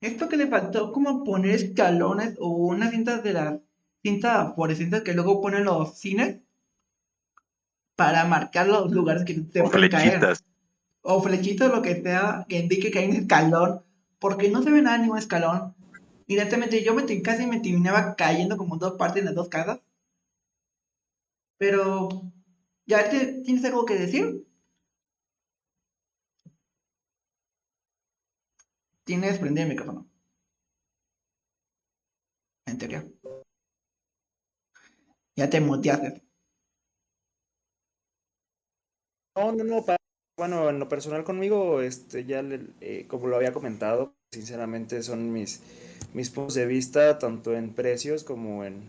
[SPEAKER 1] Esto que le faltó como poner escalones o unas cintas de las cintas fluorescentes que luego ponen los cines para marcar los lugares que te
[SPEAKER 3] O
[SPEAKER 1] pueden caer.
[SPEAKER 3] flechitas.
[SPEAKER 1] O flechitas, lo que sea, que indique que hay un escalón. Porque no se ve nada en ningún escalón. Directamente yo me casi me terminaba cayendo como en dos partes en las dos casas. Pero, ¿ya te- tienes algo que decir? Tienes prendido el micrófono. En teoría. Ya te muteaste.
[SPEAKER 2] No, no, no. Bueno, en lo personal conmigo, este, ya le- eh, como lo había comentado, sinceramente son mis, mis puntos de vista, tanto en precios como en,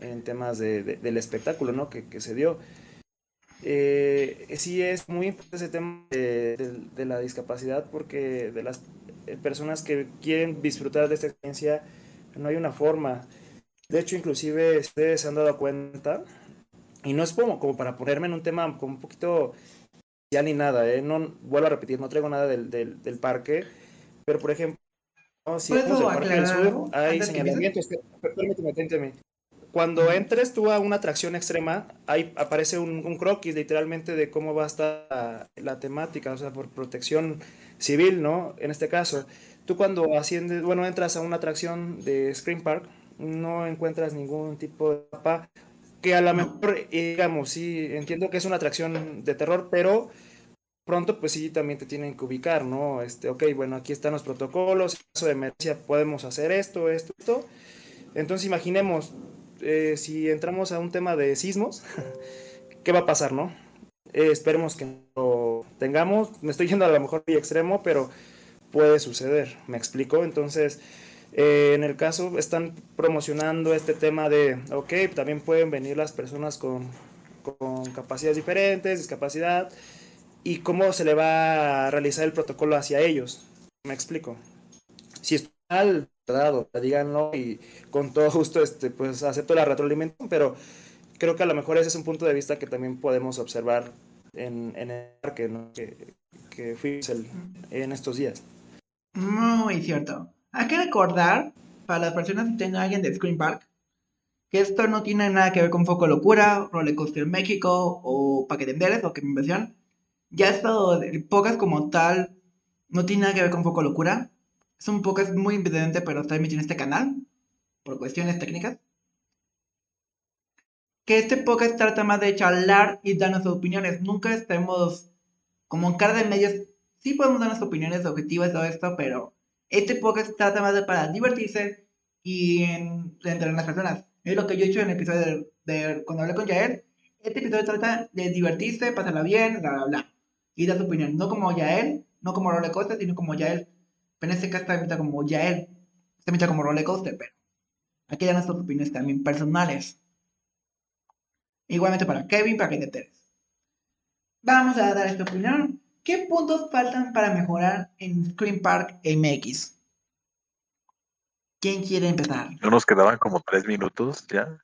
[SPEAKER 2] en temas de- de- del espectáculo, ¿no? Que, que se dio. Eh, sí es muy importante ese tema de, la discapacidad porque de las personas que quieren disfrutar de esta experiencia no hay una forma. De hecho, inclusive ustedes se han dado cuenta, y no es como, como para ponerme en un tema como un poquito ya ni nada, ¿eh? No, vuelvo a repetir, no traigo nada del, del, del parque, pero por ejemplo, no, si
[SPEAKER 1] ¿Puedo
[SPEAKER 2] vamos al Parque del Sur, hay señalamientos. que- Permíteme, permíteme. Cuando entres tú a una atracción extrema, ahí aparece un, un croquis literalmente de cómo va a estar la, la temática, o sea, por protección civil, ¿no? En este caso, tú cuando asciendes, bueno, entras a una atracción de Scream Park, no encuentras ningún tipo de mapa que a lo mejor, eh, digamos, sí, entiendo que es una atracción de terror, pero pronto pues sí también te tienen que ubicar, ¿no? Este, ok, bueno, aquí están los protocolos, en caso de emergencia podemos hacer esto, esto, esto. Entonces imaginemos, eh, si entramos a un tema de sismos, ¿qué va a pasar, no? Eh, esperemos que lo tengamos, me estoy yendo a lo mejor muy extremo, pero puede suceder, me explico, entonces... Eh, en el caso están promocionando este tema de, ok, también pueden venir las personas con, con capacidades diferentes, discapacidad, y cómo se le va a realizar el protocolo hacia ellos. Me explico. Si está mal, verdad, díganlo y con todo gusto este, pues acepto la retroalimentación, pero creo que a lo mejor ese es un punto de vista que también podemos observar en, en el parque ¿no? que, que fuimos en estos días.
[SPEAKER 1] Muy cierto. Hay que recordar, para las personas que tengan alguien de Screen Park, que esto no tiene nada que ver con Foco Locura, Roller Coaster México o Paquetenderes o que inversión. Ya esto, el podcast como tal, no tiene nada que ver con Foco Locura. Es un podcast muy independiente, pero está emitido en este canal, por cuestiones técnicas. Que este podcast trata más de charlar y dar nuestras opiniones. Nunca estemos como en cara de medios. Sí podemos dar nuestras opiniones objetivas todo esto, pero este podcast trata más de para divertirse y en, entre las personas. Es lo que yo he hecho en el episodio de, de- cuando hablé con Yael. Este episodio trata de divertirse, pasarla bien, bla, bla, bla. Y dar su opinión. No como Yael, no como Roller sino como Yael. Pero en este caso está invitado como Yael. Está como Roller Coaster, pero aquí dan nuestras opiniones también personales. Igualmente para Kevin, para que te enteres. Vamos a dar esta opinión. ¿Qué puntos faltan para mejorar en Screen Park MX? ¿Quién quiere empezar?
[SPEAKER 3] No nos quedaban como tres minutos ya.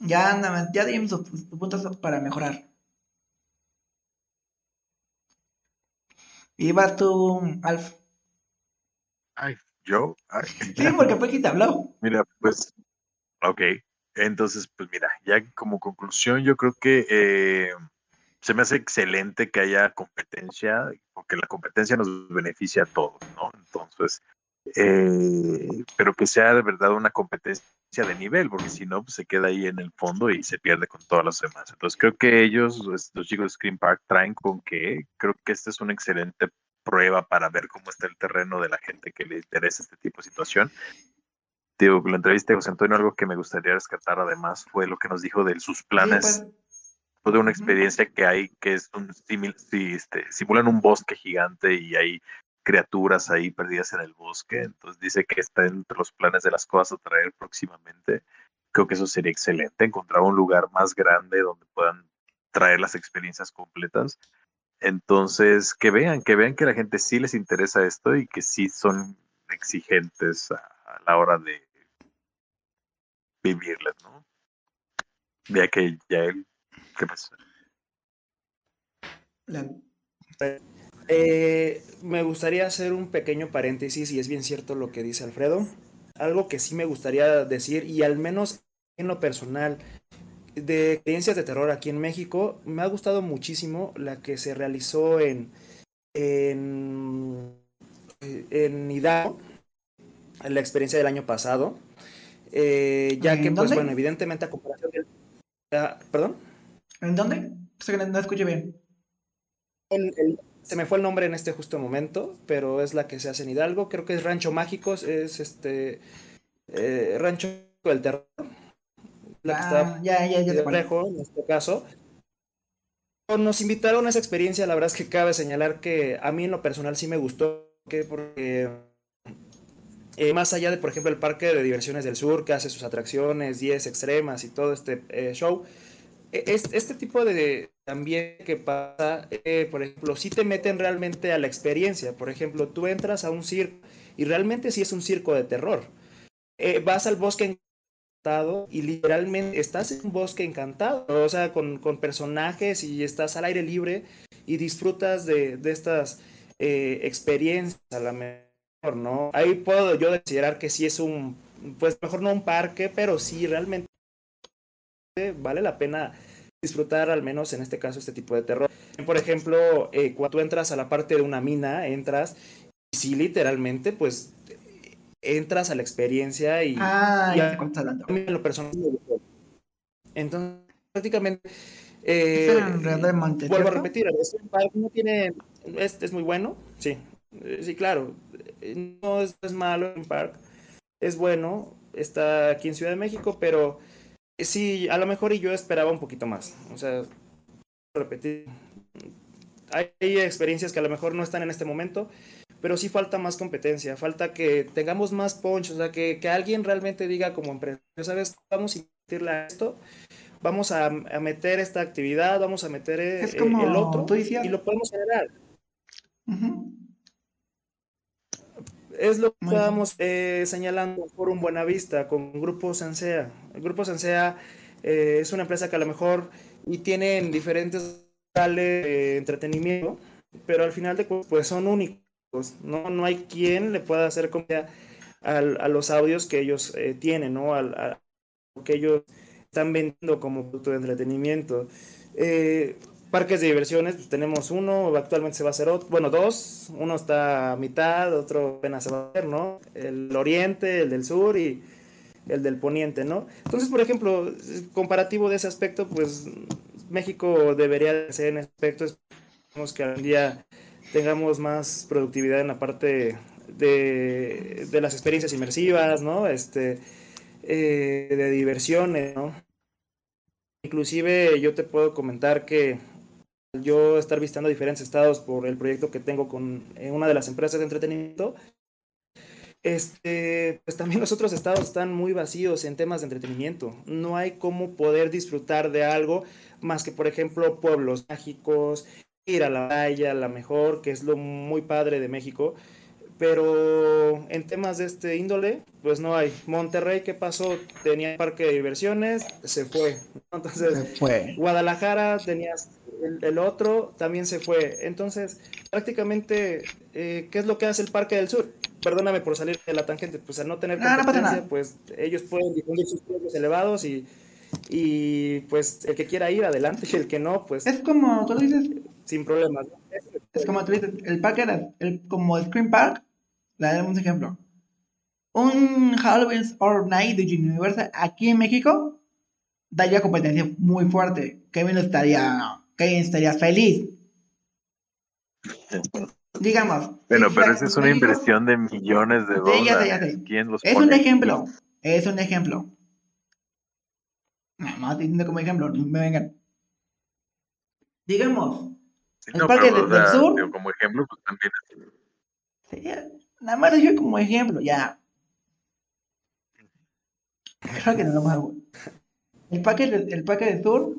[SPEAKER 1] Ya, nada más, ya dimos sus, puntos para mejorar. Y vas tú, Alf.
[SPEAKER 3] Ay, yo. ay.
[SPEAKER 1] Sí, porque fue quien te habló.
[SPEAKER 3] Mira, pues, ok. Entonces, pues mira, ya como conclusión, yo creo que eh, se me hace excelente que haya competencia, porque la competencia nos beneficia a todos, ¿no? Entonces, eh, pero que sea de verdad una competencia de nivel, porque si no, pues se queda ahí en el fondo y se pierde con todas las demás. Entonces, creo que ellos, los los chicos de Screen Park, traen con que creo que esta es una excelente prueba para ver cómo está el terreno de la gente que le interesa este tipo de situación digo, la entrevista de José Antonio, algo que me gustaría rescatar además fue lo que nos dijo de sus planes,
[SPEAKER 1] Sí, pues,
[SPEAKER 3] de una experiencia que hay que es un simil- sí, este, simulan un bosque gigante y hay criaturas ahí perdidas en el bosque, entonces dice que está entre los planes de las cosas a traer próximamente. Creo que eso sería excelente, encontrar un lugar más grande donde puedan traer las experiencias completas. Entonces, que vean, que vean que la gente sí les interesa esto y que sí son exigentes a, a la hora de vivirlas, ¿no? Ya que ya él, ¿qué
[SPEAKER 2] Eh, me gustaría hacer un pequeño paréntesis y es bien cierto lo que dice Alfredo. Algo que sí me gustaría decir y al menos en lo personal de experiencias de terror aquí en México, me ha gustado muchísimo la que se realizó en en, en Hidalgo, la experiencia del año pasado. Eh, ya
[SPEAKER 1] ¿En
[SPEAKER 2] que, pues
[SPEAKER 1] dónde?
[SPEAKER 2] bueno, evidentemente a comparación del... ah, ¿Perdón?
[SPEAKER 1] ¿En dónde? Que no, no escuché bien.
[SPEAKER 2] El- se me fue el nombre en este justo momento, pero es la que se hace en Hidalgo. Creo que es Rancho Mágicos, es este eh, Rancho del Terror. La que está
[SPEAKER 1] Ah, ya, ya,
[SPEAKER 2] de
[SPEAKER 1] acuerdo.
[SPEAKER 2] Rejo, en este caso. Nos invitaron a esa experiencia, la verdad es que cabe señalar que a mí en lo personal sí me gustó, que porque eh, más allá de, por ejemplo, el Parque de Diversiones del Sur, que hace sus atracciones, 10 extremas y todo este eh, show, e- es- este tipo de también que pasa, eh, por ejemplo, sí te meten realmente a la experiencia. Por ejemplo, tú entras a un circo y realmente sí es un circo de terror. Vas al bosque encantado y literalmente estás en un bosque encantado, o sea, con, con personajes y estás al aire libre y disfrutas de, de estas experiencias a la ¿no? Ahí puedo yo considerar que sí es un, pues mejor no un parque, pero sí realmente vale la pena disfrutar al menos en este caso este tipo de terror. Por ejemplo, eh, cuando tú entras a la parte de una mina, entras y sí literalmente pues entras a la experiencia y
[SPEAKER 1] Ah,
[SPEAKER 2] y
[SPEAKER 1] ya
[SPEAKER 2] en lo personal. Entonces, prácticamente eh, vuelvo a repetir, este parque no tiene es, es muy bueno, sí. Eh, Sí, claro. No es, malo en park. Es bueno, está aquí en Ciudad de México, pero sí, a lo mejor y yo esperaba un poquito más. O sea, repetir. Hay experiencias que a lo mejor no están en este momento, pero sí falta más competencia, falta que tengamos más punch, o sea, que, que alguien realmente diga como empresa, ¿sabes? Vamos a invertirle a esto, vamos a, a meter esta actividad, vamos a meter eh, el otro y lo podemos generar. Es lo que
[SPEAKER 1] Muy
[SPEAKER 2] estábamos eh, señalando por un Buenavista con Grupo Sansea. El Grupo Sansea eh, es una empresa que a lo mejor y tienen diferentes de entretenimiento, pero al final de cuentas pues son únicos. No, no hay quien le pueda hacer comida al- a los audios que ellos eh, tienen, ¿no? Al- a lo que ellos están vendiendo como producto de entretenimiento. Eh, parques de diversiones, pues tenemos uno, actualmente se va a hacer otro, bueno, dos, uno está a mitad, otro apenas se va a hacer, ¿no? El oriente, el del sur y el del poniente, ¿no? Entonces, por ejemplo, comparativo de ese aspecto, pues México debería de ser en aspecto, esperemos que algún día tengamos más productividad en la parte de, de las experiencias inmersivas, ¿no? Este, eh, de diversiones, ¿no? Inclusive yo te puedo comentar que yo estar visitando diferentes estados por el proyecto que tengo con eh, una de las empresas de entretenimiento, este, pues también los otros estados están muy vacíos en temas de entretenimiento. No hay cómo poder disfrutar de algo más que, por ejemplo, pueblos mágicos, ir a la playa, la mejor, que es lo muy padre de México. Pero en temas de este índole, pues no hay. Monterrey, ¿qué pasó? Tenía parque de diversiones, se fue. ¿no? Entonces,
[SPEAKER 1] Se fue.
[SPEAKER 2] Guadalajara tenías el, el otro, también se fue. Entonces, prácticamente, eh, ¿qué es lo que hace el Parque del Sur? Perdóname por salir de la tangente, pues al no tener
[SPEAKER 1] No, no pasa
[SPEAKER 2] competencia,
[SPEAKER 1] nada.
[SPEAKER 2] pues ellos pueden difundir sus precios elevados y, y pues el que quiera ir adelante y el que no, pues
[SPEAKER 1] Es como, tú dices,
[SPEAKER 2] sin problemas. ¿no?
[SPEAKER 1] es como tú dices, el parque, era- el, como Screen Park, le damos un ejemplo. Un Halloween Horror Night de Universal aquí en México daría competencia muy fuerte. Kevin estaría, Kevin estaría feliz. Digamos.
[SPEAKER 3] Bueno, pero esa es una
[SPEAKER 1] México-
[SPEAKER 3] inversión de millones de
[SPEAKER 1] Sí,
[SPEAKER 3] dólares.
[SPEAKER 1] ya sé, ya sé.
[SPEAKER 3] ¿Quién los
[SPEAKER 1] Es
[SPEAKER 3] pone
[SPEAKER 1] un ejemplo. Es un ejemplo. No estoy diciendo como ejemplo, no me vengan. Digamos,
[SPEAKER 3] Sí,
[SPEAKER 1] el
[SPEAKER 3] no,
[SPEAKER 1] Parque
[SPEAKER 3] pero,
[SPEAKER 1] del-
[SPEAKER 3] o sea,
[SPEAKER 1] del Sur.
[SPEAKER 3] digo, como ejemplo, pues también.
[SPEAKER 1] Nada más lo dije como ejemplo, ya. Creo que no lo más bueno. El parque, del- el parque del sur,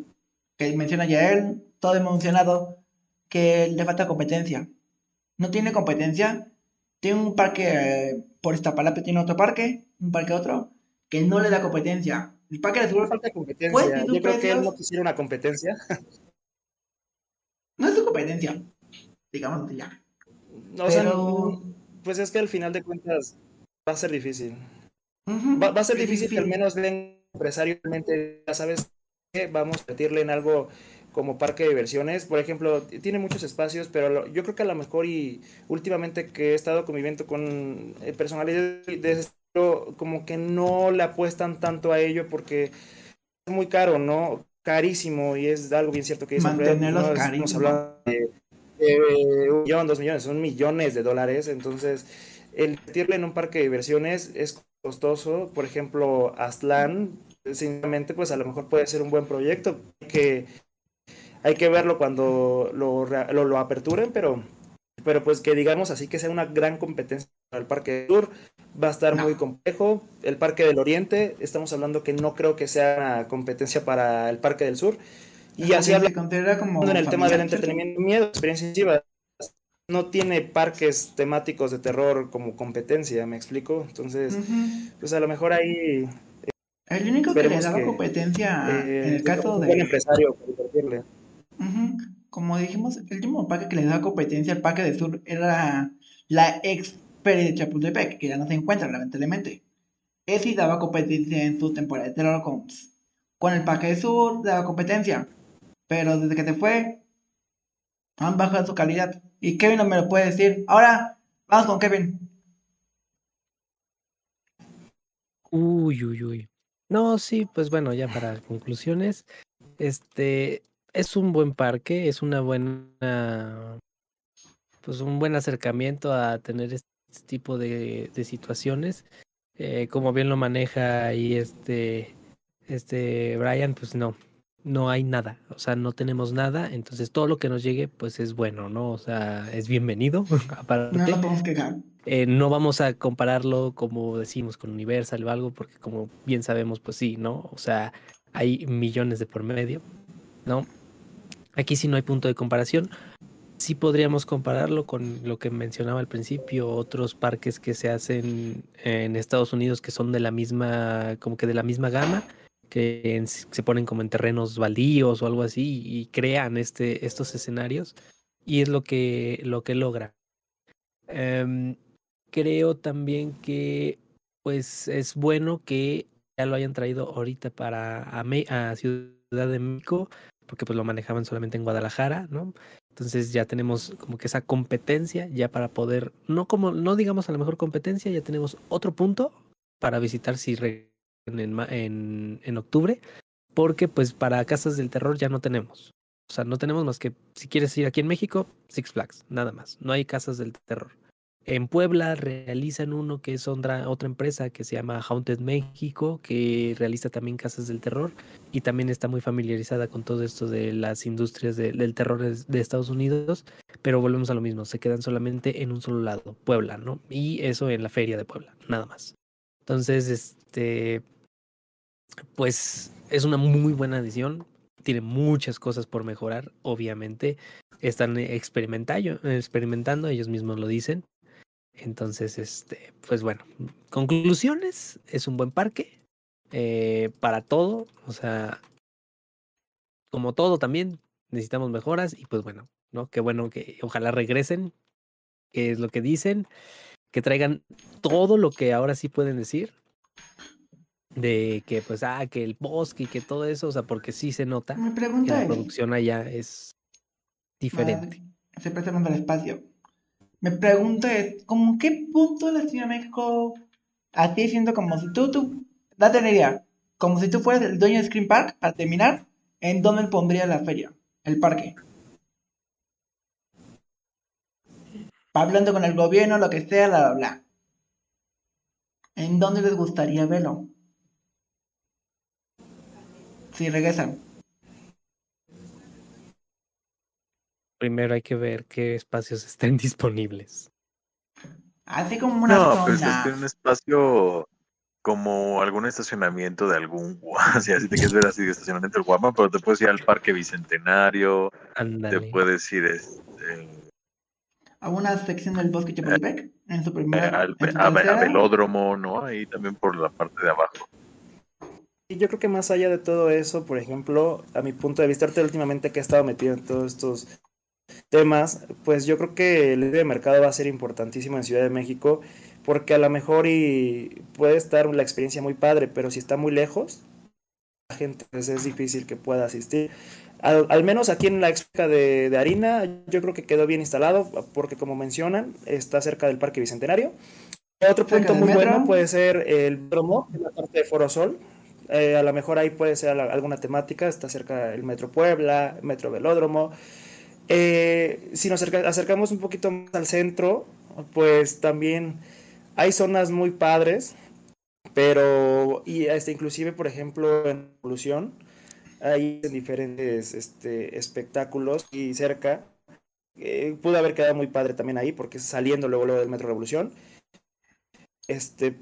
[SPEAKER 1] que menciona ya él, todo hemos mencionado, que le falta competencia. No tiene competencia. Tiene un parque eh, por Iztapalapa, tiene otro parque, un parque otro, que no le da competencia. El parque
[SPEAKER 2] No
[SPEAKER 1] sur
[SPEAKER 2] falta competencia.
[SPEAKER 1] Pues, ¿y tus
[SPEAKER 2] Yo creo que él no quisiera una competencia.
[SPEAKER 1] no es su competencia. Digamos ya.
[SPEAKER 2] O sea,
[SPEAKER 1] Pero-
[SPEAKER 2] pues es que al final de cuentas va a ser difícil. Va, va a ser difícil que al menos den empresarialmente, ya sabes, que vamos a invertirle en algo como parque de diversiones. Por ejemplo, tiene muchos espacios, pero lo- yo creo que a lo mejor y últimamente que he estado conviviendo con eh, personalidades de ese estilo, como que no le apuestan tanto a ello porque es muy caro, ¿no? Carísimo y es algo bien cierto que dice
[SPEAKER 1] Mantenerlos
[SPEAKER 2] ¿no? Es- Estamos
[SPEAKER 1] carísimo.
[SPEAKER 2] hablando de eh, un millón, dos millones, son millones de dólares. Entonces, el invertirle en un parque de diversiones es costoso. Por ejemplo, Aztlán, sinceramente, pues a lo mejor puede ser un buen proyecto. Que hay que verlo cuando lo, lo, lo aperturen, pero, pero pues que digamos así que sea una gran competencia para el Parque del Sur va a estar
[SPEAKER 1] No.
[SPEAKER 2] muy complejo. El Parque del Oriente, estamos hablando que no creo que sea una competencia para el Parque del Sur. Y así
[SPEAKER 1] considera como
[SPEAKER 2] en el tema del entretenimiento, miedo, experiencia inmersiva, no tiene parques temáticos de terror como competencia, ¿me explico? Entonces, pues a lo mejor ahí
[SPEAKER 1] El único que le daba
[SPEAKER 2] que,
[SPEAKER 1] competencia
[SPEAKER 2] eh,
[SPEAKER 1] en el caso
[SPEAKER 2] un
[SPEAKER 1] de.
[SPEAKER 2] empresario para invertirle.
[SPEAKER 1] Ujú. Como dijimos, el último parque que le daba competencia al Parque del Sur era la ex de Chapultepec, que ya no se encuentra, lamentablemente. Ese daba competencia en su temporada de terror con, con el Parque del Sur, daba competencia. Pero desde que se fue, han bajado su calidad. Y Kevin no me lo puede decir. Ahora, vamos con Kevin.
[SPEAKER 4] Uy, uy, uy. No, sí, pues bueno, ya para conclusiones, este es un buen parque, es una buena, pues un buen acercamiento a tener este tipo de, de situaciones. Eh, como bien lo maneja ahí este, este Brian, pues no, no hay nada, o sea, no tenemos nada, entonces todo lo que nos llegue, pues es bueno, ¿no? O sea, es bienvenido, aparte.
[SPEAKER 1] No podemos quejar.
[SPEAKER 4] Eh, no vamos a compararlo, como decimos, con Universal o algo, porque como bien sabemos, pues sí, ¿no? O sea, hay millones de por medio, ¿no? Aquí sí no hay punto de comparación. Sí podríamos compararlo con lo que mencionaba al principio, otros parques que se hacen en Estados Unidos que son de la misma, como que de la misma gama, que se ponen como en terrenos baldíos o algo así y crean este, estos escenarios y es lo que, lo que logra. Em, creo también que pues es bueno que ya lo hayan traído ahorita para a, Me- a Ciudad de México, porque pues lo manejaban solamente en Guadalajara, ¿no? Entonces ya tenemos como que esa competencia ya para poder, no como, no digamos a la mejor competencia, ya tenemos otro punto para visitar si en, en, en octubre, porque pues para casas del terror ya no tenemos. O sea, no tenemos más que, si quieres ir aquí en México, Six Flags, nada más. No hay casas del terror. En Puebla realizan uno que es otra, otra empresa que se llama Haunted México, que realiza también casas del terror y también está muy familiarizada con todo esto de las industrias de- del terror de Estados Unidos, pero volvemos a lo mismo, se quedan solamente en un solo lado, Puebla, ¿no? Y eso en la feria de Puebla, nada más. Entonces, este, pues es una muy buena edición, tiene muchas cosas por mejorar, obviamente, están experimentando, ellos mismos lo dicen. Entonces, este, pues bueno, conclusiones, es un buen parque eh, para todo, o sea, como todo también necesitamos mejoras y pues bueno, ¿no? Qué bueno que ojalá regresen, que es lo que dicen, que traigan todo lo que ahora sí pueden decir, de que pues, ah, que el bosque y que todo eso, o sea, porque sí se nota
[SPEAKER 1] Mi
[SPEAKER 4] que la
[SPEAKER 1] es.
[SPEAKER 4] producción allá es diferente.
[SPEAKER 1] Ah, Se presta más al espacio. Mi pregunta es, ¿cómo qué punto la Ciudad de México, así siendo como si tú, tú, date una idea, como si tú fueras el dueño de Screen Park, para terminar, ¿en dónde pondría la feria? El parque. Hablando con el gobierno, lo que sea, bla, bla, bla. ¿En dónde les gustaría verlo? Si regresan.
[SPEAKER 4] Primero hay que ver qué espacios estén disponibles.
[SPEAKER 1] Así como una
[SPEAKER 3] No, pues es
[SPEAKER 1] zona.
[SPEAKER 3] que un espacio como algún estacionamiento de algún así, así te quieres ver así de estacionamiento del Guama, pero te puedes ir al Parque Bicentenario, te
[SPEAKER 4] Ándale.
[SPEAKER 3] puedes ir este,
[SPEAKER 1] a una sección del bosque Chapultepec en su
[SPEAKER 3] eh,
[SPEAKER 1] primera
[SPEAKER 3] al
[SPEAKER 1] en su
[SPEAKER 3] a- a velódromo, ¿no? Ahí también por la parte de abajo.
[SPEAKER 2] Y yo creo que más allá de todo eso, por ejemplo, a mi punto de vista, ahorita últimamente que he estado metido en todos estos temas, pues yo creo que el libre de mercado va a ser importantísimo en Ciudad de México, porque a lo mejor y puede estar la experiencia muy padre, pero si está muy lejos, la gente pues es difícil que pueda asistir. Al, al menos aquí en la expo de, de harina, yo creo que quedó bien instalado, porque como mencionan, está cerca del Parque Bicentenario. Otro punto muy
[SPEAKER 1] metro.
[SPEAKER 2] bueno puede ser el promo, en la parte de Foro Sol. Eh, a lo mejor ahí puede ser alguna temática, está cerca el Metro Puebla, Metro Velódromo. Eh, si nos acercamos un poquito más al centro, pues también hay zonas muy padres, pero y hasta inclusive, por ejemplo, en Evolución, hay diferentes este, espectáculos y cerca. Eh, pudo haber quedado muy padre también ahí, porque saliendo luego, luego del Metro Revolución. Este,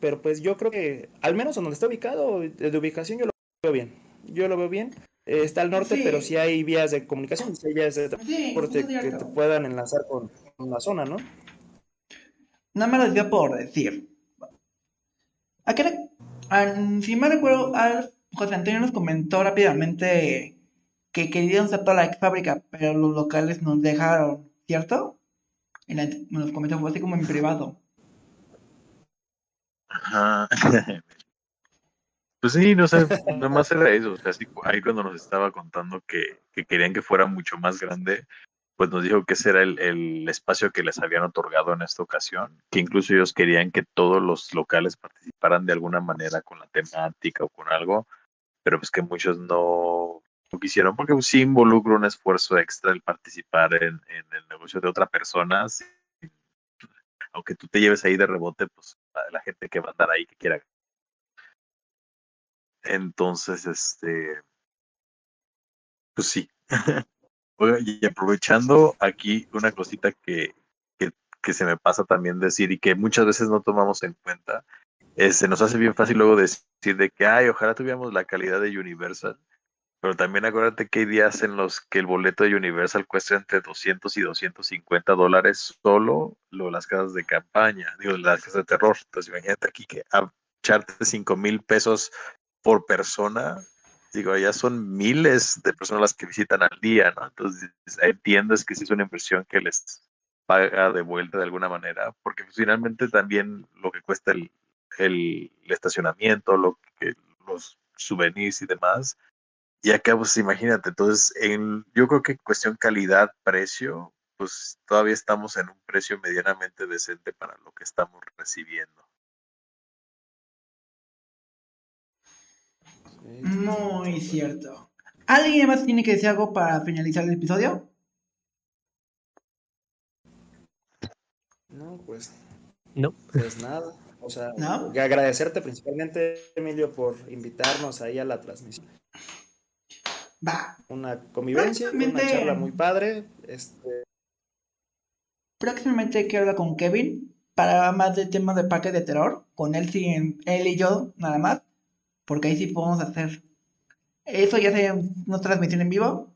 [SPEAKER 2] pero pues yo creo que, al menos donde está ubicado, de ubicación yo lo veo bien. Yo lo veo bien. Eh, está al norte, pero sí hay vías de comunicación, sí hay vías de transporte que te puedan enlazar con, la zona, ¿no?
[SPEAKER 1] Nada más les dio por decir. ¿A qué si me recuerdo, José Antonio nos comentó rápidamente que querían hacer toda la ex fábrica, pero los locales nos dejaron, ¿cierto? En nos comentó, fue así como en privado.
[SPEAKER 3] Ajá. Pues sí, no sé, nada más era eso. O sea, ahí cuando nos estaba contando que, querían que fuera mucho más grande, pues nos dijo que ese era el, espacio que les habían otorgado en esta ocasión, que incluso ellos querían que todos los locales participaran de alguna manera con la temática o con algo, pero pues que muchos no, quisieron, porque pues sí involucra un esfuerzo extra el participar en, en el negocio de otra persona. Aunque tú te lleves ahí de rebote, pues la gente que va a andar ahí que quiera entonces, este, pues sí. y aprovechando aquí una cosita que, que, se me pasa también decir y que muchas veces no tomamos en cuenta, se nos hace bien fácil luego decir de que, ay, ojalá tuviéramos la calidad de Universal. Pero también acuérdate que hay días en los que el boleto de Universal cuesta entre 200 y 250 dólares solo lo, las casas de campaña, digo, las casas de terror. Entonces imagínate aquí que echarte 5 mil pesos por persona, digo, ya son miles de personas las que visitan al día, ¿no? Entonces entiendes que sí es una inversión que les paga de vuelta de alguna manera, porque finalmente también lo que cuesta el, el, estacionamiento, lo que, los souvenirs y demás, y acá pues imagínate, entonces en, yo creo que en cuestión calidad-precio, pues todavía estamos en un precio medianamente decente para lo que estamos recibiendo.
[SPEAKER 1] Muy cierto. ¿Alguien más tiene que decir algo para finalizar el episodio?
[SPEAKER 2] No, pues.
[SPEAKER 4] No.
[SPEAKER 2] Pues nada. O sea, agradecerte principalmente, Emilio, por invitarnos ahí a la transmisión.
[SPEAKER 1] Va.
[SPEAKER 2] Una convivencia, una charla muy padre. Este...
[SPEAKER 1] Próximamente quiero hablar con Kevin para más de temas de parque de terror. Con él, sí, él y yo, nada más porque ahí sí podemos hacer. Eso ya sería una transmisión en vivo,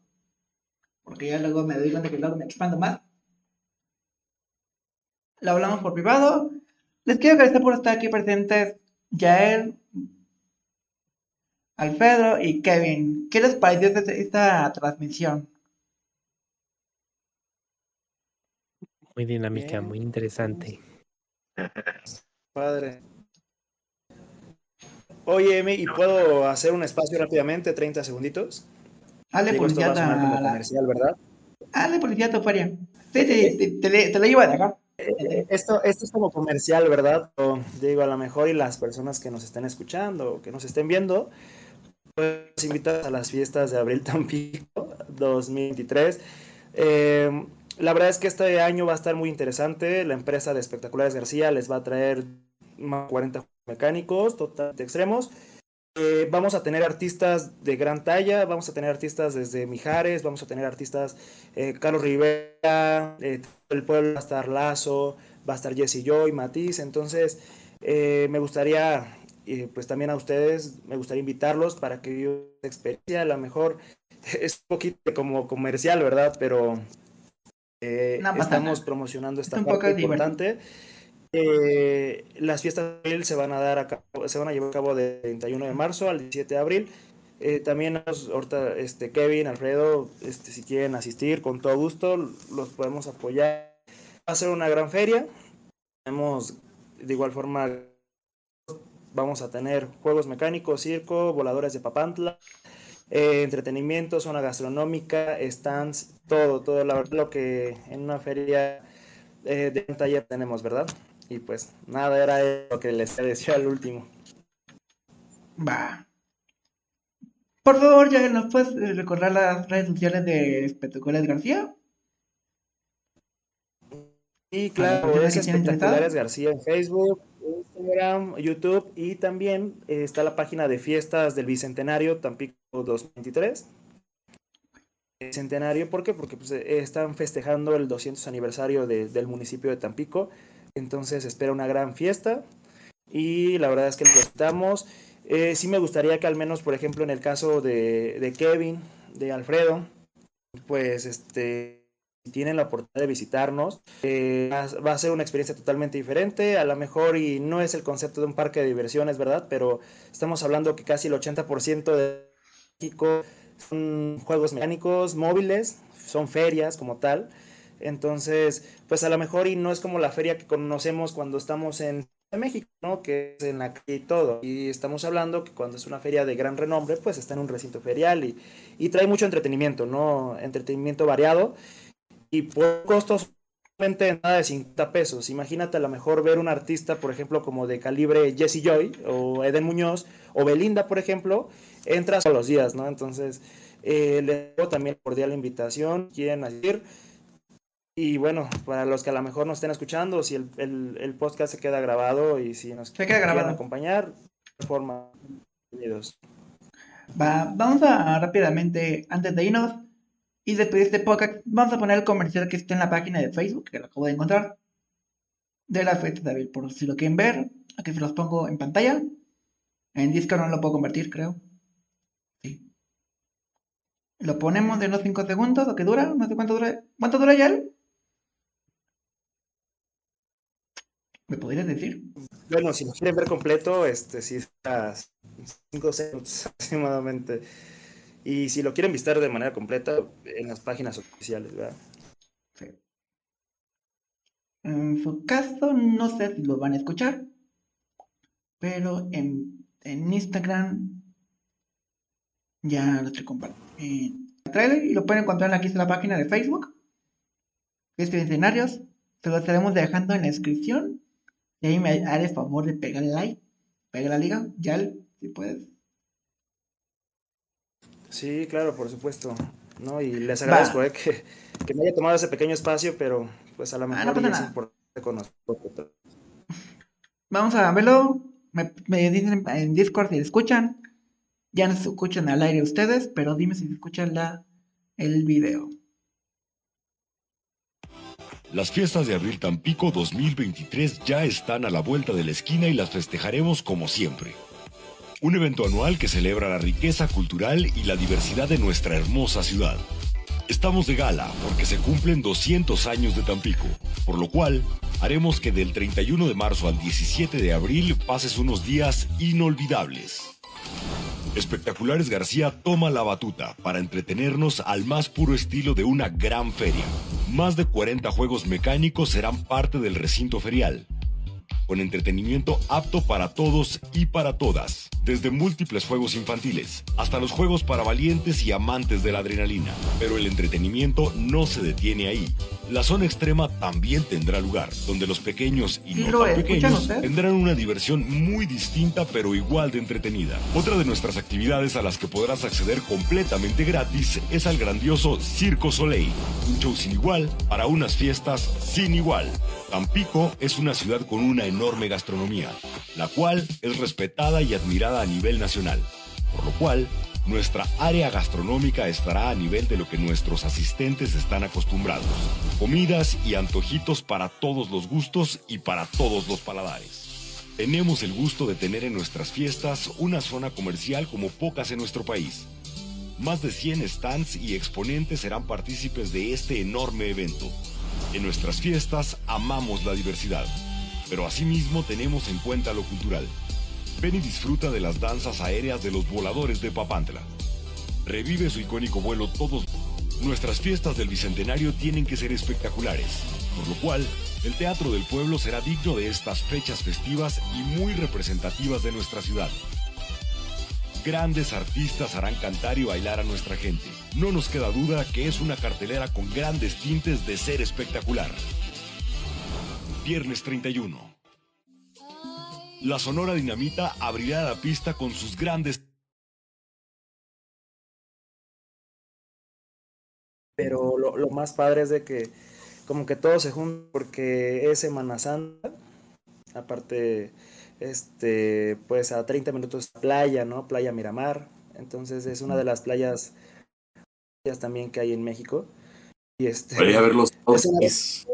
[SPEAKER 1] porque ya luego me doy cuenta que luego me expando más. Lo hablamos por privado. Les quiero agradecer por estar aquí presentes, Yael, Alfredo y Kevin. ¿Qué les pareció esta, transmisión?
[SPEAKER 4] Muy dinámica, muy interesante.
[SPEAKER 2] Padre. Oye, Emi, ¿y puedo hacer un espacio rápidamente, 30 segunditos?
[SPEAKER 1] Dale, policía.
[SPEAKER 2] comercial, ¿verdad?
[SPEAKER 1] Dale, policía, feria. Sí, te, te, te, la llevo de acá.
[SPEAKER 2] Eh, esto, esto es como comercial, ¿verdad? O, digo, a lo mejor y las personas que nos estén escuchando o que nos estén viendo, pues invitas a las fiestas de Abril Tampico 2023. Eh, la verdad es que este año va a estar muy interesante. La empresa de Espectaculares García les va a traer más 40 mecánicos totalmente extremos. Eh, vamos a tener artistas de gran talla, vamos a tener artistas desde Mijares, vamos a tener artistas eh, Carlos Rivera, eh, el pueblo va a estar Lazo, va a estar Jesse Joy, Matiz, entonces me gustaría, pues también a ustedes, me gustaría invitarlos para que vivan experiencia, a lo mejor es un poquito como comercial, ¿verdad? Pero estamos promocionando esta parte importante. Eh, las fiestas de abril se van a dar a cabo, se van a llevar a cabo del 31 de marzo al 17 de abril. Eh, también ahorita este, Kevin, Alfredo, este, si quieren asistir, con todo gusto, los podemos apoyar. Va a ser una gran feria. Tenemos de igual forma, vamos a tener juegos mecánicos, circo, voladores de papantla, eh, entretenimiento, zona gastronómica, stands, todo, todo lo que en una feria de taller tenemos, ¿verdad? Y pues nada, era lo que les decía al último.
[SPEAKER 1] Va. Por favor, ya nos puedes eh, recordar las redes sociales de Espectaculares García.
[SPEAKER 2] Sí, claro, es Espectaculares. García en Facebook, Instagram, YouTube y también eh, está la página de fiestas del Bicentenario Tampico 2023. Bicentenario, ¿por qué? Porque pues, eh, están festejando el 200 aniversario de- del municipio de Tampico, entonces espera una gran fiesta y la verdad es que lo estamos. Eh, sí me gustaría que al menos, por ejemplo, en el caso de, de Kevin, de Alfredo, pues este tienen la oportunidad de visitarnos, eh, va a ser una experiencia totalmente diferente, a lo mejor y no es el concepto de un parque de diversiones, ¿verdad? Pero estamos hablando que casi el 80% de México son juegos mecánicos, móviles, son ferias como tal. Entonces, pues a lo mejor y no es como la feria que conocemos cuando estamos en México, ¿no? Que es en la calle y todo. Y estamos hablando que cuando es una feria de gran renombre, pues está en un recinto ferial y, y trae mucho entretenimiento, ¿no? Entretenimiento variado y por costos nada de 50 pesos. Imagínate a lo mejor ver un artista, por ejemplo, como de calibre Jesse Joy o Eden Muñoz o Belinda, por ejemplo, entras todos los días, ¿no? Entonces, eh, les doy también cordial invitación, quieren asistir. Y bueno, para los que a lo mejor nos estén escuchando, si el, el, el podcast se queda grabado y si nos
[SPEAKER 1] Se queda
[SPEAKER 2] quieren
[SPEAKER 1] grabado.
[SPEAKER 2] acompañar, de forma, bienvenidos.
[SPEAKER 1] Va, vamos a rápidamente, antes de irnos y despedir este podcast, vamos a poner el comercial que está en la página de Facebook, que lo acabo de encontrar, de las fiestas de abril, por si lo quieren ver, aquí se los pongo en pantalla. En Discord no lo puedo convertir, creo. Sí. Lo ponemos de unos 5 segundos, o que dura, no sé cuánto dura. ¿Cuánto dura ya? él? ¿Me podrías decir?
[SPEAKER 2] Bueno, si lo quieren ver completo, este sí está 5 o 6 minutos aproximadamente. Y si lo quieren visitar de manera completa, en las páginas oficiales, ¿verdad?
[SPEAKER 1] En su caso, no sé si lo van a escuchar, pero en, en Instagram ya lo estoy compartiendo. En el trailer y lo pueden encontrar aquí en la página de Facebook. Escenarios, se lo estaremos dejando en la descripción. Y ahí me haré favor de pegar el like, pegar la liga, ya si puedes.
[SPEAKER 2] Sí, claro, por supuesto. ¿no? Y les agradezco eh, que, que me haya tomado ese pequeño espacio, pero pues a lo mejor
[SPEAKER 1] Ah, no
[SPEAKER 2] es importante conocer.
[SPEAKER 1] Vamos a verlo. Me, me dicen en Discord si escuchan. Ya no se escuchan al aire ustedes, pero dime si escuchan la, el video.
[SPEAKER 6] Las fiestas de Abril Tampico 2023 ya están a la vuelta de la esquina y las festejaremos como siempre. Un evento anual que celebra la riqueza cultural y la diversidad de nuestra hermosa ciudad. Estamos de gala porque se cumplen 200 años de Tampico, por lo cual haremos que del 31 de marzo al 17 de abril pases unos días inolvidables. Espectaculares García toma la batuta para entretenernos al más puro estilo de una gran feria. Más de 40 juegos mecánicos serán parte del recinto ferial, con entretenimiento apto para todos y para todas, desde múltiples juegos infantiles hasta los juegos para valientes y amantes de la adrenalina. Pero el entretenimiento no se detiene ahí. La zona extrema también tendrá lugar, donde los pequeños y
[SPEAKER 1] ¿Sí
[SPEAKER 6] no tan pequeños tendrán una diversión muy distinta pero igual de entretenida. Otra de nuestras actividades a las que podrás acceder completamente gratis es al grandioso Circo Soleil, un show sin igual para unas fiestas sin igual. Tampico es una ciudad con una enorme gastronomía, la cual es respetada y admirada a nivel nacional, por lo cual nuestra área gastronómica estará a nivel de lo que nuestros asistentes están acostumbrados. Comidas y antojitos para todos los gustos y para todos los paladares. Tenemos el gusto de tener en nuestras fiestas una zona comercial como pocas en nuestro país. Más de 100 stands y exponentes serán partícipes de este enorme evento. En nuestras fiestas amamos la diversidad, pero asimismo tenemos en cuenta lo cultural. Ven y disfruta de las danzas aéreas de los voladores de Papantla. Revive su icónico vuelo todos. Nuestras fiestas del Bicentenario tienen que ser espectaculares, por lo cual el Teatro del Pueblo será digno de estas fechas festivas y muy representativas de nuestra ciudad. Grandes artistas harán cantar y bailar a nuestra gente. No nos queda duda que es una cartelera con grandes tintes de ser espectacular. Viernes 31 la Sonora Dinamita abrirá la pista con sus grandes.
[SPEAKER 2] Pero lo, más padre es de que como que todo se junta porque es Semana Santa, aparte este pues a 30 minutos playa, ¿no? Playa Miramar. Entonces es una de las playas también que hay en México. Y este,
[SPEAKER 7] ver los
[SPEAKER 2] es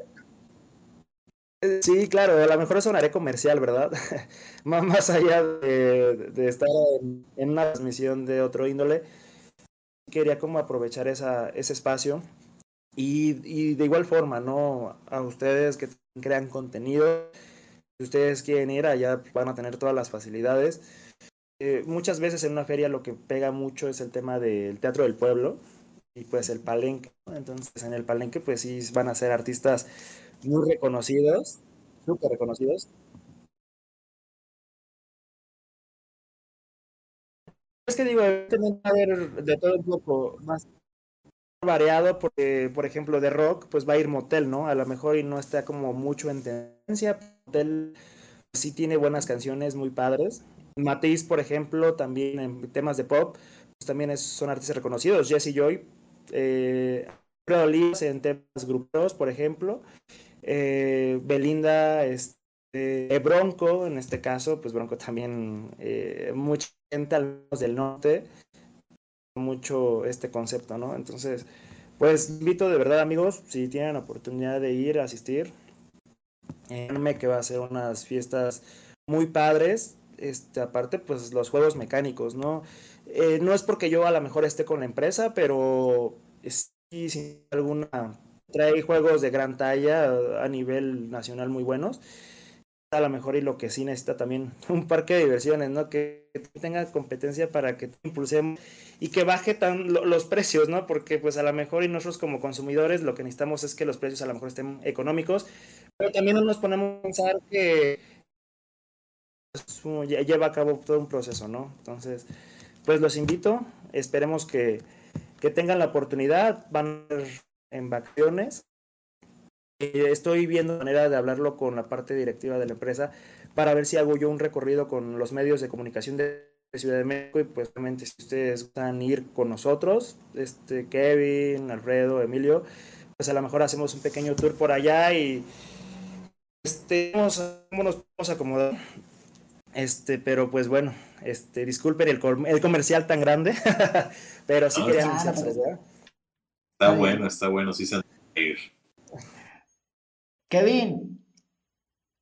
[SPEAKER 2] Sí, claro, a lo mejor es un área comercial, ¿verdad? Má- Más allá de, estar en, una transmisión de otro índole, quería como aprovechar esa, ese espacio y, y de igual forma, ¿no? A ustedes que crean contenido, si ustedes quieren ir allá van a tener todas las facilidades. Eh, muchas veces en una feria lo que pega mucho es el tema del teatro del pueblo y pues el palenque. Entonces en el palenque pues sí van a ser artistas muy reconocidos, súper reconocidos. Es que digo, de todo un poco más variado, porque, por ejemplo, de rock, pues va a ir Motel, ¿no? A lo mejor y no está como mucho en tendencia. Motel sí tiene buenas canciones muy padres. Matiz, por ejemplo, también en temas de pop, pues también es- son artistas reconocidos. Jesse Joy, eh, en temas gruperos, por ejemplo. Eh, Belinda, este, Bronco, en este caso, pues Bronco también, eh, mucha gente al menos del norte, mucho este concepto, ¿no? Entonces, pues invito de verdad, amigos, si tienen oportunidad de ir a asistir, que va a ser unas fiestas muy padres. Este, aparte, pues los juegos mecánicos, ¿no? Eh, no es porque yo a lo mejor esté con la empresa, pero sí, sin alguna trae juegos de gran talla a nivel nacional muy buenos. A lo mejor y lo que sí necesita también un parque de diversiones, ¿no? Que tenga competencia para que impulsemos y que baje tan lo- los precios, ¿no? Porque pues a lo mejor y nosotros como consumidores lo que necesitamos es que los precios a lo mejor estén económicos, pero también no nos ponemos a pensar que pues, lleva a cabo todo un proceso, ¿no? Entonces, pues los invito, esperemos que, que tengan la oportunidad, van a ir en vacaciones. Estoy viendo manera de hablarlo con la parte directiva de la empresa para ver si hago yo un recorrido con los medios de comunicación de Ciudad de México y pues obviamente si ustedes gustan ir con nosotros, este Kevin, Alfredo, Emilio, pues a lo mejor hacemos un pequeño tour por allá y este vamos nos vamos a acomodar. Este, pero pues bueno, este, disculpen el, com- el comercial tan grande, pero sí
[SPEAKER 7] No,
[SPEAKER 2] quería
[SPEAKER 1] está-
[SPEAKER 2] anunciárselos, ¿verdad?
[SPEAKER 7] Está bueno, está bueno, sí se han ir.
[SPEAKER 1] Kevin,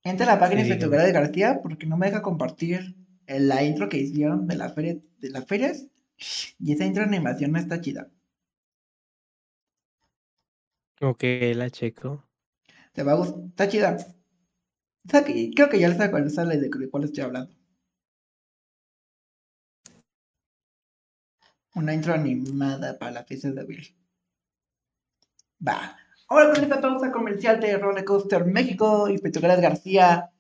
[SPEAKER 1] entra a la página
[SPEAKER 4] Sí.
[SPEAKER 1] Fotografía de García porque no me deja compartir la intro que hicieron de la feria de las ferias. Y esa intro animación no está chida.
[SPEAKER 4] Ok, la checo.
[SPEAKER 1] Te va a gustar. Está chida. O sea, que- creo que ya les cuál sale de, de cuál estoy hablando. Una intro animada para la fiesta de abril. Va. Ahora con esta pausa comercial de Roller Coaster México y Petroleras García,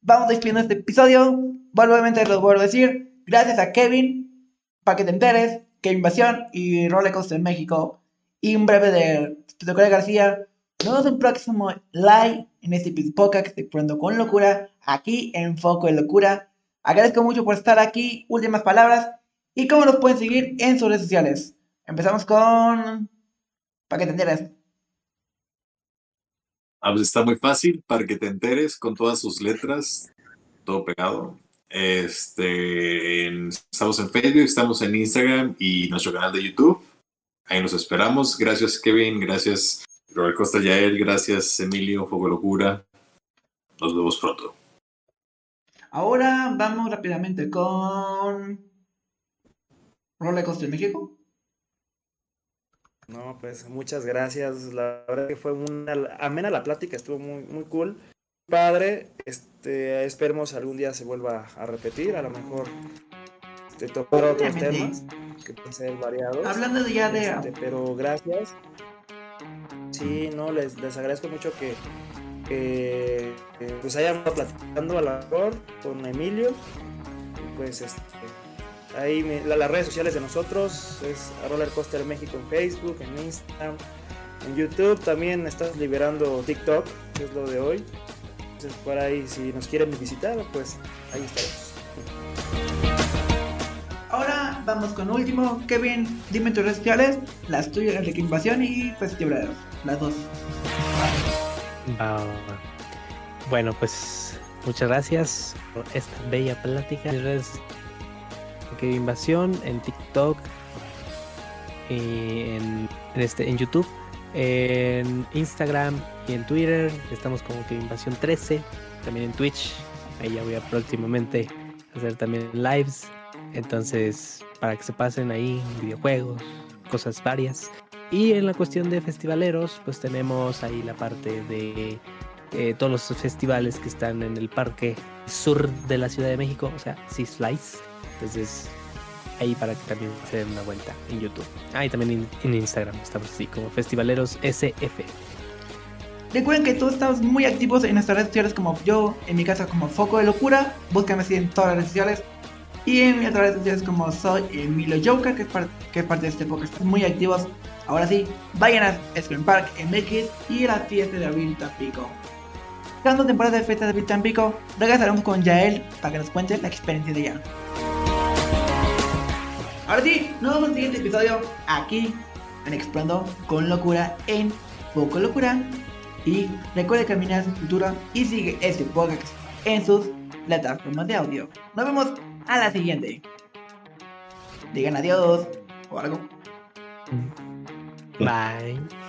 [SPEAKER 1] vamos despidiendo este episodio. Nuevamente lo vuelvo a decir. Gracias a Kevin, para que te enteres, Kevin Invasión y Roller Coaster México. Y un breve de Petroleras García. Nos vemos en un próximo live en este podcast que estoy poniendo con locura aquí en Foco de Locura. Agradezco mucho por estar aquí. Últimas palabras. ¿Y cómo nos pueden seguir en sus redes sociales? Empezamos con... Para que.
[SPEAKER 7] Ah, pues está muy fácil para que te enteres con todas sus letras, todo pegado. Este, estamos en Facebook, estamos en Instagram y nuestro canal de YouTube. Ahí nos esperamos. Gracias, Kevin. Gracias, Robert Costa Yael. Gracias, Emilio, Fogo Locura. Nos vemos pronto.
[SPEAKER 1] Ahora vamos rápidamente con... Roller Coaster México.
[SPEAKER 2] No, pues muchas gracias. La verdad que fue una amena la plática, estuvo muy, muy cool. Padre, este, esperemos algún día se vuelva a repetir, a lo mejor te tocar otros temas que pueden ser variados.
[SPEAKER 1] Hablando de ya de...
[SPEAKER 2] Este, pero gracias. Sí, no, les, les agradezco mucho que, que, que, pues hayan estado platicando a la mejor con Emilio. Y pues este, ahí me- la- las redes sociales de nosotros es a Roller Coaster México en Facebook, en Instagram, en YouTube. También estás liberando TikTok, que es lo de hoy. Entonces por ahí si nos quieren visitar, pues ahí estaremos.
[SPEAKER 1] Ahora vamos con último. Kevin, dime tus redes sociales, las tuyas de Invasión y Festivaleros, las dos.
[SPEAKER 4] Va. Bueno, pues muchas gracias por esta bella plática. Mis redes que Invasión en TikTok y en, en este en YouTube, en Instagram y en Twitter. Estamos como que Invasión 13, también en Twitch. Ahí ya voy a próximamente hacer también lives. Entonces, para que se pasen ahí videojuegos, cosas varias. Y en la cuestión de festivaleros, pues tenemos ahí la parte de eh, todos los festivales que están en el parque sur de la Ciudad de México, o sea, Sea Slice. Entonces, ahí para que también se den una vuelta en YouTube. Ah, y también en, Instagram estamos así como Festivaleros SF.
[SPEAKER 1] Recuerden que todos estamos muy activos en nuestras redes sociales como yo, en mi casa como Foco de Locura. Búscame así en todas las redes sociales. Y en mis otras redes sociales como soy Emilio Joker, que es, parte de este podcast. Muy activos. Ahora sí, vayan a Screen Park MX y a la fiesta de abril Tampico. Cada temporada de fiesta de abril Tampico, regresaremos con Yael para que nos cuente la experiencia de ella. Ahora sí, nos vemos en el siguiente episodio aquí en Explorando con Locura en Foco Locura. Y recuerda caminar hacia el futuro y sigue este podcast en sus plataformas de audio. Nos vemos a la siguiente. Digan adiós o algo.
[SPEAKER 4] Bye.